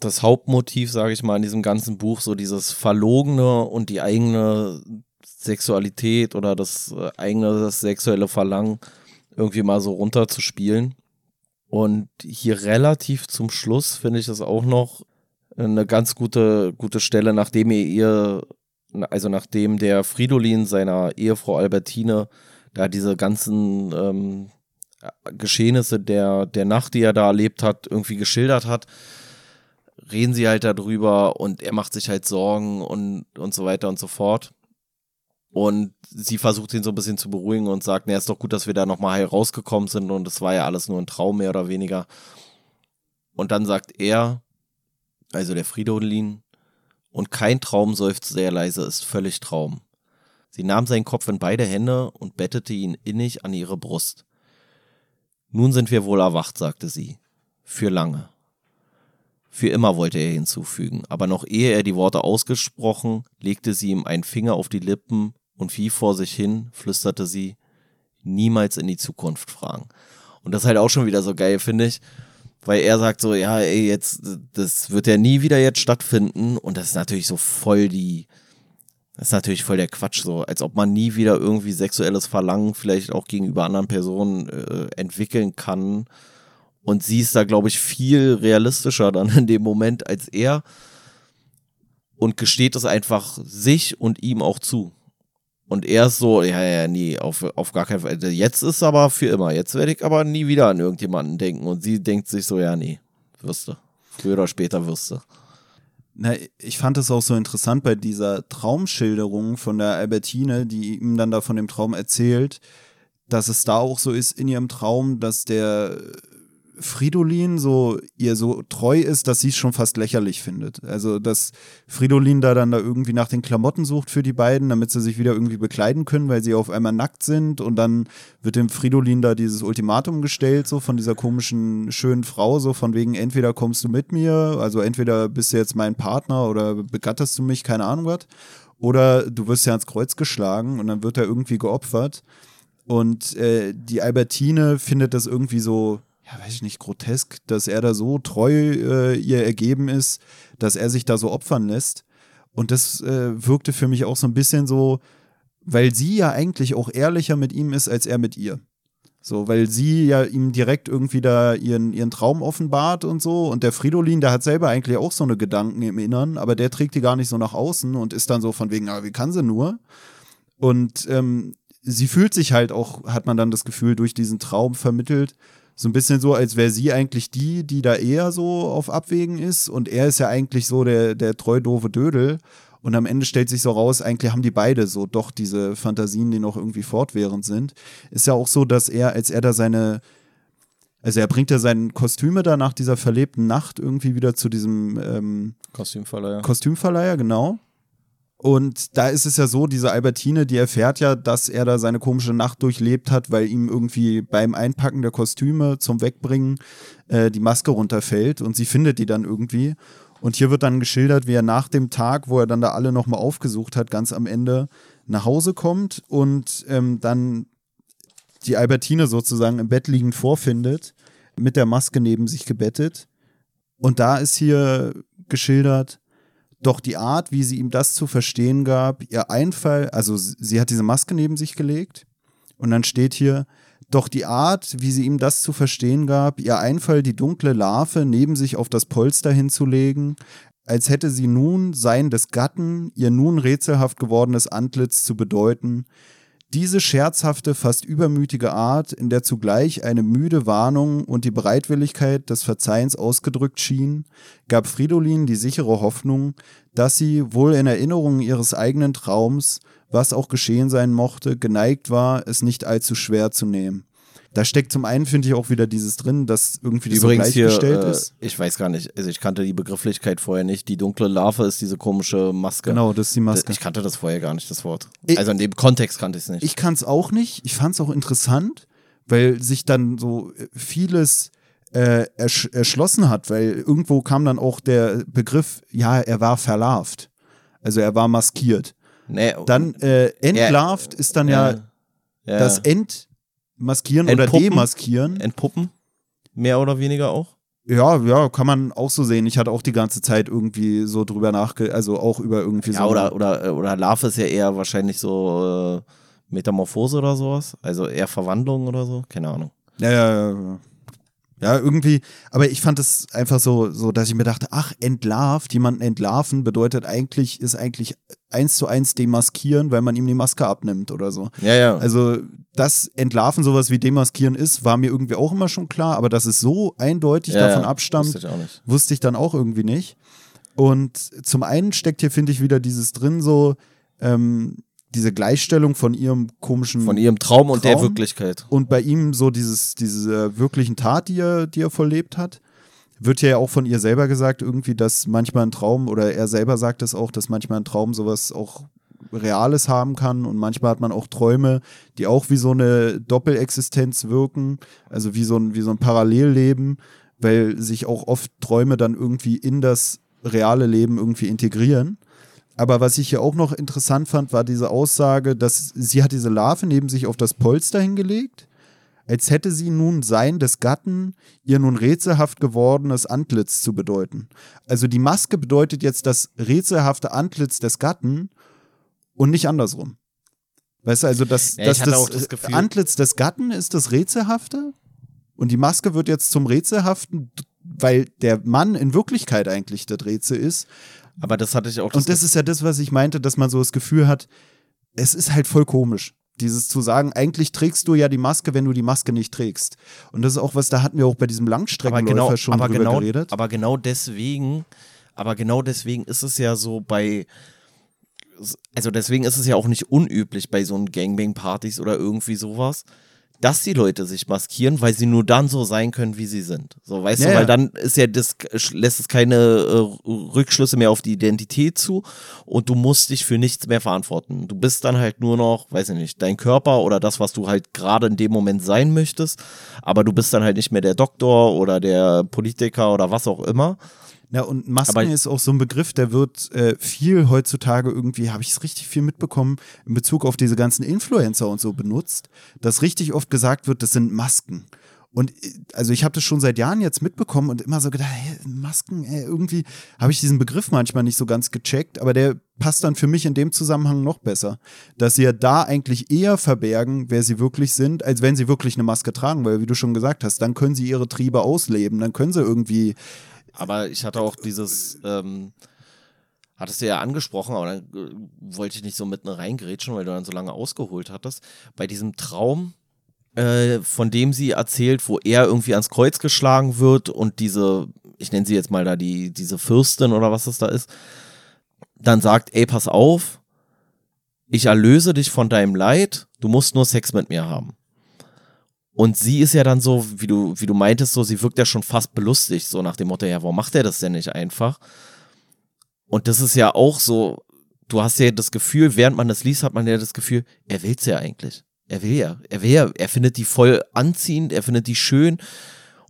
das Hauptmotiv, sage ich mal, in diesem ganzen Buch, so dieses Verlogene und die eigene Sexualität oder das äh, eigene das sexuelle Verlangen irgendwie mal so runterzuspielen. Und hier relativ zum Schluss finde ich das auch noch eine ganz gute, gute Stelle, nachdem ihr ihr, also nachdem der Fridolin seiner Ehefrau Albertine da diese ganzen ähm, Geschehnisse der, der Nacht, die er da erlebt hat, irgendwie geschildert hat, reden sie halt darüber und er macht sich halt Sorgen und, und so weiter und so fort. Und sie versucht ihn so ein bisschen zu beruhigen und sagt, naja, ist doch gut, dass wir da nochmal rausgekommen sind und es war ja alles nur ein Traum, mehr oder weniger. Und dann sagt er, also der Fridolin, und kein Traum seufzt sehr leise, ist völlig Traum. Sie nahm seinen Kopf in beide Hände und bettete ihn innig an ihre Brust. Nun sind wir wohl erwacht, sagte sie. Für lange. Für immer wollte er hinzufügen, aber noch ehe er die Worte ausgesprochen, legte sie ihm einen Finger auf die Lippen und wie vor sich hin flüsterte sie, niemals in die Zukunft fragen. Und das ist halt auch schon wieder so geil, finde ich, weil er sagt so, ja, ey, jetzt, das wird ja nie wieder jetzt stattfinden. Und das ist natürlich so voll die, das ist natürlich voll der Quatsch, so als ob man nie wieder irgendwie sexuelles Verlangen vielleicht auch gegenüber anderen Personen äh, entwickeln kann und sie ist da, glaube ich, viel realistischer dann in dem Moment als er und gesteht es einfach sich und ihm auch zu. Und er ist so, ja, ja, nee, auf, auf gar keinen Fall. Jetzt ist aber für immer. Jetzt werde ich aber nie wieder an irgendjemanden denken. Und sie denkt sich so, ja, nee, wirst du. Früher oder später wirst du. Na, ich fand es auch so interessant bei dieser Traumschilderung von der Albertine, die ihm dann da von dem Traum erzählt, dass es da auch so ist in ihrem Traum, dass der Fridolin so ihr so treu ist, dass sie es schon fast lächerlich findet. Also, dass Fridolin da dann da irgendwie nach den Klamotten sucht für die beiden, damit sie sich wieder irgendwie bekleiden können, weil sie auf einmal nackt sind und dann wird dem Fridolin da dieses Ultimatum gestellt, so von dieser komischen, schönen Frau, so von wegen, entweder kommst du mit mir, also entweder bist du jetzt mein Partner oder begatterst du mich, keine Ahnung was, oder du wirst ja ans Kreuz geschlagen und dann wird er irgendwie geopfert. Und äh, die Albertine findet das irgendwie so ja, weiß ich nicht, grotesk, dass er da so treu äh, ihr ergeben ist, dass er sich da so opfern lässt. Und das äh, wirkte für mich auch so ein bisschen so, weil sie ja eigentlich auch ehrlicher mit ihm ist, als er mit ihr. So, weil sie ja ihm direkt irgendwie da ihren, ihren Traum offenbart und so. Und der Fridolin, der hat selber eigentlich auch so eine Gedanken im Innern, aber der trägt die gar nicht so nach außen und ist dann so von wegen, ah, wie kann sie nur? Und ähm, sie fühlt sich halt auch, hat man dann das Gefühl, durch diesen Traum vermittelt, so ein bisschen so, als wäre sie eigentlich die, die da eher so auf Abwägen ist und er ist ja eigentlich so der, der treu doofe Dödel. Und am Ende stellt sich so raus, eigentlich haben die beide so doch diese Fantasien, die noch irgendwie fortwährend sind. Ist ja auch so, dass er, als er da seine, also er bringt ja seine Kostüme da nach dieser verlebten Nacht irgendwie wieder zu diesem ähm, Kostümverleiher. Kostümverleiher, genau. Und da ist es ja so, diese Albertine, die erfährt ja, dass er da seine komische Nacht durchlebt hat, weil ihm irgendwie beim Einpacken der Kostüme zum Wegbringen äh, die Maske runterfällt und sie findet die dann irgendwie. Und hier wird dann geschildert, wie er nach dem Tag, wo er dann da alle nochmal aufgesucht hat, ganz am Ende nach Hause kommt und ähm, dann die Albertine sozusagen im Bett liegend vorfindet, mit der Maske neben sich gebettet. Und da ist hier geschildert, doch die Art, wie sie ihm das zu verstehen gab, ihr Einfall, also sie hat diese Maske neben sich gelegt und dann steht hier, doch die Art, wie sie ihm das zu verstehen gab, ihr Einfall, die dunkle Larve neben sich auf das Polster hinzulegen, als hätte sie nun sein des Gatten, ihr nun rätselhaft gewordenes Antlitz zu bedeuten, diese scherzhafte, fast übermütige Art, in der zugleich eine müde Warnung und die Bereitwilligkeit des Verzeihens ausgedrückt schien, gab Fridolin die sichere Hoffnung, dass sie, wohl in Erinnerung ihres eigenen Traums, was auch geschehen sein mochte, geneigt war, es nicht allzu schwer zu nehmen da steckt zum einen, finde ich, auch wieder dieses drin, dass irgendwie das Übrigens so gleichgestellt hier, äh, ist. Ich weiß gar nicht, also ich kannte die Begrifflichkeit vorher nicht. Die dunkle Larve ist diese komische Maske. Genau, das ist die Maske. Ich kannte das vorher gar nicht, das Wort. Ich, also in dem Kontext kannte ich es nicht. Ich kann es auch nicht. Ich fand es auch interessant, weil sich dann so vieles äh, ersch erschlossen hat, weil irgendwo kam dann auch der Begriff, ja, er war verlarvt. Also er war maskiert. Nee, dann äh, entlarvt ist dann ja, ja das Ent maskieren Entpuppen, oder demaskieren. Entpuppen, mehr oder weniger auch. Ja, ja, kann man auch so sehen. Ich hatte auch die ganze Zeit irgendwie so drüber nachge, also auch über irgendwie ja, so. Oder, oder, oder Larve ist ja eher wahrscheinlich so äh, Metamorphose oder sowas. Also eher Verwandlung oder so. Keine Ahnung. Ja, ja, ja. Ja, irgendwie, aber ich fand es einfach so, so, dass ich mir dachte, ach, entlarvt, jemanden entlarven bedeutet eigentlich, ist eigentlich eins zu eins demaskieren, weil man ihm die Maske abnimmt oder so. Ja, ja. Also, dass Entlarven sowas wie demaskieren ist, war mir irgendwie auch immer schon klar, aber dass es so eindeutig ja, davon abstammt, wusste ich, wusste ich dann auch irgendwie nicht. Und zum einen steckt hier, finde ich, wieder dieses drin so, ähm, diese Gleichstellung von ihrem komischen von ihrem Traum und Traum der Wirklichkeit und bei ihm so dieses diese wirklichen Tat, die er die er verlebt hat, wird ja auch von ihr selber gesagt irgendwie, dass manchmal ein Traum oder er selber sagt es auch, dass manchmal ein Traum sowas auch Reales haben kann und manchmal hat man auch Träume, die auch wie so eine Doppelexistenz wirken, also wie so ein wie so ein Parallelleben, weil sich auch oft Träume dann irgendwie in das reale Leben irgendwie integrieren. Aber was ich hier auch noch interessant fand, war diese Aussage, dass sie hat diese Larve neben sich auf das Polster hingelegt, als hätte sie nun sein des Gatten ihr nun rätselhaft gewordenes Antlitz zu bedeuten. Also die Maske bedeutet jetzt das rätselhafte Antlitz des Gatten und nicht andersrum. Weißt du, also das, ja, das, das, das Antlitz des Gatten ist das Rätselhafte und die Maske wird jetzt zum Rätselhaften, weil der Mann in Wirklichkeit eigentlich das Rätsel ist. Aber das hatte ich auch. Das und das ist ja das, was ich meinte, dass man so das Gefühl hat, es ist halt voll komisch. Dieses zu sagen, eigentlich trägst du ja die Maske, wenn du die Maske nicht trägst. Und das ist auch was, da hatten wir auch bei diesem Langstreckenläufer genau, schon drüber genau, geredet. Aber genau deswegen, aber genau deswegen ist es ja so bei, also deswegen ist es ja auch nicht unüblich bei so Gangbang-Partys oder irgendwie sowas, dass die Leute sich maskieren, weil sie nur dann so sein können, wie sie sind. So, weißt Ja, du, weil ja. dann ist ja das, lässt es keine äh, Rückschlüsse mehr auf die Identität zu und du musst dich für nichts mehr verantworten. Du bist dann halt nur noch, weiß ich nicht, dein Körper oder das, was du halt gerade in dem Moment sein möchtest, aber du bist dann halt nicht mehr der Doktor oder der Politiker oder was auch immer. Ja, und Masken Aber- ist auch so ein Begriff, der wird äh, viel heutzutage irgendwie, habe ich es richtig viel mitbekommen, in Bezug auf diese ganzen Influencer und so benutzt, dass richtig oft gesagt wird, das sind Masken. Und äh, also ich habe das schon seit Jahren jetzt mitbekommen und immer so gedacht, hä, Masken, ey, irgendwie habe ich diesen Begriff manchmal nicht so ganz gecheckt, aber der passt dann für mich in dem Zusammenhang noch besser. Dass sie ja da eigentlich eher verbergen, wer sie wirklich sind, als wenn sie wirklich eine Maske tragen, weil wie du schon gesagt hast, dann können sie ihre Triebe ausleben, dann können sie irgendwie Aber ich hatte auch dieses, ähm, hattest du ja angesprochen, aber dann äh, wollte ich nicht so mitten reingrätschen, weil du dann so lange ausgeholt hattest. Bei diesem Traum, äh, von dem sie erzählt, wo er irgendwie ans Kreuz geschlagen wird und diese, ich nenne sie jetzt mal da die, diese Fürstin oder was das da ist, dann sagt, ey, pass auf, ich erlöse dich von deinem Leid, du musst nur Sex mit mir haben. Und sie ist ja dann so, wie du, wie du meintest, so, sie wirkt ja schon fast belustigt, so nach dem Motto, ja, warum macht er das denn nicht einfach? Und das ist ja auch so, du hast ja das Gefühl, während man das liest, hat man ja das Gefühl, er will's ja eigentlich. Er will ja, er will ja, er findet die voll anziehend, er findet die schön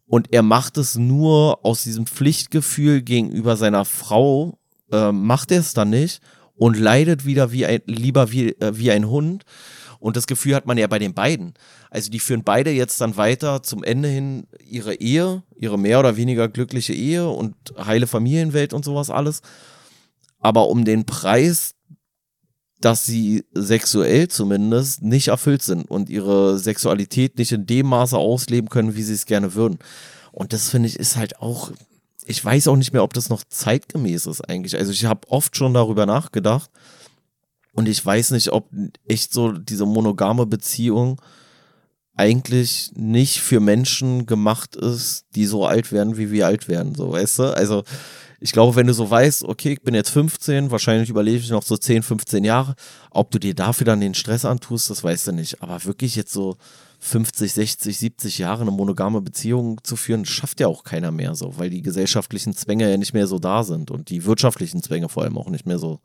und er macht es nur aus diesem Pflichtgefühl gegenüber seiner Frau, äh, macht er es dann nicht und leidet wieder wie ein, lieber wie, äh, wie ein Hund. Und das Gefühl hat man ja bei den beiden. Also die führen beide jetzt dann weiter zum Ende hin ihre Ehe, ihre mehr oder weniger glückliche Ehe und heile Familienwelt und sowas alles. Aber um den Preis, dass sie sexuell zumindest nicht erfüllt sind und ihre Sexualität nicht in dem Maße ausleben können, wie sie es gerne würden. Und das finde ich ist halt auch, ich weiß auch nicht mehr, ob das noch zeitgemäß ist eigentlich. Also ich habe oft schon darüber nachgedacht und ich weiß nicht, ob echt so diese monogame Beziehung eigentlich nicht für Menschen gemacht ist, die so alt werden, wie wir alt werden, so, weißt du? Also, ich glaube, wenn du so weißt, okay, ich bin jetzt 15, wahrscheinlich überlebe ich noch so 10, 15 Jahre, ob du dir dafür dann den Stress antust, das weißt du nicht. Aber wirklich jetzt so 50, 60, 70 Jahre eine monogame Beziehung zu führen, schafft ja auch keiner mehr so, weil die gesellschaftlichen Zwänge ja nicht mehr so da sind und die wirtschaftlichen Zwänge vor allem auch nicht mehr so.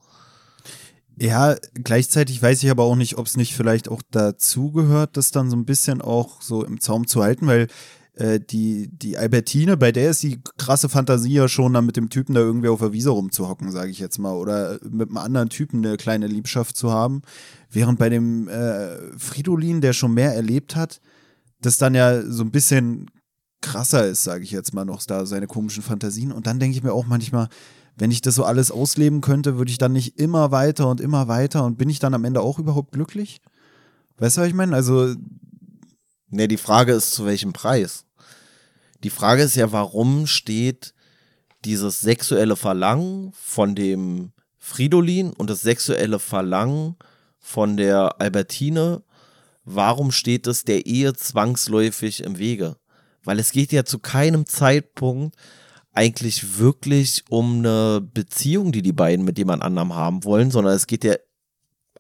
Ja, gleichzeitig weiß ich aber auch nicht, ob es nicht vielleicht auch dazugehört, das dann so ein bisschen auch so im Zaum zu halten, weil äh, die, die Albertine, bei der ist die krasse Fantasie ja schon, dann mit dem Typen da irgendwie auf der Wiese rumzuhocken, sage ich jetzt mal, oder mit einem anderen Typen eine kleine Liebschaft zu haben. Während bei dem äh, Fridolin, der schon mehr erlebt hat, das dann ja so ein bisschen krasser ist, sage ich jetzt mal noch, da seine komischen Fantasien. Und dann denke ich mir auch manchmal, wenn ich das so alles ausleben könnte, würde ich dann nicht immer weiter und immer weiter und bin ich dann am Ende auch überhaupt glücklich? Weißt du, was ich meine? Also, Ne, die Frage ist, zu welchem Preis? Die Frage ist ja, warum steht dieses sexuelle Verlangen von dem Fridolin und das sexuelle Verlangen von der Albertine, warum steht es der Ehe zwangsläufig im Wege? Weil es geht ja zu keinem Zeitpunkt eigentlich wirklich um eine Beziehung, die die beiden mit jemand anderem haben wollen, sondern es geht ja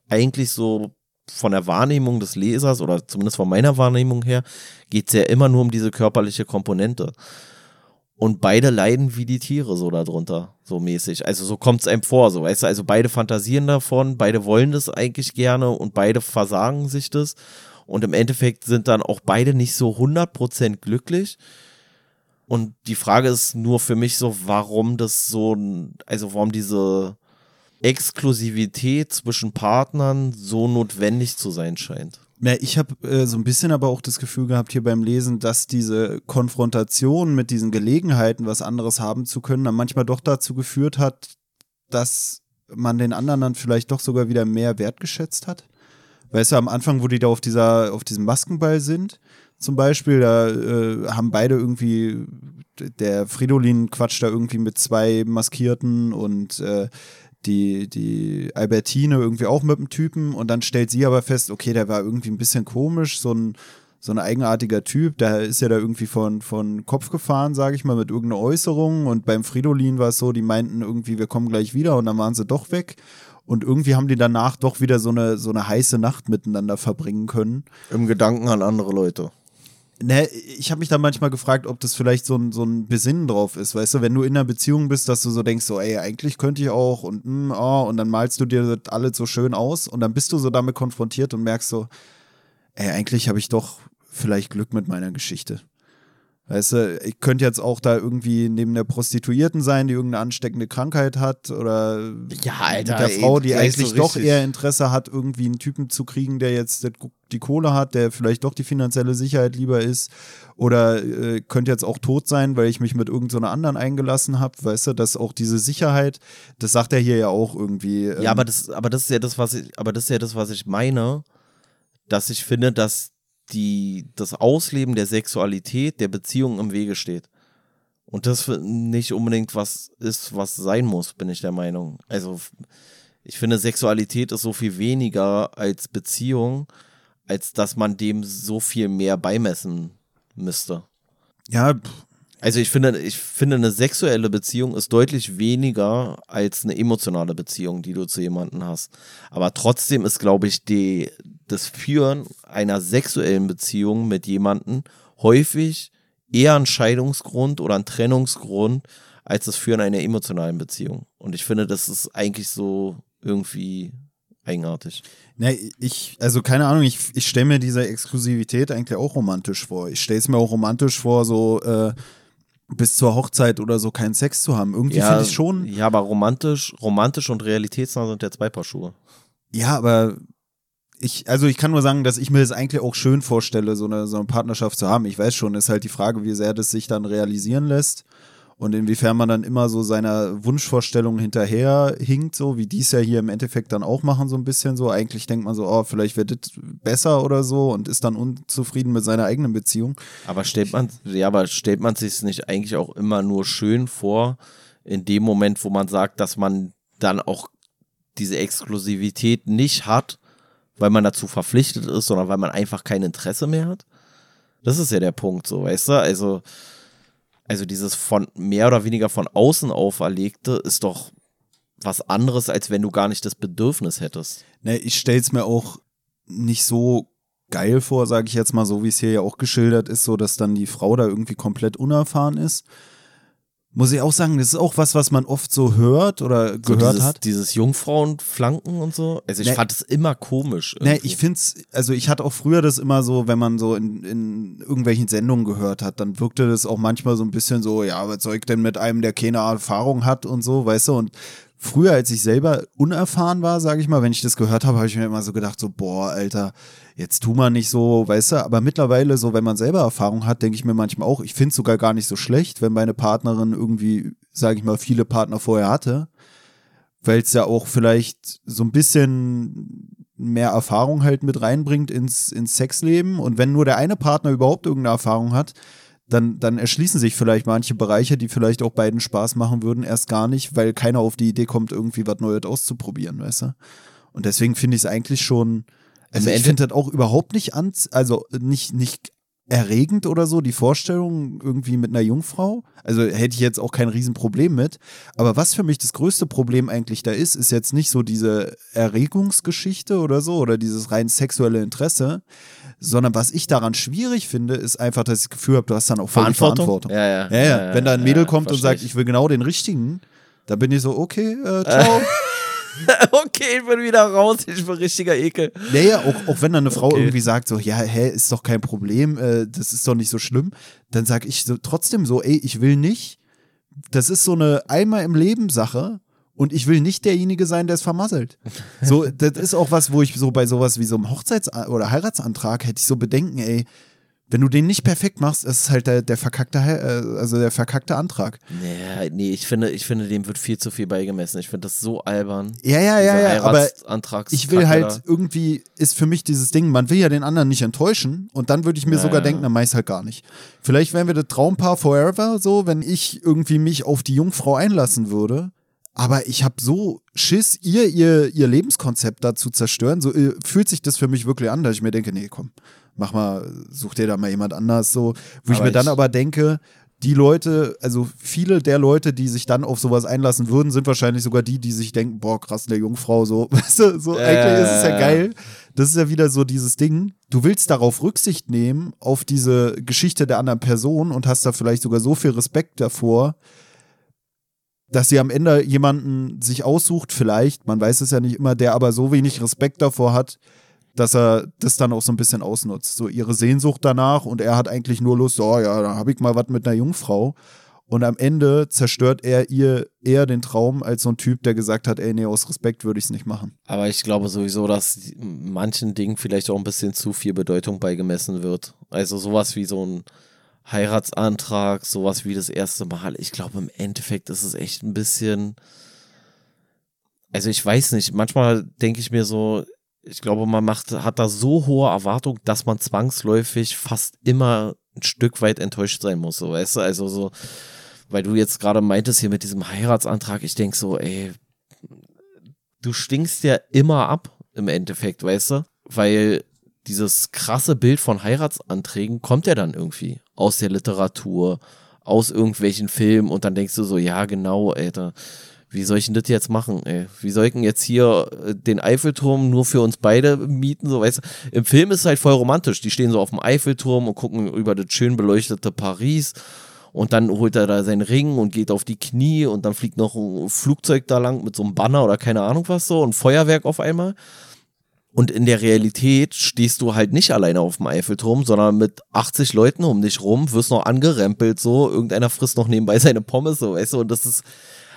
eigentlich so von der Wahrnehmung des Lesers oder zumindest von meiner Wahrnehmung her, geht es ja immer nur um diese körperliche Komponente. Und beide leiden wie die Tiere so darunter, so mäßig. Also so kommt es einem vor, so weißt du, also beide fantasieren davon, beide wollen das eigentlich gerne und beide versagen sich das. Und im Endeffekt sind dann auch beide nicht so 100% glücklich. Und die Frage ist nur für mich so, warum das so, also warum diese Exklusivität zwischen Partnern so notwendig zu sein scheint. ja, ich habe äh, so ein bisschen aber auch das Gefühl gehabt hier beim Lesen, dass diese Konfrontation mit diesen Gelegenheiten, was anderes haben zu können, dann manchmal doch dazu geführt hat, dass man den anderen dann vielleicht doch sogar wieder mehr wertgeschätzt hat. Weißt du, am Anfang, wo die da auf dieser, auf diesem Maskenball sind, zum Beispiel, da äh, haben beide irgendwie, der Fridolin quatscht da irgendwie mit zwei Maskierten und äh, die, die Albertine irgendwie auch mit dem Typen und dann stellt sie aber fest, okay, der war irgendwie ein bisschen komisch, so ein, so ein eigenartiger Typ, der ist ja da irgendwie von, von Kopf gefahren, sage ich mal, mit irgendeiner Äußerung und beim Fridolin war es so, die meinten irgendwie, wir kommen gleich wieder und dann waren sie doch weg Und irgendwie haben die danach doch wieder so eine, so eine heiße Nacht miteinander verbringen können. Im Gedanken an andere Leute. Ne, ich habe mich da manchmal gefragt, ob das vielleicht so ein, so ein Besinnen drauf ist, weißt du, wenn du in einer Beziehung bist, dass du so denkst, so, ey, eigentlich könnte ich auch und mm, oh, und dann malst du dir das alles so schön aus und dann bist du so damit konfrontiert und merkst so, ey, eigentlich habe ich doch vielleicht Glück mit meiner Geschichte. Weißt du, ich könnte jetzt auch da irgendwie neben der Prostituierten sein, die irgendeine ansteckende Krankheit hat oder ja, Alter, mit der Frau, die eigentlich doch eher Interesse hat, irgendwie einen Typen zu kriegen, der jetzt die Kohle hat, der vielleicht doch die finanzielle Sicherheit lieber ist oder äh, könnte jetzt auch tot sein, weil ich mich mit irgendeiner so anderen eingelassen habe, weißt du, dass auch diese Sicherheit, das sagt er hier ja auch irgendwie. Ähm, ja, aber das, aber das ist ja das, was ich, aber das ist ja das, was ich meine, dass ich finde, dass die, das Ausleben der Sexualität der Beziehung im Wege steht. Und das nicht unbedingt was ist, was sein muss, bin ich der Meinung. Also ich finde, Sexualität ist so viel weniger als Beziehung, als dass man dem so viel mehr beimessen müsste. Ja. Also ich finde, ich finde, eine sexuelle Beziehung ist deutlich weniger als eine emotionale Beziehung, die du zu jemandem hast. Aber trotzdem ist, glaube ich, die, das Führen einer sexuellen Beziehung mit jemandem häufig eher ein Scheidungsgrund oder ein Trennungsgrund als das Führen einer emotionalen Beziehung. Und ich finde, das ist eigentlich so irgendwie eigenartig. Ne, ich, also keine Ahnung, ich, ich stelle mir diese Exklusivität eigentlich auch romantisch vor. Ich stelle es mir auch romantisch vor, so äh, bis zur Hochzeit oder so keinen Sex zu haben. Irgendwie ja, finde ich schon. Ja, aber romantisch, romantisch und realitätsnah sind ja zwei Paar Schuhe. Ja, aber ich, also ich kann nur sagen, dass ich mir das eigentlich auch schön vorstelle, so eine, so eine Partnerschaft zu haben. Ich weiß schon, ist halt die Frage, wie sehr das sich dann realisieren lässt und inwiefern man dann immer so seiner Wunschvorstellung hinterher hinkt, so wie dies ja hier im Endeffekt dann auch machen, so ein bisschen so. Eigentlich denkt man so, oh, vielleicht wird das besser oder so und ist dann unzufrieden mit seiner eigenen Beziehung. Aber stellt man, ja, aber stellt man sich nicht eigentlich auch immer nur schön vor, in dem Moment, wo man sagt, dass man dann auch diese Exklusivität nicht hat, weil man dazu verpflichtet ist, sondern weil man einfach kein Interesse mehr hat. Das ist ja der Punkt, so, weißt du? Also, also dieses von mehr oder weniger von außen auferlegte ist doch was anderes, als wenn du gar nicht das Bedürfnis hättest. Ne, ich stell's mir auch nicht so geil vor, sage ich jetzt mal, so wie es hier ja auch geschildert ist, so dass dann die Frau da irgendwie komplett unerfahren ist muss ich auch sagen, das ist auch was, was man oft so hört oder so gehört dieses, hat. Dieses Jungfrauenflanken und so. Also ich ne, fand es immer komisch. Ne, ich finde es, also ich hatte auch früher das immer so, wenn man so in, in irgendwelchen Sendungen gehört hat, dann wirkte das auch manchmal so ein bisschen so, ja, was soll ich denn mit einem, der keine Erfahrung hat und so, weißt du, und früher, als ich selber unerfahren war, sage ich mal, wenn ich das gehört habe, habe ich mir immer so gedacht, so, boah, Alter, jetzt tu mal nicht so, weißt du, aber mittlerweile, so, wenn man selber Erfahrung hat, denke ich mir manchmal auch, ich finde es sogar gar nicht so schlecht, wenn meine Partnerin irgendwie, sage ich mal, viele Partner vorher hatte, weil es ja auch vielleicht so ein bisschen mehr Erfahrung halt mit reinbringt ins, ins Sexleben. Und wenn nur der eine Partner überhaupt irgendeine Erfahrung hat, dann, dann erschließen sich vielleicht manche Bereiche, die vielleicht auch beiden Spaß machen würden, erst gar nicht, weil keiner auf die Idee kommt, irgendwie was Neues auszuprobieren, weißt du? Und deswegen finde ich es eigentlich schon, also ich finde das auch überhaupt nicht an, also nicht, nicht erregend oder so, die Vorstellung irgendwie mit einer Jungfrau. Also hätte ich jetzt auch kein Riesenproblem mit. Aber was für mich das größte Problem eigentlich da ist, ist jetzt nicht so diese Erregungsgeschichte oder so oder dieses rein sexuelle Interesse, sondern was ich daran schwierig finde, ist einfach, dass ich das Gefühl habe, du hast dann auch voll Verantwortung. Verantwortung. Ja, ja. ja, ja. Wenn da ein Mädel kommt und sagt, ich will genau den richtigen, da bin ich so, okay, äh, ciao. okay, ich bin wieder raus, ich bin richtiger Ekel. Naja, auch, auch wenn dann eine Frau okay. irgendwie sagt, so, ja, hä, ist doch kein Problem, äh, das ist doch nicht so schlimm, dann sage ich so trotzdem so, ey, ich will nicht. Das ist so eine einmal im Leben Sache und ich will nicht derjenige sein, der es vermasselt. So, das ist auch was, wo ich so bei sowas wie so einem Hochzeits- oder Heiratsantrag hätte ich so Bedenken, ey, wenn du den nicht perfekt machst, ist es halt der, der verkackte, äh, also der verkackte Antrag. Nee, nee, ich finde, ich finde, dem wird viel zu viel beigemessen. Ich finde das so albern. Ja, ja, ja, ja, aber ich will halt da. irgendwie, ist für mich dieses Ding, man will ja den anderen nicht enttäuschen und dann würde ich mir ja, sogar denken, dann mach ich halt gar nicht. Vielleicht wären wir das Traumpaar forever so, wenn ich irgendwie mich auf die Jungfrau einlassen würde. Aber ich habe so Schiss, ihr, ihr, ihr Lebenskonzept da zu zerstören. So äh, fühlt sich das für mich wirklich an, dass ich mir denke, nee, komm, mach mal, such dir da mal jemand anders so. Wo aber ich mir dann aber denke, die Leute, also viele der Leute, die sich dann auf sowas einlassen würden, sind wahrscheinlich sogar die, die sich denken, boah, krass, eine Jungfrau, so, weißt du, so, äh. eigentlich ist es ja geil. Das ist ja wieder so dieses Ding. Du willst darauf Rücksicht nehmen, auf diese Geschichte der anderen Person und hast da vielleicht sogar so viel Respekt davor, dass sie am Ende jemanden sich aussucht, vielleicht, man weiß es ja nicht immer, der aber so wenig Respekt davor hat, dass er das dann auch so ein bisschen ausnutzt. So ihre Sehnsucht danach und er hat eigentlich nur Lust, oh ja, da habe ich mal was mit einer Jungfrau. Und am Ende zerstört er ihr eher den Traum als so ein Typ, der gesagt hat, ey, nee, aus Respekt würde ich es nicht machen. Aber ich glaube sowieso, dass manchen Dingen vielleicht auch ein bisschen zu viel Bedeutung beigemessen wird. Also sowas wie so ein Heiratsantrag, sowas wie das erste Mal. Ich glaube, im Endeffekt ist es echt ein bisschen. Also ich weiß nicht, manchmal denke ich mir so, ich glaube, man macht, hat da so hohe Erwartungen, dass man zwangsläufig fast immer ein Stück weit enttäuscht sein muss, so weißt du, also so, weil du jetzt gerade meintest hier mit diesem Heiratsantrag, ich denke so, ey, du stinkst ja immer ab im Endeffekt, weißt du, weil dieses krasse Bild von Heiratsanträgen kommt ja dann irgendwie aus der Literatur, aus irgendwelchen Filmen und dann denkst du so, ja genau, Alter, wie soll ich denn das jetzt machen, ey? Wie soll ich denn jetzt hier äh, den Eiffelturm nur für uns beide mieten, so weißt du? Im Film ist es halt voll romantisch. Die stehen so auf dem Eiffelturm und gucken über das schön beleuchtete Paris. Und dann holt er da seinen Ring und geht auf die Knie und dann fliegt noch ein Flugzeug da lang mit so einem Banner oder keine Ahnung was so und Feuerwerk auf einmal. Und in der Realität stehst du halt nicht alleine auf dem Eiffelturm, sondern mit 80 Leuten um dich rum, wirst noch angerempelt, so. Irgendeiner frisst noch nebenbei seine Pommes, so, weißt du. Und das ist,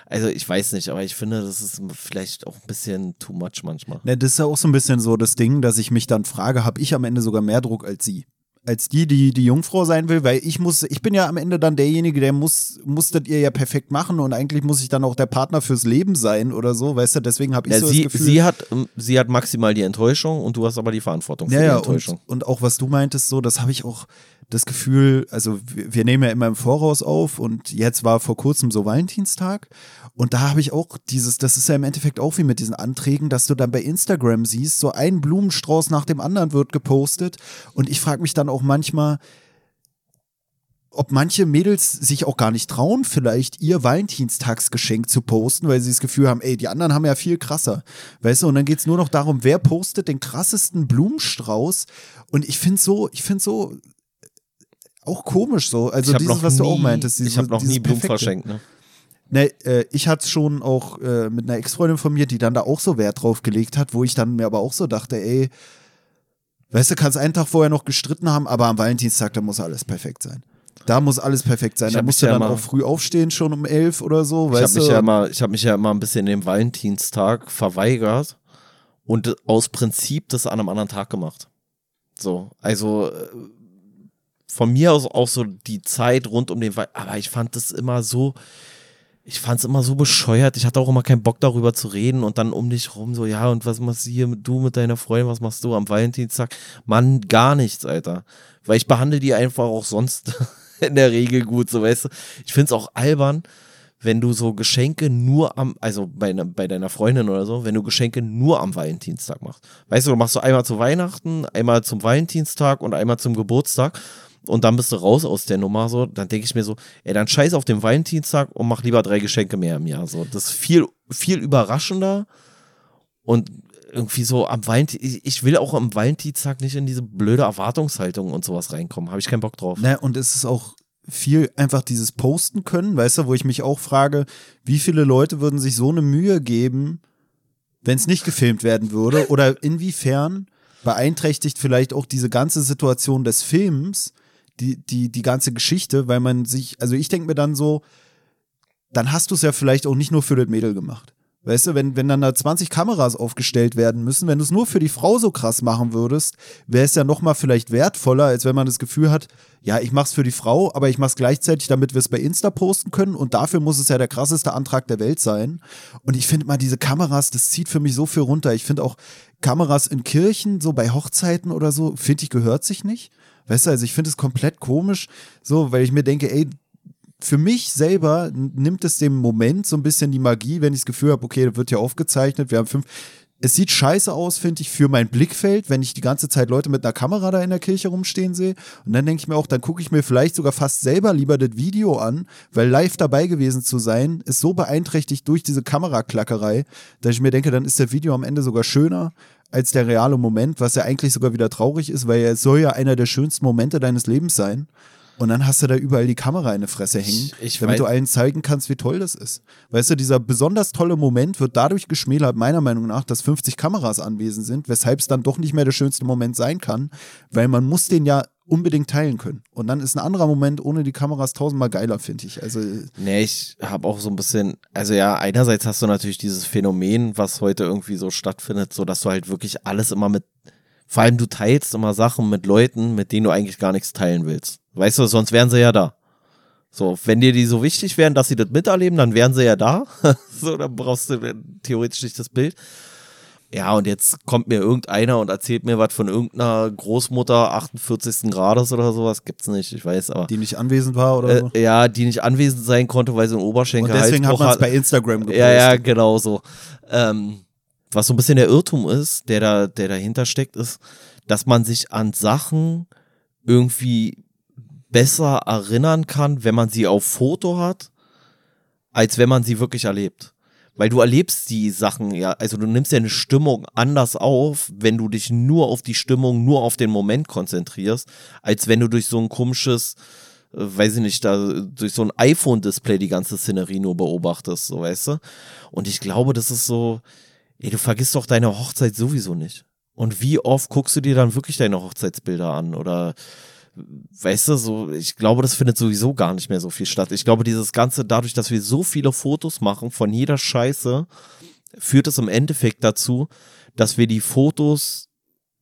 also ich weiß nicht, aber ich finde, das ist vielleicht auch ein bisschen too much manchmal. Ne, das ist ja auch so ein bisschen so das Ding, dass ich mich dann frage, habe ich am Ende sogar mehr Druck als sie? Als die, die die Jungfrau sein will, weil ich muss, ich bin ja am Ende dann derjenige, der muss, musstet ihr ja perfekt machen und eigentlich muss ich dann auch der Partner fürs Leben sein oder so, weißt du, deswegen habe ich ja, so sie, das Gefühl. Sie hat, ähm, sie hat maximal die Enttäuschung und du hast aber die Verantwortung für ja, die Enttäuschung. Und, und auch was du meintest, so, das habe ich auch das Gefühl, also wir, wir nehmen ja immer im Voraus auf und jetzt war vor kurzem so Valentinstag und da habe ich auch dieses, das ist ja im Endeffekt auch wie mit diesen Anträgen, dass du dann bei Instagram siehst, so ein Blumenstrauß nach dem anderen wird gepostet. Und ich frage mich dann auch manchmal, ob manche Mädels sich auch gar nicht trauen, vielleicht ihr Valentinstagsgeschenk zu posten, weil sie das Gefühl haben, ey, die anderen haben ja viel krasser. Weißt du, und dann geht es nur noch darum, wer postet den krassesten Blumenstrauß. Und ich finde so, ich finde so auch komisch so. Also dieses, was du auch meintest. Dieses, ich habe noch nie Blumen verschenkt, ne? Ne, äh, ich hatte es schon auch äh, mit einer Ex-Freundin von mir, die dann da auch so Wert drauf gelegt hat, wo ich dann mir aber auch so dachte, ey, weißt du, kannst einen Tag vorher noch gestritten haben, aber am Valentinstag, da muss alles perfekt sein. Da muss alles perfekt sein. Da musst du ja dann auch früh aufstehen, schon um elf oder so. Ich habe mich, ja immer, hab mich ja immer ein bisschen dem Valentinstag verweigert und aus Prinzip das an einem anderen Tag gemacht. So, also äh, von mir aus auch so die Zeit rund um den Valentinstag, aber ich fand das immer so, ich fand es immer so bescheuert. Ich hatte auch immer keinen Bock darüber zu reden und dann um dich rum so, ja, und was machst du hier, du mit deiner Freundin, was machst du am Valentinstag? Mann, gar nichts, Alter. Weil ich behandle die einfach auch sonst in der Regel gut, so weißt du. Ich finde es auch albern, wenn du so Geschenke nur am, also bei, ne, bei deiner Freundin oder so, wenn du Geschenke nur am Valentinstag machst. Weißt du, du machst so einmal zu Weihnachten, einmal zum Valentinstag und einmal zum Geburtstag und dann bist du raus aus der Nummer, so, dann denke ich mir so, ey, dann scheiß auf den Valentinstag und mach lieber drei Geschenke mehr im Jahr. So, das ist viel, viel überraschender und irgendwie so am Valentin, ich will auch am Valentinstag nicht in diese blöde Erwartungshaltung und sowas reinkommen. Habe ich keinen Bock drauf. Ne, und es ist auch viel einfach dieses Posten können, weißt du, wo ich mich auch frage, wie viele Leute würden sich so eine Mühe geben, wenn es nicht gefilmt werden würde? Oder inwiefern beeinträchtigt vielleicht auch diese ganze Situation des Films die, die, die ganze Geschichte, weil man sich, also ich denke mir dann so, dann hast du es ja vielleicht auch nicht nur für das Mädel gemacht. Weißt du, wenn, wenn dann da 20 Kameras aufgestellt werden müssen, wenn du es nur für die Frau so krass machen würdest, wäre es ja nochmal vielleicht wertvoller, als wenn man das Gefühl hat, ja, ich mach's für die Frau, aber ich mach's gleichzeitig, damit wir es bei Insta posten können und dafür muss es ja der krasseste Antrag der Welt sein. Und ich finde mal, diese Kameras, das zieht für mich so viel runter. Ich finde auch Kameras in Kirchen, so bei Hochzeiten oder so, finde ich, gehört sich nicht. Weißt du, also ich finde es komplett komisch, so, weil ich mir denke, ey, für mich selber nimmt es dem Moment so ein bisschen die Magie, wenn ich das Gefühl habe, okay, da wird ja aufgezeichnet, wir haben fünf. es sieht scheiße aus, finde ich, für mein Blickfeld, wenn ich die ganze Zeit Leute mit einer Kamera da in der Kirche rumstehen sehe. Und dann denke ich mir auch, dann gucke ich mir vielleicht sogar fast selber lieber das Video an, weil live dabei gewesen zu sein, ist so beeinträchtigt durch diese Kameraklackerei, dass ich mir denke, dann ist das Video am Ende sogar schöner als der reale Moment, was ja eigentlich sogar wieder traurig ist, weil es soll ja einer der schönsten Momente deines Lebens sein. Und dann hast du da überall die Kamera in der Fresse hängen, Ich- ich damit du allen zeigen kannst, wie toll das ist. Weißt du, dieser besonders tolle Moment wird dadurch geschmälert, meiner Meinung nach, dass 50 Kameras anwesend sind, weshalb es dann doch nicht mehr der schönste Moment sein kann, weil man muss den ja unbedingt teilen können. Und dann ist ein anderer Moment ohne die Kameras tausendmal geiler, finde ich. Also Nee, ich habe auch so ein bisschen, also ja, einerseits hast du natürlich dieses Phänomen, was heute irgendwie so stattfindet, so dass du halt wirklich alles immer mit, vor allem du teilst immer Sachen mit Leuten, mit denen du eigentlich gar nichts teilen willst. Weißt du, sonst wären sie ja da. So, wenn dir die so wichtig wären, dass sie das miterleben, dann wären sie ja da. so, dann brauchst du theoretisch nicht das Bild. Ja, und jetzt kommt mir irgendeiner und erzählt mir was von irgendeiner Großmutter 48. Grades oder sowas. Gibt's nicht, ich weiß, aber. die nicht anwesend war oder so. Äh, ja, die nicht anwesend sein konnte, weil sie einen Oberschenkel Und deswegen hat man es bei Instagram gepostet. Ja, ja, genau so. Ähm, was so ein bisschen der Irrtum ist, der da, der dahinter steckt, ist, dass man sich an Sachen irgendwie besser erinnern kann, wenn man sie auf Foto hat, als wenn man sie wirklich erlebt. Weil du erlebst die Sachen ja, also du nimmst ja eine Stimmung anders auf, wenn du dich nur auf die Stimmung, nur auf den Moment konzentrierst, als wenn du durch so ein komisches, äh, weiß ich nicht, da durch so ein iPhone-Display die ganze Szenerie nur beobachtest, so weißt du. Und ich glaube, das ist so, ey, du vergisst doch deine Hochzeit sowieso nicht. Und wie oft guckst du dir dann wirklich deine Hochzeitsbilder an? Oder weißt du, so, ich glaube, das findet sowieso gar nicht mehr so viel statt. Ich glaube, dieses Ganze, dadurch, dass wir so viele Fotos machen von jeder Scheiße, führt es im Endeffekt dazu, dass wir die Fotos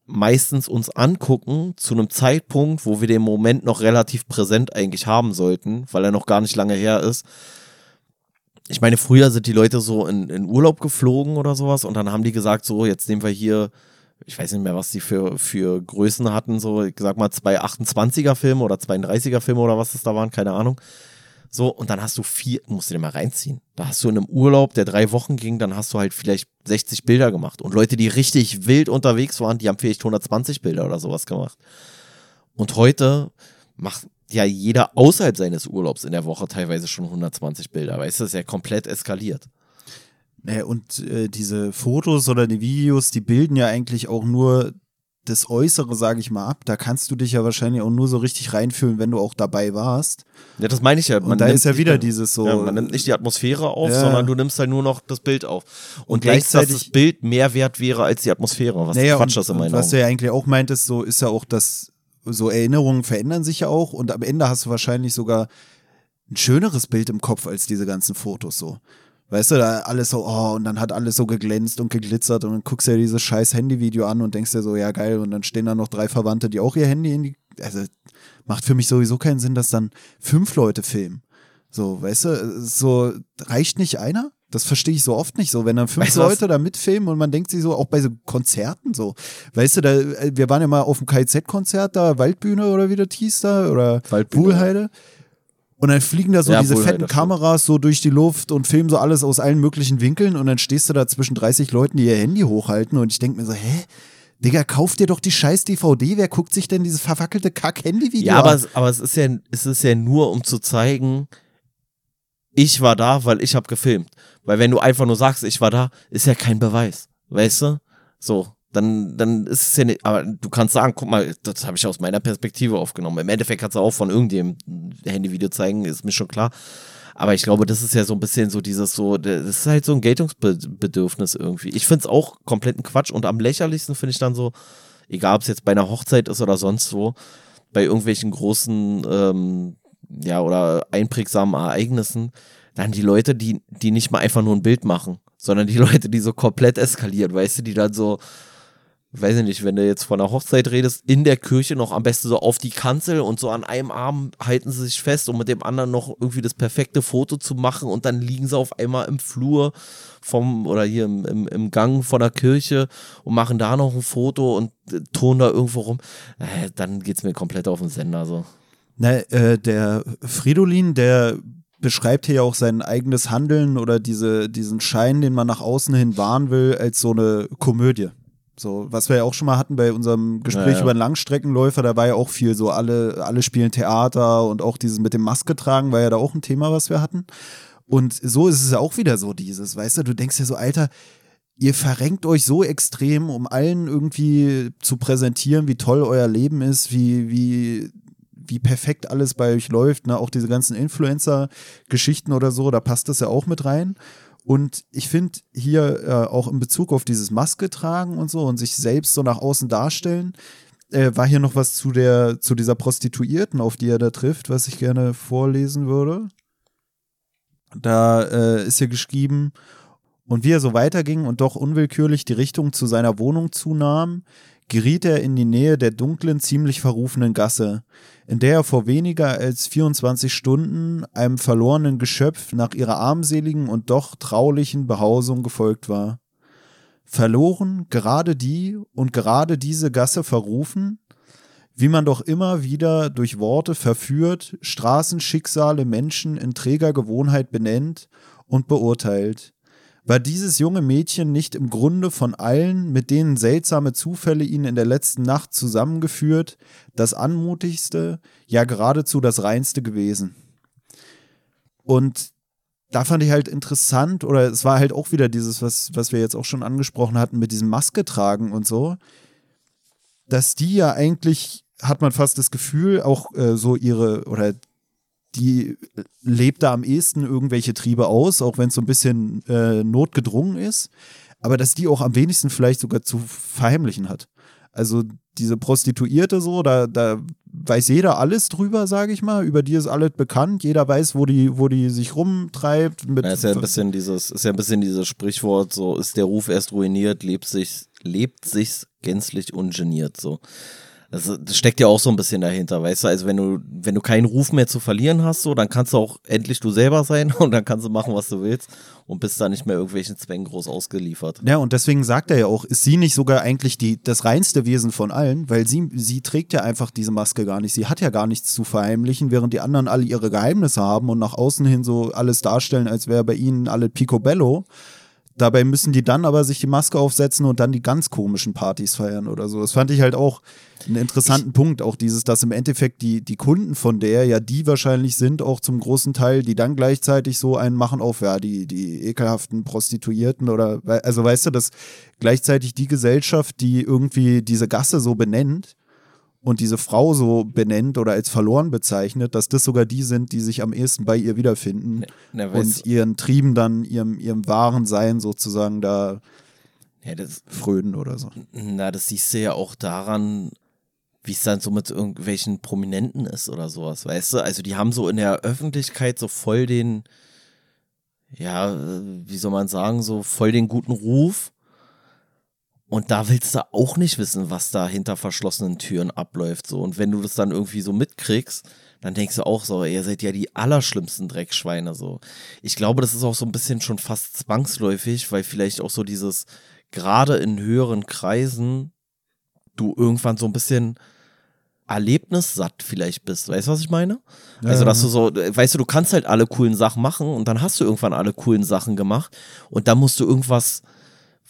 meistens uns angucken zu einem Zeitpunkt, wo wir den Moment noch relativ präsent eigentlich haben sollten, weil er noch gar nicht lange her ist. Ich meine, früher sind die Leute so in, in Urlaub geflogen oder sowas und dann haben die gesagt, so, jetzt nehmen wir hier, ich weiß nicht mehr, was die für, für Größen hatten, so, ich sag mal, zwei 28er Filme oder 32er Filme oder was das da waren, keine Ahnung. So, und dann hast du vier, musst du dir mal reinziehen. Da hast du in einem Urlaub, der drei Wochen ging, dann hast du halt vielleicht 60 Bilder gemacht. Und Leute, die richtig wild unterwegs waren, die haben vielleicht 120 Bilder oder sowas gemacht. Und heute macht ja jeder außerhalb seines Urlaubs in der Woche teilweise schon 120 Bilder. Weißt du, das ist ja komplett eskaliert. Naja, und äh, diese Fotos oder die Videos, die bilden ja eigentlich auch nur das Äußere, sage ich mal, ab. Da kannst du dich ja wahrscheinlich auch nur so richtig reinfühlen, wenn du auch dabei warst. Ja, das meine ich ja. Und da ist ja wieder dieses so. Ja, man nimmt nicht die Atmosphäre auf, Ja. sondern du nimmst halt nur noch das Bild auf. Und, Und denkst, dass gleichzeitig- das Bild mehr wert wäre als die Atmosphäre. Was naja, Quatsch das in meinen was Augen. du ja eigentlich auch meintest, so ist ja auch, dass so Erinnerungen verändern sich ja auch und am Ende hast du wahrscheinlich sogar ein schöneres Bild im Kopf als diese ganzen Fotos so. Weißt du, da alles so, oh, und dann hat alles so geglänzt und geglitzert und dann guckst du dir dieses scheiß Handyvideo an und denkst dir so, ja geil, und dann stehen da noch drei Verwandte, die auch ihr Handy in die, also macht für mich sowieso keinen Sinn, dass dann fünf Leute filmen. So, weißt du, so reicht nicht einer? Das verstehe ich so oft nicht so, wenn dann fünf Weißt du? Leute da mitfilmen und man denkt sich so, auch bei so Konzerten so. Weißt du, da, äh, wir waren ja mal auf dem KZ-Konzert da, Waldbühne oder wie das hieß da, oder Waldbühne, Wuhlheide. Und dann fliegen da so Ja, diese fetten. Kameras so durch die Luft und filmen so alles aus allen möglichen Winkeln und dann stehst du da zwischen 30 Leuten, die ihr Handy hochhalten und ich denke mir so, hä? Digga, kauf dir doch die scheiß DVD, wer guckt sich denn dieses verwackelte Kack-Handy-Video Ja, aber, an? es, aber es, ist ja, es ist ja nur, um zu zeigen, ich war da, weil ich habe gefilmt. Weil wenn du einfach nur sagst, ich war da, ist ja kein Beweis. Weißt du? So, dann, dann ist es ja nicht, aber du kannst sagen, guck mal, das habe ich aus meiner Perspektive aufgenommen. Im Endeffekt kannst du auch von irgendjemandem Handyvideo zeigen, ist mir schon klar. Aber ich glaube, das ist ja so ein bisschen so dieses so, das ist halt so ein Geltungsbedürfnis irgendwie. Ich finde es auch kompletten Quatsch und am lächerlichsten finde ich dann so, egal ob es jetzt bei einer Hochzeit ist oder sonst wo, bei irgendwelchen großen, ähm, ja, oder einprägsamen Ereignissen, dann die Leute, die, die nicht mal einfach nur ein Bild machen, sondern die Leute, die so komplett eskalieren, weißt du, die dann so, weiß ich nicht, wenn du jetzt von einer Hochzeit redest, in der Kirche noch am besten so auf die Kanzel und so an einem Arm halten sie sich fest, um mit dem anderen noch irgendwie das perfekte Foto zu machen und dann liegen sie auf einmal im Flur vom oder hier im, im, im Gang von der Kirche und machen da noch ein Foto und äh, turnen da irgendwo rum. Äh, dann geht's mir komplett auf den Sender so. Na, äh, der Fridolin, der beschreibt hier ja auch sein eigenes Handeln oder diese, diesen Schein, den man nach außen hin wahren will, als so eine Komödie. So, was wir ja auch schon mal hatten bei unserem Gespräch Ja, ja. über den Langstreckenläufer, da war ja auch viel so, alle, alle spielen Theater und auch dieses mit dem Maske tragen war ja da auch ein Thema, was wir hatten. Und so ist es ja auch wieder so dieses, weißt du, du denkst ja so, Alter, ihr verrenkt euch so extrem, um allen irgendwie zu präsentieren, wie toll euer Leben ist, wie, wie, wie perfekt alles bei euch läuft, ne? auch diese ganzen Influencer-Geschichten oder so, da passt das ja auch mit rein. Und ich finde hier äh, auch in Bezug auf dieses Maske tragen und so und sich selbst so nach außen darstellen, äh, war hier noch was zu der, zu dieser Prostituierten, auf die er da trifft, was ich gerne vorlesen würde. Da äh, ist hier geschrieben, und wie er so weiterging und doch unwillkürlich die Richtung zu seiner Wohnung zunahm, geriet er in die Nähe der dunklen, ziemlich verrufenen Gasse, in der er vor weniger als 24 Stunden einem verlorenen Geschöpf nach ihrer armseligen und doch traulichen Behausung gefolgt war. Verloren, gerade die und gerade diese Gasse verrufen, wie man doch immer wieder durch Worte verführt, Straßenschicksale Menschen in träger Gewohnheit benennt und beurteilt. War dieses junge Mädchen nicht im Grunde von allen, mit denen seltsame Zufälle ihn in der letzten Nacht zusammengeführt, das anmutigste, ja geradezu das reinste gewesen? Und da fand ich halt interessant, oder es war halt auch wieder dieses, was, was wir jetzt auch schon angesprochen hatten, mit diesem Maske tragen und so, dass die ja eigentlich, hat man fast das Gefühl, auch äh, so ihre, oder die lebt da am ehesten irgendwelche Triebe aus, auch wenn es so ein bisschen äh, notgedrungen ist, aber dass die auch am wenigsten vielleicht sogar zu verheimlichen hat. Also diese Prostituierte so, da, da weiß jeder alles drüber, sage ich mal. Über die ist alles bekannt. Jeder weiß, wo die, wo die sich rumtreibt. Mit Ja, ist ja ein bisschen dieses, ist ja ein bisschen dieses Sprichwort, so ist der Ruf erst ruiniert, lebt sich, lebt sich's gänzlich ungeniert, so. Das, das steckt ja auch so ein bisschen dahinter, weißt du? Also wenn du, wenn du keinen Ruf mehr zu verlieren hast, so, dann kannst du auch endlich du selber sein und dann kannst du machen, was du willst und bist da nicht mehr irgendwelchen Zwängen groß ausgeliefert. Ja, und deswegen sagt er ja auch, ist sie nicht sogar eigentlich die, das reinste Wesen von allen, weil sie, sie trägt ja einfach diese Maske gar nicht. Sie hat ja gar nichts zu verheimlichen, während die anderen alle ihre Geheimnisse haben und nach außen hin so alles darstellen, als wäre bei ihnen alle Picobello. Dabei müssen die dann aber sich die Maske aufsetzen und dann die ganz komischen Partys feiern oder so. Das fand ich halt auch einen interessanten Punkt. Auch dieses, dass im Endeffekt die, die Kunden von der ja die wahrscheinlich sind, auch zum großen Teil, die dann gleichzeitig so einen machen auf, ja, die, die ekelhaften Prostituierten oder, also weißt du, dass gleichzeitig die Gesellschaft, die irgendwie diese Gasse so benennt, und diese Frau so benennt oder als verloren bezeichnet, dass das sogar die sind, die sich am ehesten bei ihr wiederfinden Na, weißt und ihren Trieben dann, ihrem, ihrem wahren Sein sozusagen da Ja, das, frönen oder so. na, das siehst du ja auch daran, wie es dann so mit irgendwelchen Prominenten ist oder sowas, weißt du? Also die haben so in der Öffentlichkeit so voll den, ja, wie soll man sagen, so voll den guten Ruf. Und da willst du auch nicht wissen, was da hinter verschlossenen Türen abläuft. So. Und wenn du das dann irgendwie so mitkriegst, dann denkst du auch so, ihr seid ja die allerschlimmsten Dreckschweine. So. Ich glaube, das ist auch so ein bisschen schon fast zwangsläufig, weil vielleicht auch so dieses, gerade in höheren Kreisen, du irgendwann so ein bisschen erlebnissatt vielleicht bist. Weißt du, was ich meine? Also, dass du so, weißt du, du kannst halt alle coolen Sachen machen und dann hast du irgendwann alle coolen Sachen gemacht und dann musst du irgendwas,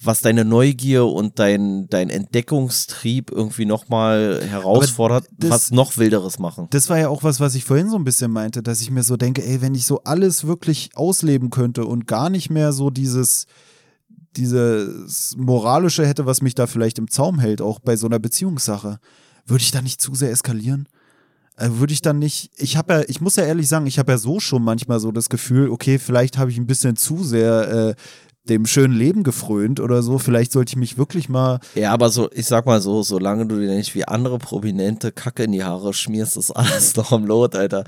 was deine Neugier und dein, dein Entdeckungstrieb irgendwie nochmal herausfordert, das- was noch wilderes machen. Das war ja auch was, was ich vorhin so ein bisschen meinte, dass ich mir so denke, ey, wenn ich so alles wirklich ausleben könnte und gar nicht mehr so dieses, dieses Moralische hätte, was mich da vielleicht im Zaum hält, auch bei so einer Beziehungssache, würde ich da nicht zu sehr eskalieren? Äh, Würde ich dann nicht, ich habe ja, ich muss ja ehrlich sagen, ich habe ja so schon manchmal so das Gefühl, okay, vielleicht habe ich ein bisschen zu sehr äh, dem schönen Leben gefrönt oder so, vielleicht sollte ich mich wirklich mal Ja, aber so, ich sag mal so, solange du dir nicht wie andere Prominente Kacke in die Haare schmierst, ist alles noch im Lot, Alter.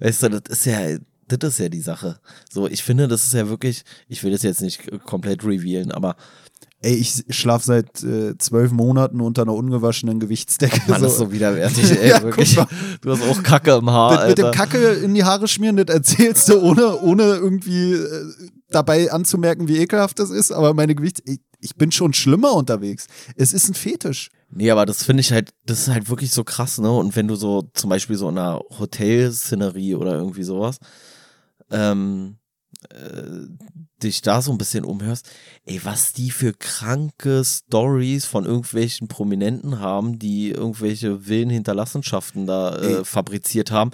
Weißt du, das ist ja, das ist ja die Sache. So, ich finde, das ist ja wirklich, ich will das jetzt nicht komplett revealen, aber Ey, ich schlaf seit äh, zwölf Monaten unter einer ungewaschenen Gewichtsdecke. man ist so widerwärtig, ey, Ja, wirklich. Du hast auch Kacke im Haar, Das mit dem Alter. Kacke in die Haare schmieren, das erzählst du, ohne, ohne irgendwie äh, dabei anzumerken, wie ekelhaft das ist. Aber meine Gewichts... Ich, ich bin schon schlimmer unterwegs. Es ist ein Fetisch. Nee, aber das finde ich halt, das ist halt wirklich so krass, ne? Und wenn du so zum Beispiel so in einer Hotelszenerie oder irgendwie sowas, ähm, äh, dich da so ein bisschen umhörst, ey, was die für kranke Stories von irgendwelchen Prominenten haben, die irgendwelche wilden Hinterlassenschaften da äh, fabriziert haben.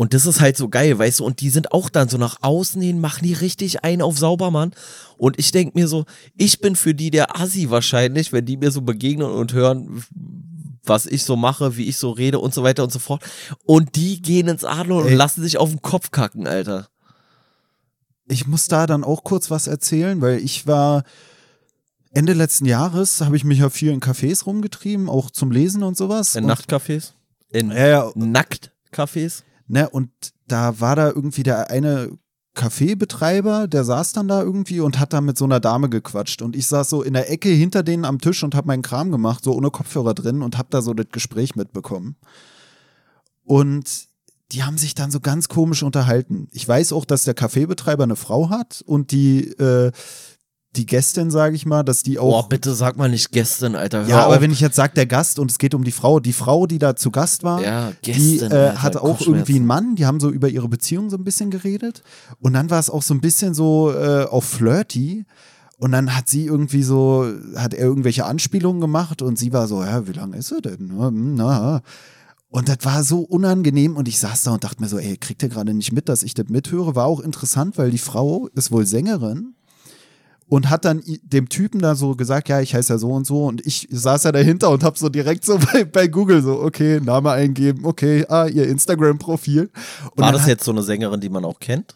Und das ist halt so geil, weißt du, und die sind auch dann so nach außen hin, machen die richtig einen auf Saubermann. Und ich denk mir so, ich bin für die der Assi wahrscheinlich, wenn die mir so begegnen und hören, was ich so mache, wie ich so rede und so weiter und so fort. Und die gehen ins Adler und Ey. lassen sich auf den Kopf kacken, Alter. Ich muss da dann auch kurz was erzählen, weil ich war Ende letzten Jahres, habe ich mich ja viel in Cafés rumgetrieben, auch zum Lesen und sowas. In und, Nachtcafés? In ja, Nacktcafés? Ne, und da war da irgendwie der eine Kaffeebetreiber, der saß dann da irgendwie und hat da mit so einer Dame gequatscht. Und ich saß so in der Ecke hinter denen am Tisch und habe meinen Kram gemacht, so ohne Kopfhörer drin und habe da so das Gespräch mitbekommen. Und die haben sich dann so ganz komisch unterhalten. Ich weiß auch, dass der Kaffeebetreiber eine Frau hat und die, äh, die Gästin, sage ich mal, dass die auch. Boah, bitte sag mal nicht gestern, Alter. Ja, aber auf. wenn ich jetzt sage, der Gast und es geht um die Frau, die Frau, die da zu Gast war, Ja, die gestern. äh, Alter, hatte auch irgendwie einen Mann, die haben so über ihre Beziehung so ein bisschen geredet. Und dann war es auch so ein bisschen so äh, auf Flirty. Und dann hat sie irgendwie so, hat er irgendwelche Anspielungen gemacht und sie war so, ja, wie lange ist er denn? Hm, Na. Und das war so unangenehm und ich saß da und dachte mir so, ey, kriegt ihr gerade nicht mit, dass ich das mithöre? War auch interessant, weil die Frau ist wohl Sängerin und hat dann dem Typen da so gesagt, ja, ich heiße ja so und so und ich saß ja dahinter und hab so direkt so bei, bei Google so, okay, Name eingeben, okay, ah, ihr Instagram-Profil. War das hat- jetzt so eine Sängerin, die man auch kennt?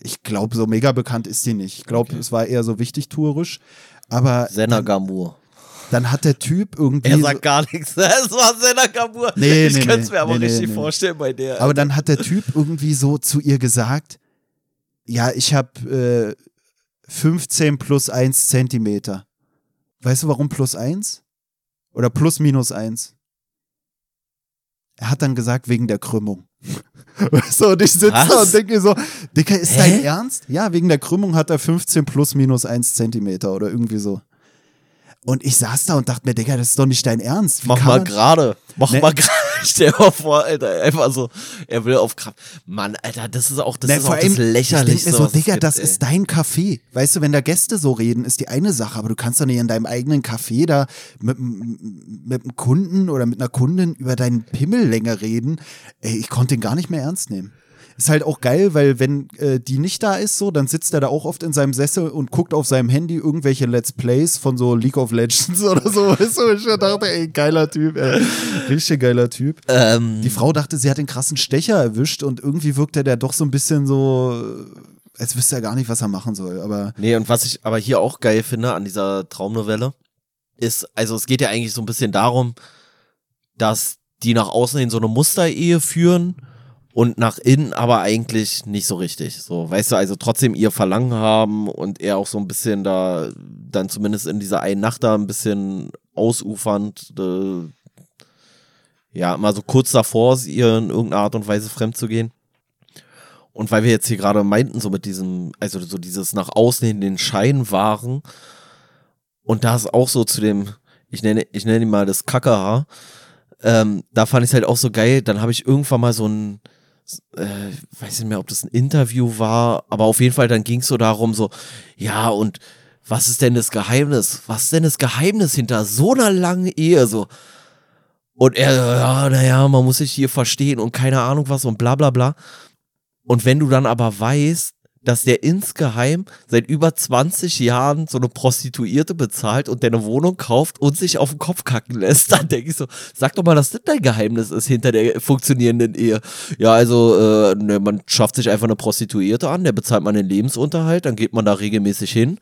Ich glaube, so mega bekannt ist sie nicht. Ich glaube, es war eher so wichtig tourisch. Aber Senna Gamur. dann hat der Typ irgendwie. Er so, sagt gar nichts. Es war Senna Gamur. Nee, ich nee, könnte es nee. mir aber Nee, nee, richtig nee. vorstellen bei der. aber dann hat der Typ irgendwie so zu ihr gesagt: Ja, ich habe äh, 15 plus 1 Zentimeter. Weißt du, warum plus 1? Oder plus minus 1? Er hat dann gesagt, wegen der Krümmung. Weißt du, und ich sitze da und denke mir so, Dicker, ist Hä? dein Ernst? Ja, wegen der Krümmung hat er 15 plus minus 1 Zentimeter oder irgendwie so. Und ich saß da und dachte mir, Digga, das ist doch nicht dein Ernst. Wie Mach mal gerade. Mach Nee. mal gerade. Stell dir mal vor, Alter. Einfach so, er will auf Kraft. Mann, Alter, das ist auch das, Na, ist auch allem, das Lächerlichste. Ich so, Digga, gibt, das ey. ist dein Café. Weißt du, wenn da Gäste so reden, ist die eine Sache, aber du kannst doch nicht in deinem eigenen Café da mit, mit einem Kunden oder mit einer Kundin über deinen Pimmellänge reden. Ey, ich konnte den gar nicht mehr ernst nehmen. Ist halt auch geil, weil wenn äh, die nicht da ist, so, dann sitzt er da auch oft in seinem Sessel und guckt auf seinem Handy irgendwelche Let's Plays von so League of Legends oder so. Weißt du, ich dachte, ey, geiler Typ, ey. Richtig geiler Typ. Ähm, Die Frau dachte, sie hat den krassen Stecher erwischt und irgendwie wirkte der doch so ein bisschen so, äh, als wüsste er gar nicht, was er machen soll. Aber Nee, und was ich aber hier auch geil finde an dieser Traumnovelle, ist, also es geht ja eigentlich so ein bisschen darum, dass die nach außen hin so eine Musterehe führen und nach innen aber eigentlich nicht so richtig. So, weißt du, also trotzdem ihr Verlangen haben und er auch so ein bisschen da, dann zumindest in dieser einen Nacht da ein bisschen ausufernd, äh, ja, immer so kurz davor, ihr in irgendeiner Art und Weise fremd zu gehen. Und weil wir jetzt hier gerade meinten, so mit diesem, also so dieses nach außen hin den Schein wahren. Und da ist auch so zu dem, ich nenne, ich nenne ihn mal das Kackerhaar. Ähm, da fand ich es halt auch so geil. Dann habe ich irgendwann mal so ein, äh, weiß nicht mehr, ob das ein Interview war, aber auf jeden Fall dann ging es so darum, so, ja, und was ist denn das Geheimnis? Was ist denn das Geheimnis hinter so einer langen Ehe? So. Und er, ja, naja, man muss sich hier verstehen und keine Ahnung was und bla bla bla. Und wenn du dann aber weißt, dass der insgeheim seit über 20 Jahren so eine Prostituierte bezahlt und der eine Wohnung kauft und sich auf den Kopf kacken lässt, dann denke ich so, sag doch mal, dass das dein Geheimnis ist hinter der funktionierenden Ehe. Ja, also, äh, ne, man schafft sich einfach eine Prostituierte an, der bezahlt man den Lebensunterhalt, dann geht man da regelmäßig hin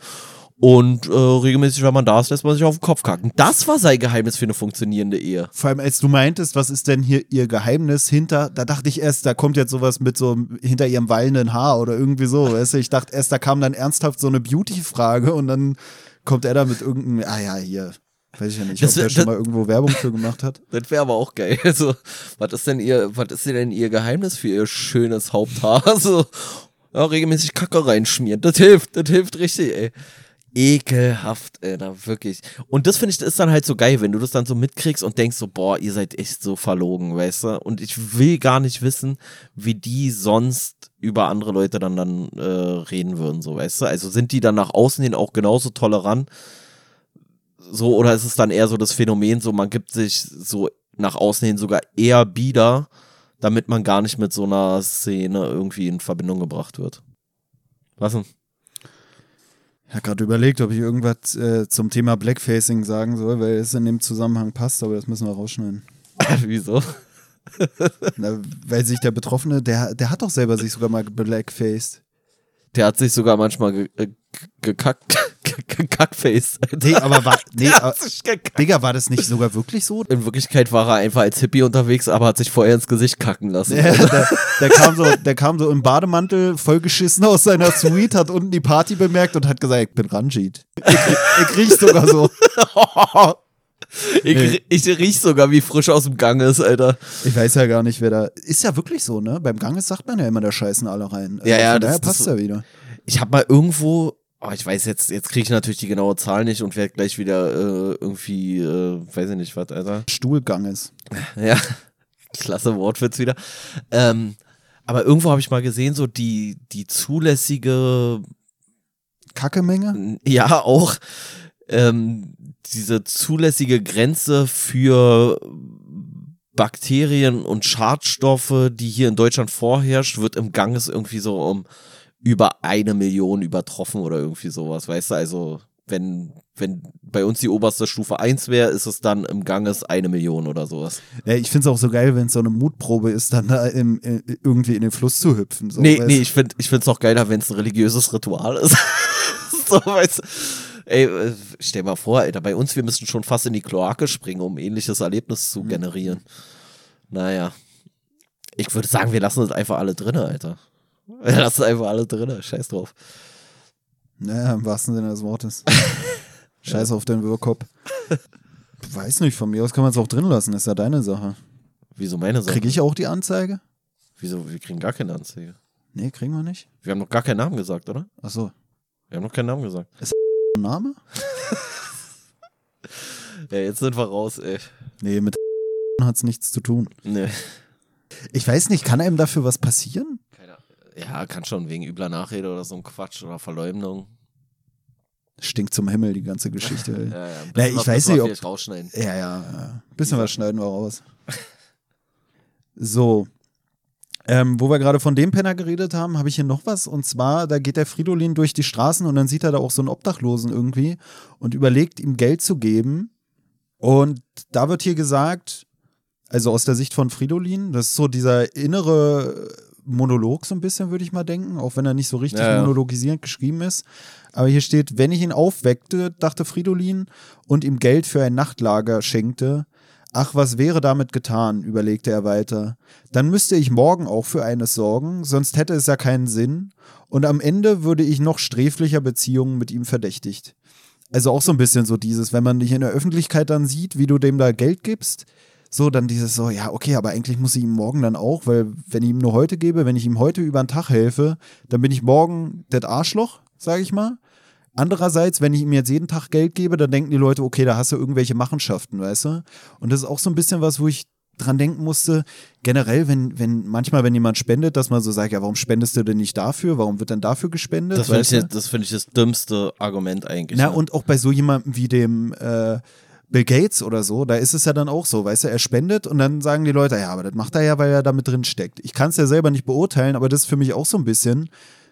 und äh, regelmäßig, wenn man da ist, lässt man sich auf den Kopf kacken. Das war sein Geheimnis für eine funktionierende Ehe. vor allem, als du meintest, was ist denn hier ihr Geheimnis hinter, da dachte ich erst, da kommt jetzt sowas mit so hinter ihrem wallenden Haar oder irgendwie so. Weißt du, ich dachte erst, da kam dann ernsthaft so eine Beauty-Frage und dann kommt er da mit irgendeinem, ah ja, hier. Weiß ich ja nicht, Das ob er schon mal irgendwo Werbung für gemacht hat. Das wäre aber auch geil. Also, was ist denn ihr, was ist denn ihr Geheimnis für ihr schönes Haupthaar? So, ja, regelmäßig Kacke reinschmieren. Das hilft, das hilft richtig, ey. Ekelhaft, Alter, wirklich. Und das finde ich, das ist dann halt so geil, wenn du das dann so mitkriegst und denkst so, boah, ihr seid echt so verlogen, weißt du? Und ich will gar nicht wissen, wie die sonst über andere Leute dann, dann äh, reden würden, so, weißt du? Also sind die dann nach außen hin auch genauso tolerant? So, oder ist es dann eher so das Phänomen, so man gibt sich so nach außen hin sogar eher bieder, damit man gar nicht mit so einer Szene irgendwie in Verbindung gebracht wird? Was denn? Ich habe gerade überlegt, ob ich irgendwas äh, zum Thema Blackfacing sagen soll, weil es in dem Zusammenhang passt, aber das müssen wir rausschneiden. Wieso? Na, weil sich der Betroffene, der, der hat doch selber sich sogar mal blackfaced. Der hat sich sogar manchmal ge äh, gekackt. Gekackface. Nee, aber war, nee, aber, gekackt. Digga, war das nicht sogar wirklich so? In Wirklichkeit war er einfach als Hippie unterwegs, aber hat sich vorher ins Gesicht kacken lassen. Der, der, der, kam so, der kam so im Bademantel vollgeschissen aus seiner Suite, hat unten die Party bemerkt und hat gesagt, ich bin Ranjit. Ich, ich riech sogar so. ich, ich riech sogar, wie frisch aus dem Gang ist, Alter. Ich weiß ja gar nicht, wer da. Ist ja wirklich so, ne? Beim Ganges sagt man ja immer, da scheißen alle rein. Also Ja, ja, von das- daher das- passt ja wieder. Ich habe mal irgendwo, oh, ich weiß jetzt, jetzt kriege ich natürlich die genaue Zahl nicht und werde gleich wieder äh, irgendwie, äh, weiß ich nicht was, Alter. Stuhlganges. Ja, klasse Wortwitz wieder. Ähm, aber irgendwo habe ich mal gesehen, so die, die zulässige Kackemenge? Ja, auch ähm, diese zulässige Grenze für Bakterien und Schadstoffe, die hier in Deutschland vorherrscht, wird im Ganges irgendwie so um über eine Million übertroffen oder irgendwie sowas, weißt du? Also, wenn, wenn bei uns die oberste Stufe 1 wäre, ist es dann im Ganges eine Million oder sowas. Ja, ich finde es auch so geil, wenn es so eine Mutprobe ist, dann da im, äh, irgendwie in den Fluss zu hüpfen. So, nee, nee, ich finde ich find's noch geiler, wenn es ein religiöses Ritual ist. so, weißt du. Ey, äh, stell mal vor, Alter, bei uns, wir müssen schon fast in die Kloake springen, um ähnliches Erlebnis zu generieren. Naja. Ich würde sagen, wir lassen es einfach alle drinne, Alter. Lassen einfach alle drinne, scheiß drauf. Naja, im wahrsten Sinne des Wortes. Scheiß auf den Wirrkopf. Weiß nicht, von mir aus kann man es auch drin lassen, ist ja deine Sache. Wieso meine Sache? Kriege ich auch die Anzeige? Wieso, wir kriegen gar keine Anzeige. Nee, kriegen wir nicht. Wir haben noch gar keinen Namen gesagt, oder? Achso. Wir haben noch keinen Namen gesagt. Name? Ja, jetzt sind wir raus, ey. Nee, mit hat es nichts zu tun. Nee. Ich weiß nicht, kann einem dafür was passieren? Ja, kann schon wegen übler Nachrede oder so ein Quatsch oder Verleumdung. Stinkt zum Himmel, die ganze Geschichte. Ja, ja, Na, ich was weiß nicht, ob- rausschneiden. Ja, ja, ja. Bisschen was schneiden wir raus. So. Ähm, wo wir gerade von dem Penner geredet haben, habe ich hier noch was. Und zwar, da geht der Fridolin durch die Straßen und dann sieht er da auch so einen Obdachlosen irgendwie und überlegt, ihm Geld zu geben. Und da wird hier gesagt, also aus der Sicht von Fridolin, das ist so dieser innere Monolog so ein bisschen, würde ich mal denken, auch wenn er nicht so richtig Ja, ja. monologisierend geschrieben ist. Aber hier steht, wenn ich ihn aufweckte, dachte Fridolin, und ihm Geld für ein Nachtlager schenkte, ach, was wäre damit getan, überlegte er weiter. Dann müsste ich morgen auch für eines sorgen, sonst hätte es ja keinen Sinn, und am Ende würde ich noch sträflicher Beziehungen mit ihm verdächtigt. Also auch so ein bisschen so dieses, wenn man dich in der Öffentlichkeit dann sieht, wie du dem da Geld gibst, so dann dieses so, ja, okay, aber eigentlich muss ich ihm morgen dann auch, weil wenn ich ihm nur heute gebe, wenn ich ihm heute über den Tag helfe, dann bin ich morgen das Arschloch, sage ich mal. Andererseits, wenn ich ihm jetzt jeden Tag Geld gebe, dann denken die Leute, okay, da hast du irgendwelche Machenschaften, weißt du? Und das ist auch so ein bisschen was, wo ich dran denken musste, generell, wenn, wenn, manchmal, wenn jemand spendet, dass man so sagt, ja, warum spendest du denn nicht dafür? Warum wird denn dafür gespendet? Das finde ich, das, find ich das dümmste Argument eigentlich. Na, ne? und auch bei so jemandem wie dem äh, Bill Gates oder so, da ist es ja dann auch so, weißt du, er spendet und dann sagen die Leute, ja, aber das macht er ja, weil er da mit drin steckt. Ich kann es ja selber nicht beurteilen, aber das ist für mich auch so ein bisschen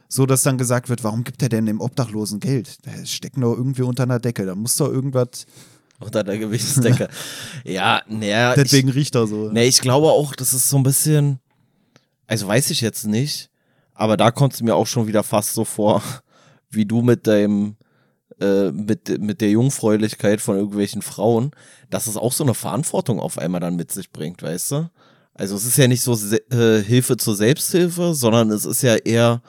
so, dass dann gesagt wird, warum gibt er denn dem Obdachlosen Geld? Der steckt nur irgendwie unter einer Decke, da muss doch irgendwas, Unter der Gewichtsdecke. ja, naja. deswegen riecht er so. Ich, nee, ich glaube auch, das ist so ein bisschen, also weiß ich jetzt nicht, aber da kommt es mir auch schon wieder fast so vor, wie du mit deinem, äh, mit, mit der Jungfräulichkeit von irgendwelchen Frauen, dass es auch so eine Verantwortung auf einmal dann mit sich bringt, weißt du? Also es ist ja nicht so äh, Hilfe zur Selbsthilfe, sondern es ist ja eher,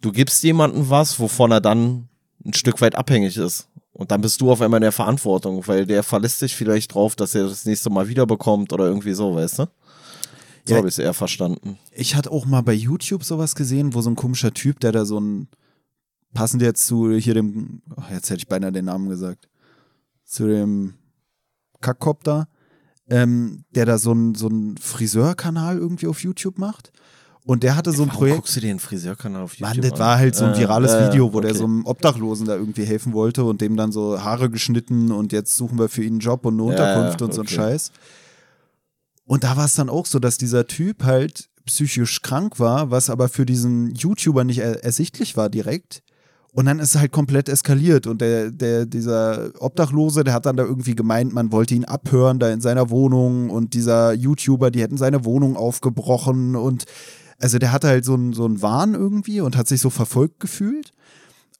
du gibst jemandem was, wovon er dann ein Stück weit abhängig ist. Und dann bist du auf einmal in der Verantwortung, weil der verlässt sich vielleicht drauf, dass er das nächste Mal wiederbekommt oder irgendwie so, weißt du? So Ja. habe ich es eher verstanden. Ich hatte auch mal bei YouTube sowas gesehen, wo so ein komischer Typ, der da so ein passend jetzt zu hier dem, oh, jetzt hätte ich beinahe den Namen gesagt, zu dem Kackkopter, ähm, der da so ein, so ein Friseurkanal irgendwie auf YouTube macht. Und der hatte so ein Warum Projekt. guckst du den Friseurkanal auf YouTube Mann, das war halt so ein Äh, virales äh, Video, wo der okay. so einem Obdachlosen da irgendwie helfen wollte und dem dann so Haare geschnitten und jetzt suchen wir für ihn einen Job und eine Unterkunft ja, und so ein okay. Scheiß. Und da war es dann auch so, dass dieser Typ halt psychisch krank war, was aber für diesen YouTuber nicht er ersichtlich war direkt. Und dann ist es halt komplett eskaliert. Und der, der, dieser Obdachlose, der hat dann da irgendwie gemeint, man wollte ihn abhören da in seiner Wohnung. Und dieser YouTuber, die hätten seine Wohnung aufgebrochen. Und also der hatte halt so einen so einen Wahn irgendwie und hat sich so verfolgt gefühlt.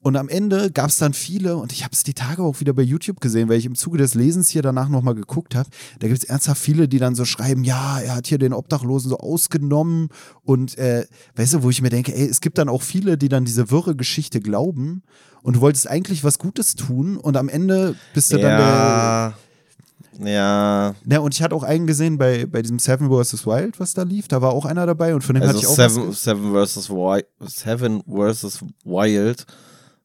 Und am Ende gab es dann viele, und ich habe es die Tage auch wieder bei YouTube gesehen, weil ich im Zuge des Lesens hier danach nochmal geguckt habe. Da gibt es ernsthaft viele, die dann so schreiben, ja, er hat hier den Obdachlosen so ausgenommen. Und äh, weißt du, wo ich mir denke, ey, es gibt dann auch viele, die dann diese wirre Geschichte glauben und du wolltest eigentlich was Gutes tun und am Ende bist du dann der. Ja. Ja. Ja, und ich hatte auch einen gesehen bei, bei diesem Seven vs. Wild, was da lief. Da war auch einer dabei und von dem hatte ich Also auch Seven. Seven versus Wild, Seven versus Wild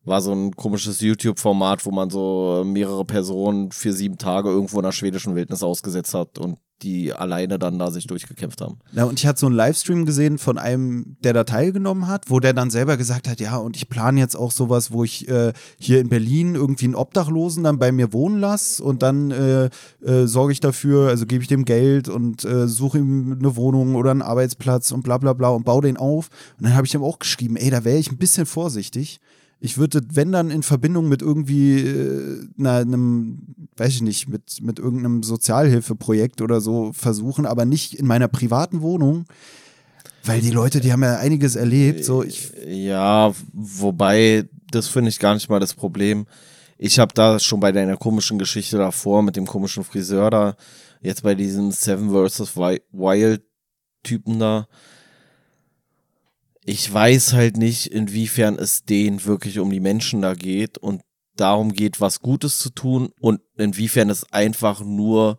war so ein komisches YouTube-Format, wo man so mehrere Personen für sieben Tage irgendwo in der schwedischen Wildnis ausgesetzt hat und die alleine dann da sich durchgekämpft haben. Ja, und ich hatte so einen Livestream gesehen von einem, der da teilgenommen hat, wo der dann selber gesagt hat, ja, und ich plane jetzt auch sowas, wo ich äh, hier in Berlin irgendwie einen Obdachlosen dann bei mir wohnen lasse und dann äh, äh, sorge ich dafür, also gebe ich dem Geld und äh, suche ihm eine Wohnung oder einen Arbeitsplatz und bla bla bla und baue den auf. Und dann habe ich ihm auch geschrieben, ey, da wäre ich ein bisschen vorsichtig. Ich würde, wenn dann in Verbindung mit irgendwie äh, na, einem, weiß ich nicht, mit, mit irgendeinem Sozialhilfeprojekt oder so versuchen, aber nicht in meiner privaten Wohnung, weil die Leute, die haben ja einiges erlebt. So, ich, Ja, wobei, das finde ich gar nicht mal das Problem. Ich habe da schon bei deiner komischen Geschichte davor mit dem komischen Friseur da, jetzt bei diesem Seven vs. Wi- Wild Typen da, ich weiß halt nicht, inwiefern es denen wirklich um die Menschen da geht und darum geht, was Gutes zu tun und inwiefern es einfach nur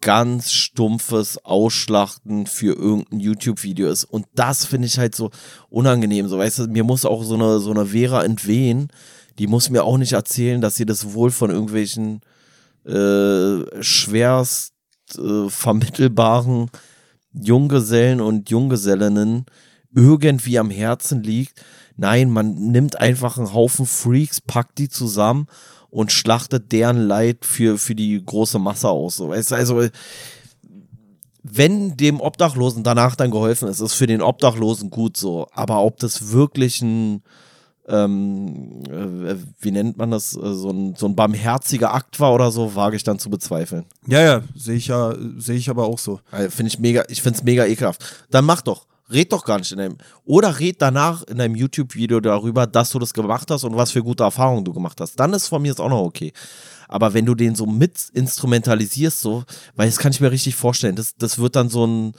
ganz stumpfes Ausschlachten für irgendein YouTube-Video ist. Und das finde ich halt so unangenehm. So, weißt du, mir muss auch so eine, so eine Vera entwehen, die muss mir auch nicht erzählen, dass sie das wohl von irgendwelchen äh, schwerst äh, vermittelbaren Junggesellen und Junggesellinnen irgendwie am Herzen liegt. Nein, man nimmt einfach einen Haufen Freaks, packt die zusammen und schlachtet deren Leid für, für die große Masse aus. So, weißt also, wenn dem Obdachlosen danach dann geholfen ist, ist für den Obdachlosen gut so. Aber ob das wirklich ein, ähm, äh, wie nennt man das, äh, so ein, so ein barmherziger Akt war oder so, wage ich dann zu bezweifeln. ja, ja, sehe ich ja, sehe ich aber auch so. Also, Finde ich mega, ich finde es mega ekelhaft. Dann mach doch. Red doch gar nicht in einem. Oder red danach in einem YouTube-Video darüber, dass du das gemacht hast und was für gute Erfahrungen du gemacht hast. Dann ist von mir jetzt auch noch okay. Aber wenn du den so mit instrumentalisierst, so, weil das kann ich mir richtig vorstellen, das, das wird dann so ein,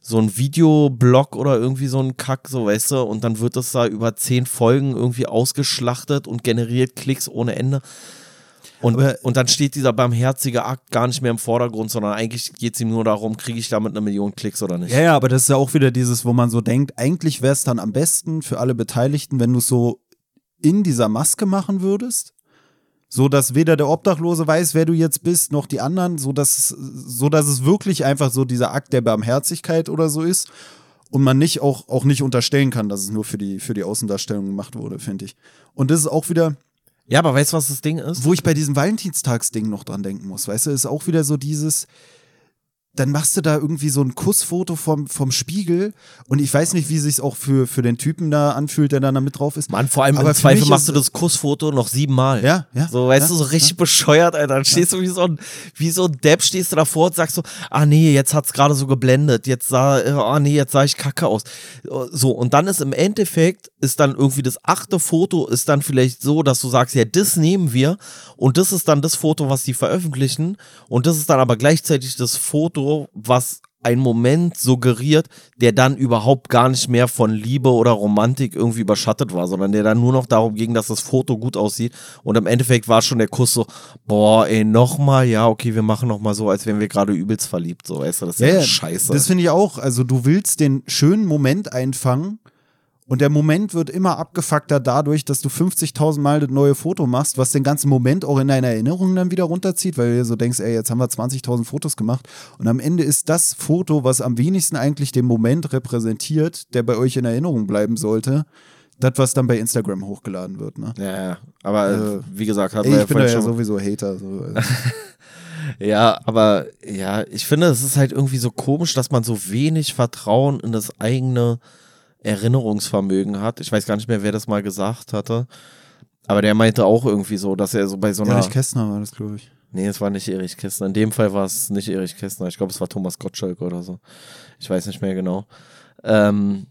so ein Videoblog oder irgendwie so ein Kack, so weißt du, und dann wird das da über zehn Folgen irgendwie ausgeschlachtet und generiert Klicks ohne Ende. Und, Aber- und dann steht dieser barmherzige Akt gar nicht mehr im Vordergrund, sondern eigentlich geht es ihm nur darum, kriege ich damit eine Million Klicks oder nicht. Ja, ja, aber das ist ja auch wieder dieses, wo man so denkt, eigentlich wäre es dann am besten für alle Beteiligten, wenn du es so in dieser Maske machen würdest. So dass weder der Obdachlose weiß, wer du jetzt bist, noch die anderen, so dass, es- so dass es wirklich einfach so dieser Akt der Barmherzigkeit oder so ist. Und man nicht auch, auch nicht unterstellen kann, dass es nur für die, für die Außendarstellung gemacht wurde, finde ich. Und das ist auch wieder, Ja, aber weißt du, was das Ding ist? wo ich bei diesem Valentinstagsding noch dran denken muss, weißt du, ist auch wieder so dieses, dann machst du da irgendwie so ein Kussfoto vom, vom Spiegel und ich weiß nicht, wie sich's auch für, für den Typen da anfühlt, der da mit drauf ist. Mann, vor allem Aber im Zweifel machst du das Kussfoto noch siebenmal. Ja, ja, So, weißt ja, du, so richtig bescheuert, Alter. Dann stehst du wie so ein, wie so ein Depp, stehst du davor und sagst so, ah nee, jetzt hat's gerade so geblendet, jetzt sah, äh, ah nee, jetzt sah ich kacke aus. So, und dann ist im Endeffekt, ist dann irgendwie das achte Foto, ist dann vielleicht so, dass du sagst, ja, das nehmen wir und das ist dann das Foto, was die veröffentlichen und das ist dann aber gleichzeitig das Foto, was ein Moment suggeriert, der dann überhaupt gar nicht mehr von Liebe oder Romantik irgendwie überschattet war, sondern der dann nur noch darum ging, dass das Foto gut aussieht. Und im Endeffekt war schon der Kuss so, boah, ey, nochmal, ja, okay, wir machen nochmal so, als wären wir gerade übelst verliebt. So, weißt du, das ist ja, scheiße. Das finde ich auch. Also du willst den schönen Moment einfangen Und der Moment wird immer abgefuckter dadurch, dass du 50.000 Mal das neue Foto machst, was den ganzen Moment auch in deine Erinnerung dann wieder runterzieht, weil du so denkst, ey, jetzt haben wir 20.000 Fotos gemacht. Und am Ende ist das Foto, was am wenigsten eigentlich den Moment repräsentiert, der bei euch in Erinnerung bleiben sollte, das, was dann bei Instagram hochgeladen wird. Ne? Ja, ja. Aber äh, wie gesagt, hat ey, ich bin da ja sowieso Hater. So. ja, aber ja, ich finde, es ist halt irgendwie so komisch, dass man so wenig Vertrauen in das eigene Erinnerungsvermögen hat. Ich weiß gar nicht mehr, wer das mal gesagt hatte. Aber der meinte auch irgendwie so, dass er so bei so einer. Erich Kästner war das, glaube ich. Nee, es war nicht Erich Kästner. In dem Fall war es nicht Erich Kästner. Ich glaube, es war Thomas Gottschalk oder so. Ich weiß nicht mehr genau. Ähm,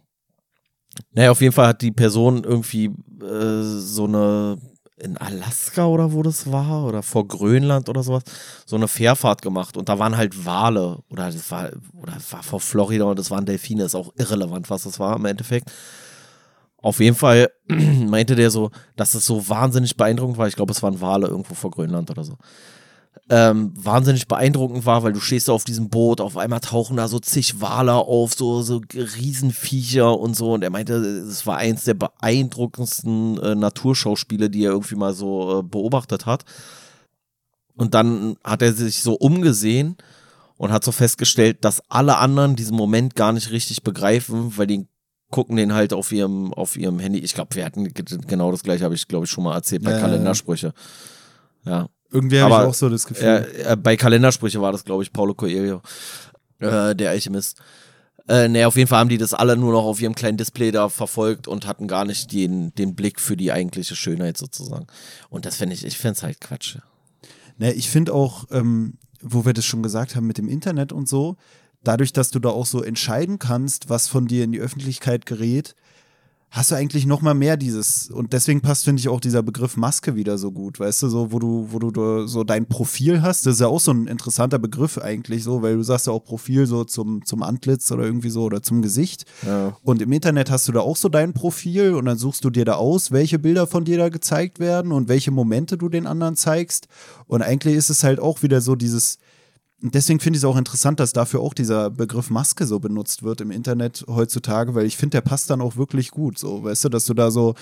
naja, auf jeden Fall hat die Person irgendwie äh, so eine in Alaska oder wo das war oder vor Grönland oder sowas so eine Fährfahrt gemacht und da waren halt Wale oder das war oder das war vor Florida und das waren Delfine, ist auch irrelevant, was das war im Endeffekt. Auf jeden Fall meinte der so, dass es so wahnsinnig beeindruckend war. Ich glaube, es waren Wale irgendwo vor Grönland oder so ähm, wahnsinnig beeindruckend war, weil du stehst da auf diesem Boot, auf einmal tauchen da so zig Wale auf, so, so Riesenviecher und so. Und er meinte, es war eins der beeindruckendsten äh, Naturschauspiele, die er irgendwie mal so äh, beobachtet hat. Und dann hat er sich so umgesehen und hat so festgestellt, dass alle anderen diesen Moment gar nicht richtig begreifen, weil die gucken den halt auf ihrem, auf ihrem Handy. Ich glaube, wir hatten genau das gleiche, habe ich, glaube ich, schon mal erzählt bei ja, Kalendersprüche. Ja. Irgendwie habe ich auch so das Gefühl. Äh, bei Kalendersprüche war das, glaube ich, Paulo Coelho, äh, der Alchemist. Äh, ne, auf jeden Fall haben die das alle nur noch auf ihrem kleinen Display da verfolgt und hatten gar nicht den, den Blick für die eigentliche Schönheit sozusagen. Und das finde ich, ich finde es halt Quatsch. Ne, ich finde auch, ähm, wo wir das schon gesagt haben mit dem Internet und so, dadurch, dass du da auch so entscheiden kannst, was von dir in die Öffentlichkeit gerät, hast du eigentlich noch mal mehr dieses und deswegen passt finde ich auch dieser Begriff Maske wieder so gut, weißt du, so wo du wo du so dein Profil hast, das ist ja auch so ein interessanter Begriff eigentlich so, weil du sagst ja auch Profil so zum zum Antlitz oder irgendwie so oder zum Gesicht. Ja. Und im Internet hast du da auch so dein Profil und dann suchst du dir da aus, welche Bilder von dir da gezeigt werden und welche Momente du den anderen zeigst und eigentlich ist es halt auch wieder so dieses deswegen finde ich es auch interessant, dass dafür auch dieser Begriff Maske so benutzt wird im Internet heutzutage, weil ich finde, der passt dann auch wirklich gut. So, weißt du, dass du da so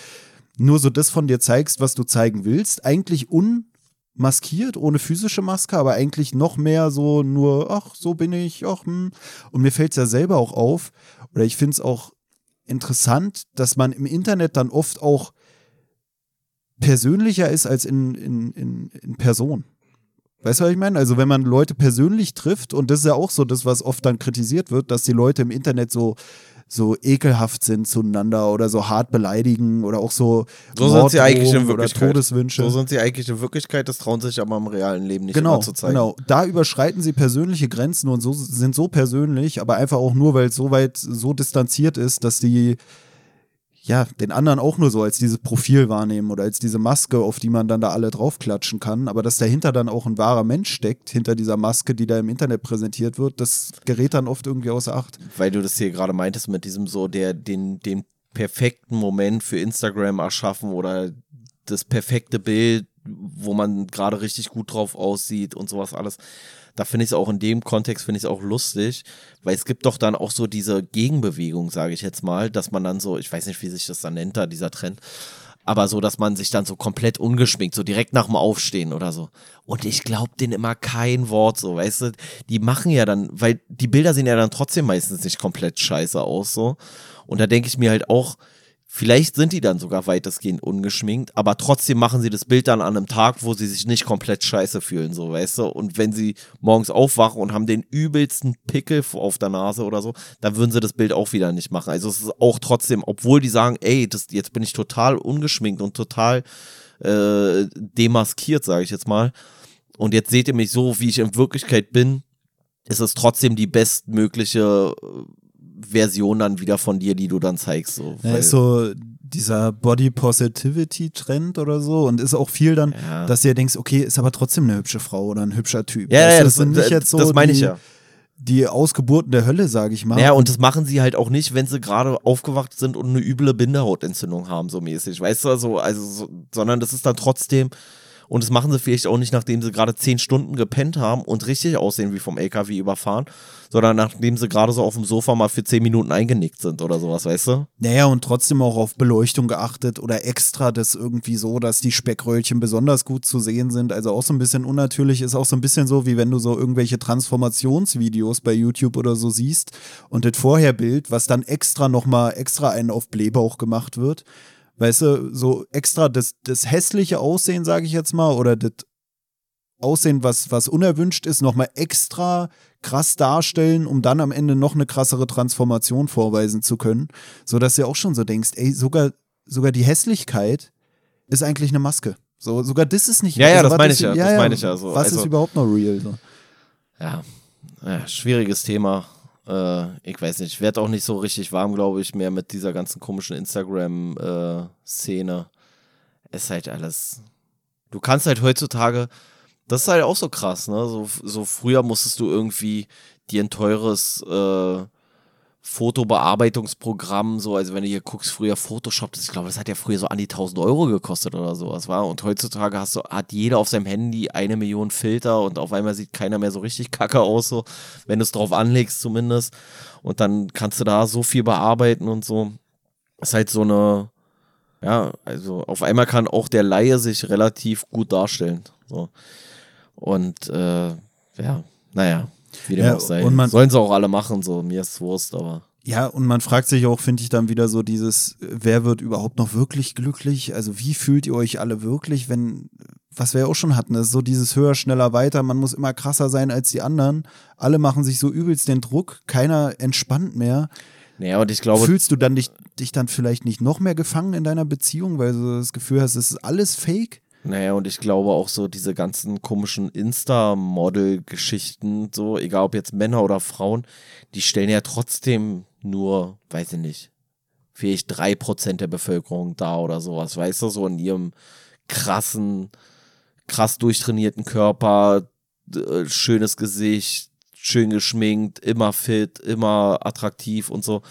nur so das von dir zeigst, was du zeigen willst. Eigentlich unmaskiert, ohne physische Maske, aber eigentlich noch mehr so nur, ach, so bin ich, ach, hm. Und mir fällt es ja selber auch auf, oder ich finde es auch interessant, dass man im Internet dann oft auch persönlicher ist als in, in, in, in Person. Weißt du, was ich meine? Also, wenn man Leute persönlich trifft, und das ist ja auch so das, was oft dann kritisiert wird, dass die Leute im Internet so, so ekelhaft sind zueinander oder so hart beleidigen oder auch so, so sind sie eigentlich in Wirklichkeit. Todeswünsche. So sind sie eigentlich in Wirklichkeit, das trauen sich aber im realen Leben nicht genau, immer zu zeigen. Genau, da überschreiten sie persönliche Grenzen und so, sind so persönlich, aber einfach auch nur, weil es so weit so distanziert ist, dass die ja, den anderen auch nur so als dieses Profil wahrnehmen oder als diese Maske, auf die man dann da alle draufklatschen kann. Aber dass dahinter dann auch ein wahrer Mensch steckt, hinter dieser Maske, die da im Internet präsentiert wird, das gerät dann oft irgendwie außer Acht. Weil du das hier gerade meintest mit diesem so, der den, den perfekten Moment für Instagram erschaffen oder das perfekte Bild, wo man gerade richtig gut drauf aussieht und sowas alles da finde ich es auch in dem Kontext, finde ich es auch lustig, weil es gibt doch dann auch so diese Gegenbewegung, sage ich jetzt mal, dass man dann so, ich weiß nicht, wie sich das dann nennt, da dieser Trend, aber so, dass man sich dann so komplett ungeschminkt, so direkt nach dem Aufstehen oder so. Und ich glaube denen immer kein Wort, so, weißt du, die machen ja dann, weil die Bilder sehen ja dann trotzdem meistens nicht komplett scheiße aus, so. Und da denke ich mir halt auch, Vielleicht sind die dann sogar weitestgehend ungeschminkt, aber trotzdem machen sie das Bild dann an einem Tag, wo sie sich nicht komplett scheiße fühlen, so, weißt du? Und wenn sie morgens aufwachen und haben den übelsten Pickel auf der Nase oder so, dann würden sie das Bild auch wieder nicht machen. Also es ist auch trotzdem, obwohl die sagen, ey, das, jetzt bin ich total ungeschminkt und total äh, demaskiert, sage ich jetzt mal. Und jetzt seht ihr mich so, wie ich in Wirklichkeit bin, ist es trotzdem die bestmögliche Version dann wieder von dir, die du dann zeigst. So, ja, ist so dieser Body Positivity Trend oder so und ist auch viel dann, ja. dass du dir denkst, okay, ist aber trotzdem eine hübsche Frau oder ein hübscher Typ. Ja, ja das, sind nicht jetzt so das meine ich ja. Die Ausgeburten der Hölle, sage ich mal. Ja, und das machen sie halt auch nicht, wenn sie gerade aufgewacht sind und eine üble Bindehautentzündung haben, so mäßig. Weißt du, also, also, so, sondern das ist dann trotzdem, Und das machen sie vielleicht auch nicht, nachdem sie gerade zehn Stunden gepennt haben und richtig aussehen wie vom LKW überfahren, sondern nachdem sie gerade so auf dem Sofa mal für zehn Minuten eingenickt sind oder sowas, weißt du? Naja, und trotzdem auch auf Beleuchtung geachtet oder extra das irgendwie so, dass die Speckröllchen besonders gut zu sehen sind. Also auch so ein bisschen unnatürlich, ist auch so ein bisschen so, wie wenn du so irgendwelche Transformationsvideos bei YouTube oder so siehst und das Vorherbild, was dann extra nochmal extra einen auf Blähbauch gemacht wird weißt du, so extra das, das hässliche Aussehen, sage ich jetzt mal, oder das Aussehen, was, was unerwünscht ist, nochmal extra krass darstellen, um dann am Ende noch eine krassere Transformation vorweisen zu können, sodass du auch schon so denkst, ey, sogar, sogar die Hässlichkeit ist eigentlich eine Maske. So, sogar das ist nicht Ja, ja, also das meine ich ja, ja, das meine ich ja so. Was Also- ist überhaupt noch real? So? Ja, ja schwieriges Thema. Äh, ich weiß nicht, ich werde auch nicht so richtig warm, glaube ich, mehr mit dieser ganzen komischen Instagram-Szene. ist halt alles. Du kannst halt heutzutage, das ist halt auch so krass, ne? So, so früher musstest du irgendwie dir ein teures äh, Fotobearbeitungsprogramm, so, also wenn du hier guckst, früher Photoshop, das, ich glaube, das hat ja früher so an die 1000 Euro gekostet oder sowas, war. Und heutzutage hast du, hat jeder auf seinem Handy eine Million Filter und auf einmal sieht keiner mehr so richtig kacke aus, so, wenn du es drauf anlegst zumindest. Und dann kannst du da so viel bearbeiten und so. Ist halt so eine, ja, also auf einmal kann auch der Laie sich relativ gut darstellen. So. Und äh, ja, naja, wie dem Ja, auch sei. und man- Sollen sie auch alle machen, so, mir ist Wurst, aber. Ja, und man fragt sich auch, finde ich, dann wieder so dieses, wer wird überhaupt noch wirklich glücklich? Also wie fühlt ihr euch alle wirklich, wenn, was wir ja auch schon hatten, ist so dieses höher, schneller, weiter, man muss immer krasser sein als die anderen. Alle machen sich so übelst den Druck, keiner entspannt mehr. Naja, und ich glaube, Fühlst du dann dich, dich dann vielleicht nicht noch mehr gefangen in deiner Beziehung, weil du das Gefühl hast, es ist alles fake? Naja, und ich glaube auch so diese ganzen komischen Insta-Model-Geschichten, so, egal ob jetzt Männer oder Frauen, die stellen ja trotzdem nur, weiß ich nicht, vielleicht drei Prozent der Bevölkerung dar oder sowas, weißt du, so in ihrem krassen, krass durchtrainierten Körper, äh, schönes Gesicht, schön geschminkt, immer fit, immer attraktiv und so.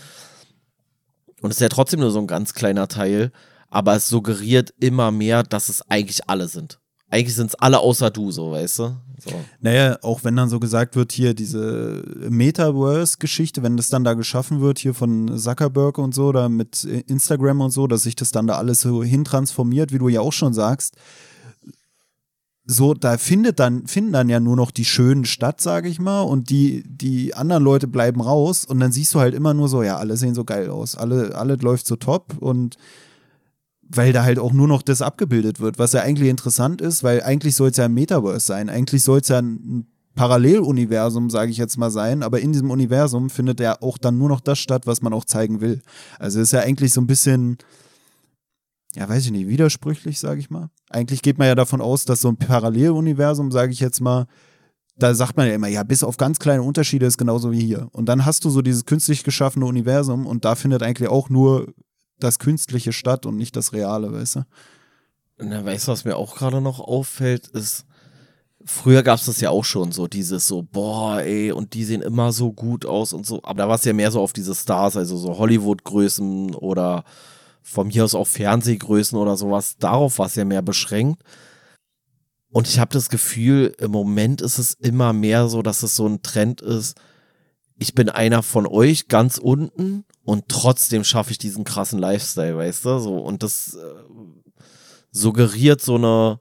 Und es ist ja trotzdem nur so ein ganz kleiner Teil, aber es suggeriert immer mehr, dass es eigentlich alle sind. Eigentlich sind es alle außer du, so, weißt du? So. Naja, auch wenn dann so gesagt wird, hier diese Metaverse-Geschichte, wenn das dann da geschaffen wird, hier von Zuckerberg und so, da mit Instagram und so, dass sich das dann da alles so hintransformiert, wie du ja auch schon sagst. So, da findet dann, finden dann ja nur noch die Schönen statt, sage ich mal, und die, die anderen Leute bleiben raus und dann siehst du halt immer nur so, ja, alle sehen so geil aus, alle, alle läuft so top und weil da halt auch nur noch das abgebildet wird, was ja eigentlich interessant ist, weil eigentlich soll es ja ein Metaverse sein. Eigentlich soll es ja ein Paralleluniversum, sage ich jetzt mal, sein, aber in diesem Universum findet ja auch dann nur noch das statt, was man auch zeigen will. Also ist ja eigentlich so ein bisschen, ja, weiß ich nicht, widersprüchlich, sage ich mal. Eigentlich geht man ja davon aus, dass so ein Paralleluniversum, sage ich jetzt mal, da sagt man ja immer, ja, bis auf ganz kleine Unterschiede ist genauso wie hier. Und dann hast du so dieses künstlich geschaffene Universum und da findet eigentlich auch nur das Künstliche statt und nicht das Reale, weißt du? Na, weißt du, was mir auch gerade noch auffällt, ist, früher gab es das ja auch schon, so dieses so, boah, ey, und die sehen immer so gut aus und so. Aber da war es ja mehr so auf diese Stars, also so Hollywood-Größen oder von mir aus auch Fernsehgrößen oder sowas. Darauf war es ja mehr beschränkt. Und ich habe das Gefühl, im Moment ist es immer mehr so, dass es so ein Trend ist. Ich bin einer von euch ganz unten und trotzdem schaffe ich diesen krassen Lifestyle, weißt du? So, und das äh, suggeriert so eine,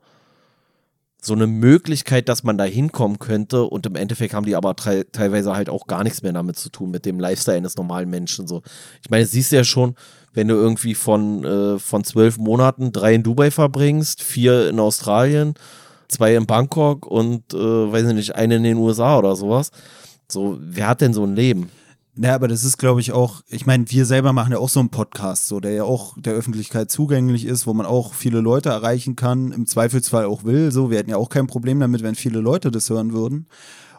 so eine Möglichkeit, dass man da hinkommen könnte und im Endeffekt haben die aber teilweise halt auch gar nichts mehr damit zu tun, mit dem Lifestyle eines normalen Menschen. So. Ich meine, siehst du ja schon, wenn du irgendwie von, äh, von zwölf Monaten drei in Dubai verbringst, vier in Australien, zwei in Bangkok und, äh, weiß ich nicht, eine in den USA oder sowas. So, wer hat denn so ein Leben? Ja, aber das ist, glaube ich, auch, ich meine, wir selber machen ja auch so einen Podcast, so, der ja auch der Öffentlichkeit zugänglich ist, wo man auch viele Leute erreichen kann, im Zweifelsfall auch will. So, wir hätten ja auch kein Problem damit, wenn viele Leute das hören würden.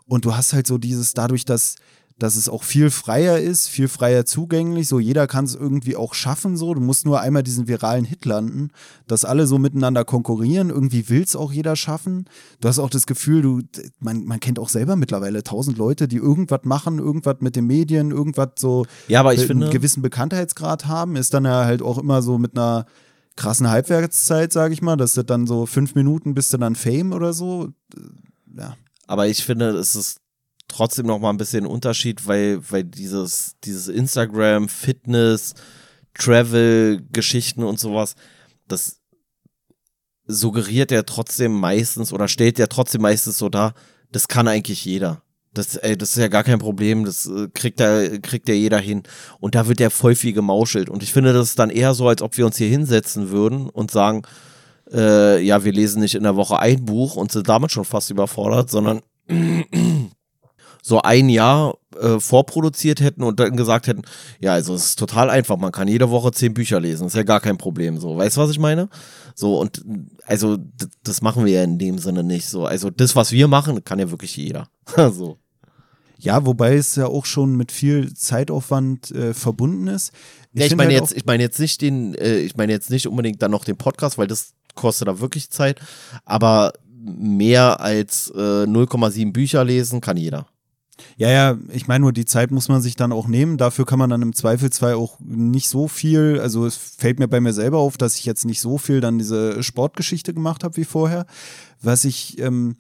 Und du hast halt so dieses, dadurch, dass, dass es auch viel freier ist, viel freier zugänglich, so jeder kann es irgendwie auch schaffen, so. Du musst nur einmal diesen viralen Hit landen, dass alle so miteinander konkurrieren. Irgendwie will es auch jeder schaffen. Du hast auch das Gefühl, du, man, man kennt auch selber mittlerweile tausend Leute, die irgendwas machen, irgendwas mit den Medien, irgendwas so Ja, aber ich einen finde- gewissen Bekanntheitsgrad haben, ist dann ja halt auch immer so mit einer krassen Halbwertszeit, sage ich mal. Das sind dann so fünf Minuten bist du dann Fame oder so. Ja. Aber ich finde, es ist trotzdem noch mal ein bisschen Unterschied, weil, weil dieses, dieses Instagram, Fitness, Travel-Geschichten und sowas, das suggeriert ja trotzdem meistens oder stellt ja trotzdem meistens so dar, das kann eigentlich jeder. Das, ey, das ist ja gar kein Problem, das äh, kriegt ja, kriegt ja jeder hin. Und da wird ja voll viel gemauschelt. Und ich finde, das ist dann eher so, als ob wir uns hier hinsetzen würden und sagen, äh, ja, wir lesen nicht in der Woche ein Buch und sind damit schon fast überfordert, sondern so ein Jahr äh, vorproduziert hätten und dann gesagt hätten, ja, also es ist total einfach, man kann jede Woche zehn Bücher lesen, ist ja gar kein Problem. So, weißt du, was ich meine? So, und also das machen wir ja in dem Sinne nicht. So, also das, was wir machen, kann ja wirklich jeder. so. Ja, wobei es ja auch schon mit viel Zeitaufwand äh, verbunden ist. Ich, ja, ich meine halt jetzt, ich meine jetzt nicht den, äh, ich meine jetzt nicht unbedingt dann noch den Podcast, weil das kostet da wirklich Zeit, aber mehr als äh, 0,7 Bücher lesen kann jeder. Ja, ja, ich meine nur, die Zeit muss man sich dann auch nehmen. Dafür kann man dann im Zweifelsfall auch nicht so viel, also es fällt mir bei mir selber auf, dass ich jetzt nicht so viel dann diese Sportgeschichte gemacht habe wie vorher. Was ich ähm,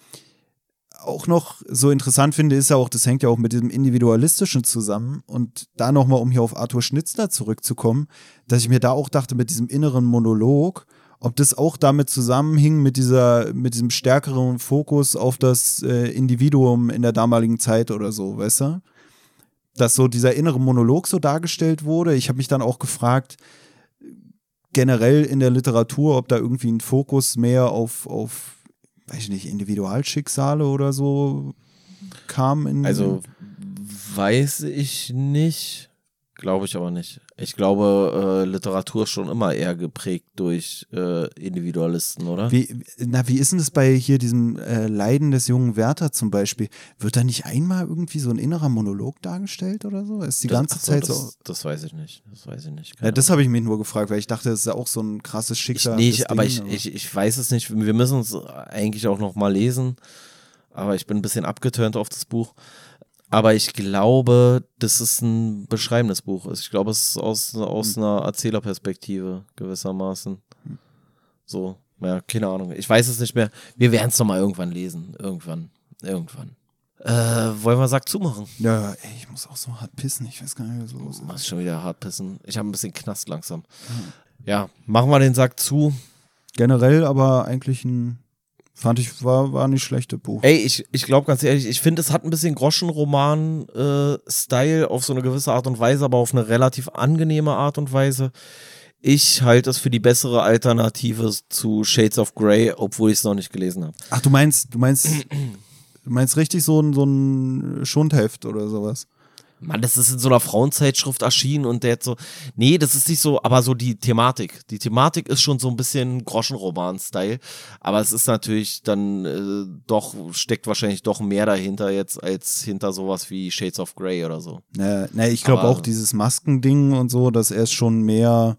auch noch so interessant finde, ist ja auch, das hängt ja auch mit diesem Individualistischen zusammen. Und da nochmal, um hier auf Arthur Schnitzler zurückzukommen, dass ich mir da auch dachte, mit diesem inneren Monolog, ob das auch damit zusammenhing mit dieser, mit diesem stärkeren Fokus auf das äh, Individuum in der damaligen Zeit oder so, weißt du? Dass so dieser innere Monolog so dargestellt wurde. Ich habe mich dann auch gefragt, generell in der Literatur, ob da irgendwie ein Fokus mehr auf, auf weiß ich nicht, Individualschicksale oder so kam. In also weiß ich nicht. Glaube ich aber nicht. Ich glaube, äh, Literatur ist schon immer eher geprägt durch äh, Individualisten, oder? Wie, na, wie ist denn das bei hier diesem äh, Leiden des jungen Werther zum Beispiel? Wird da nicht einmal irgendwie so ein innerer Monolog dargestellt oder so? Ist die das, ganze so, Zeit das, so. Das weiß ich nicht. Das weiß ich nicht. Ja, das habe ich mich nur gefragt, weil ich dachte, das ist ja auch so ein krasses Schicksal. Ich, nee, aber, ich, ich, ich weiß es nicht. Wir müssen es eigentlich auch noch mal lesen. Aber ich bin ein bisschen abgeturnt auf das Buch. Aber ich glaube, das ist ein beschreibendes Buch. Also ich glaube, es ist aus, aus hm. einer Erzählerperspektive gewissermaßen. So, ja, keine Ahnung. Ich weiß es nicht mehr. Wir werden es nochmal irgendwann lesen. Irgendwann. Irgendwann. Äh, wollen wir Sack zumachen? Ja, ey, ich muss auch so hart pissen. Ich weiß gar nicht, was los ist. Machst schon wieder hart pissen. Ich habe ein bisschen Knast langsam. Mhm. Ja, machen wir den Sack zu. Generell aber eigentlich ein Fand ich, war, war nicht schlechte Buch. Ey, ich, ich glaube ganz ehrlich, ich finde, es hat ein bisschen Groschenroman-Style äh, auf so eine gewisse Art und Weise, aber auf eine relativ angenehme Art und Weise. Ich halte es für die bessere Alternative zu Shades of Grey, obwohl ich es noch nicht gelesen habe. Ach, du meinst, du meinst, du meinst richtig so ein, so ein Schundheft oder sowas? Mann, das ist in so einer Frauenzeitschrift erschienen und der hat so, nee, das ist nicht so, aber so die Thematik. Die Thematik ist schon so ein bisschen Groschenroman-Style, aber es ist natürlich dann äh, doch, steckt wahrscheinlich doch mehr dahinter jetzt als hinter sowas wie Shades of Grey oder so. Naja, na, ich glaube auch dieses Maskending und so, dass er es schon mehr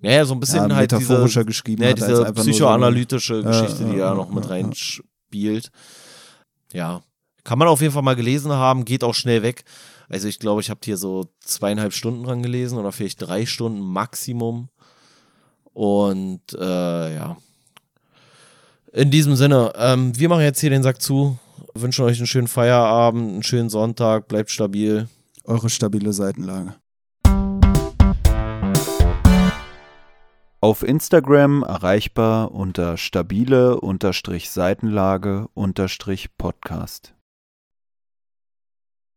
ja, so ein bisschen ja, halt metaphorischer diese, geschrieben ja. Diese psychoanalytische so, Geschichte, die da noch mit reinspielt. Ja. Kann man auf jeden Fall mal gelesen haben, geht auch schnell weg. Also ich glaube, ich habe hier so zweieinhalb Stunden dran gelesen oder vielleicht drei Stunden Maximum. Und äh, ja. In diesem Sinne, ähm, wir machen jetzt hier den Sack zu. Wünschen euch einen schönen Feierabend, einen schönen Sonntag, bleibt stabil. Eure stabile Seitenlage. Auf Instagram erreichbar unter stabile-seitenlage-podcast.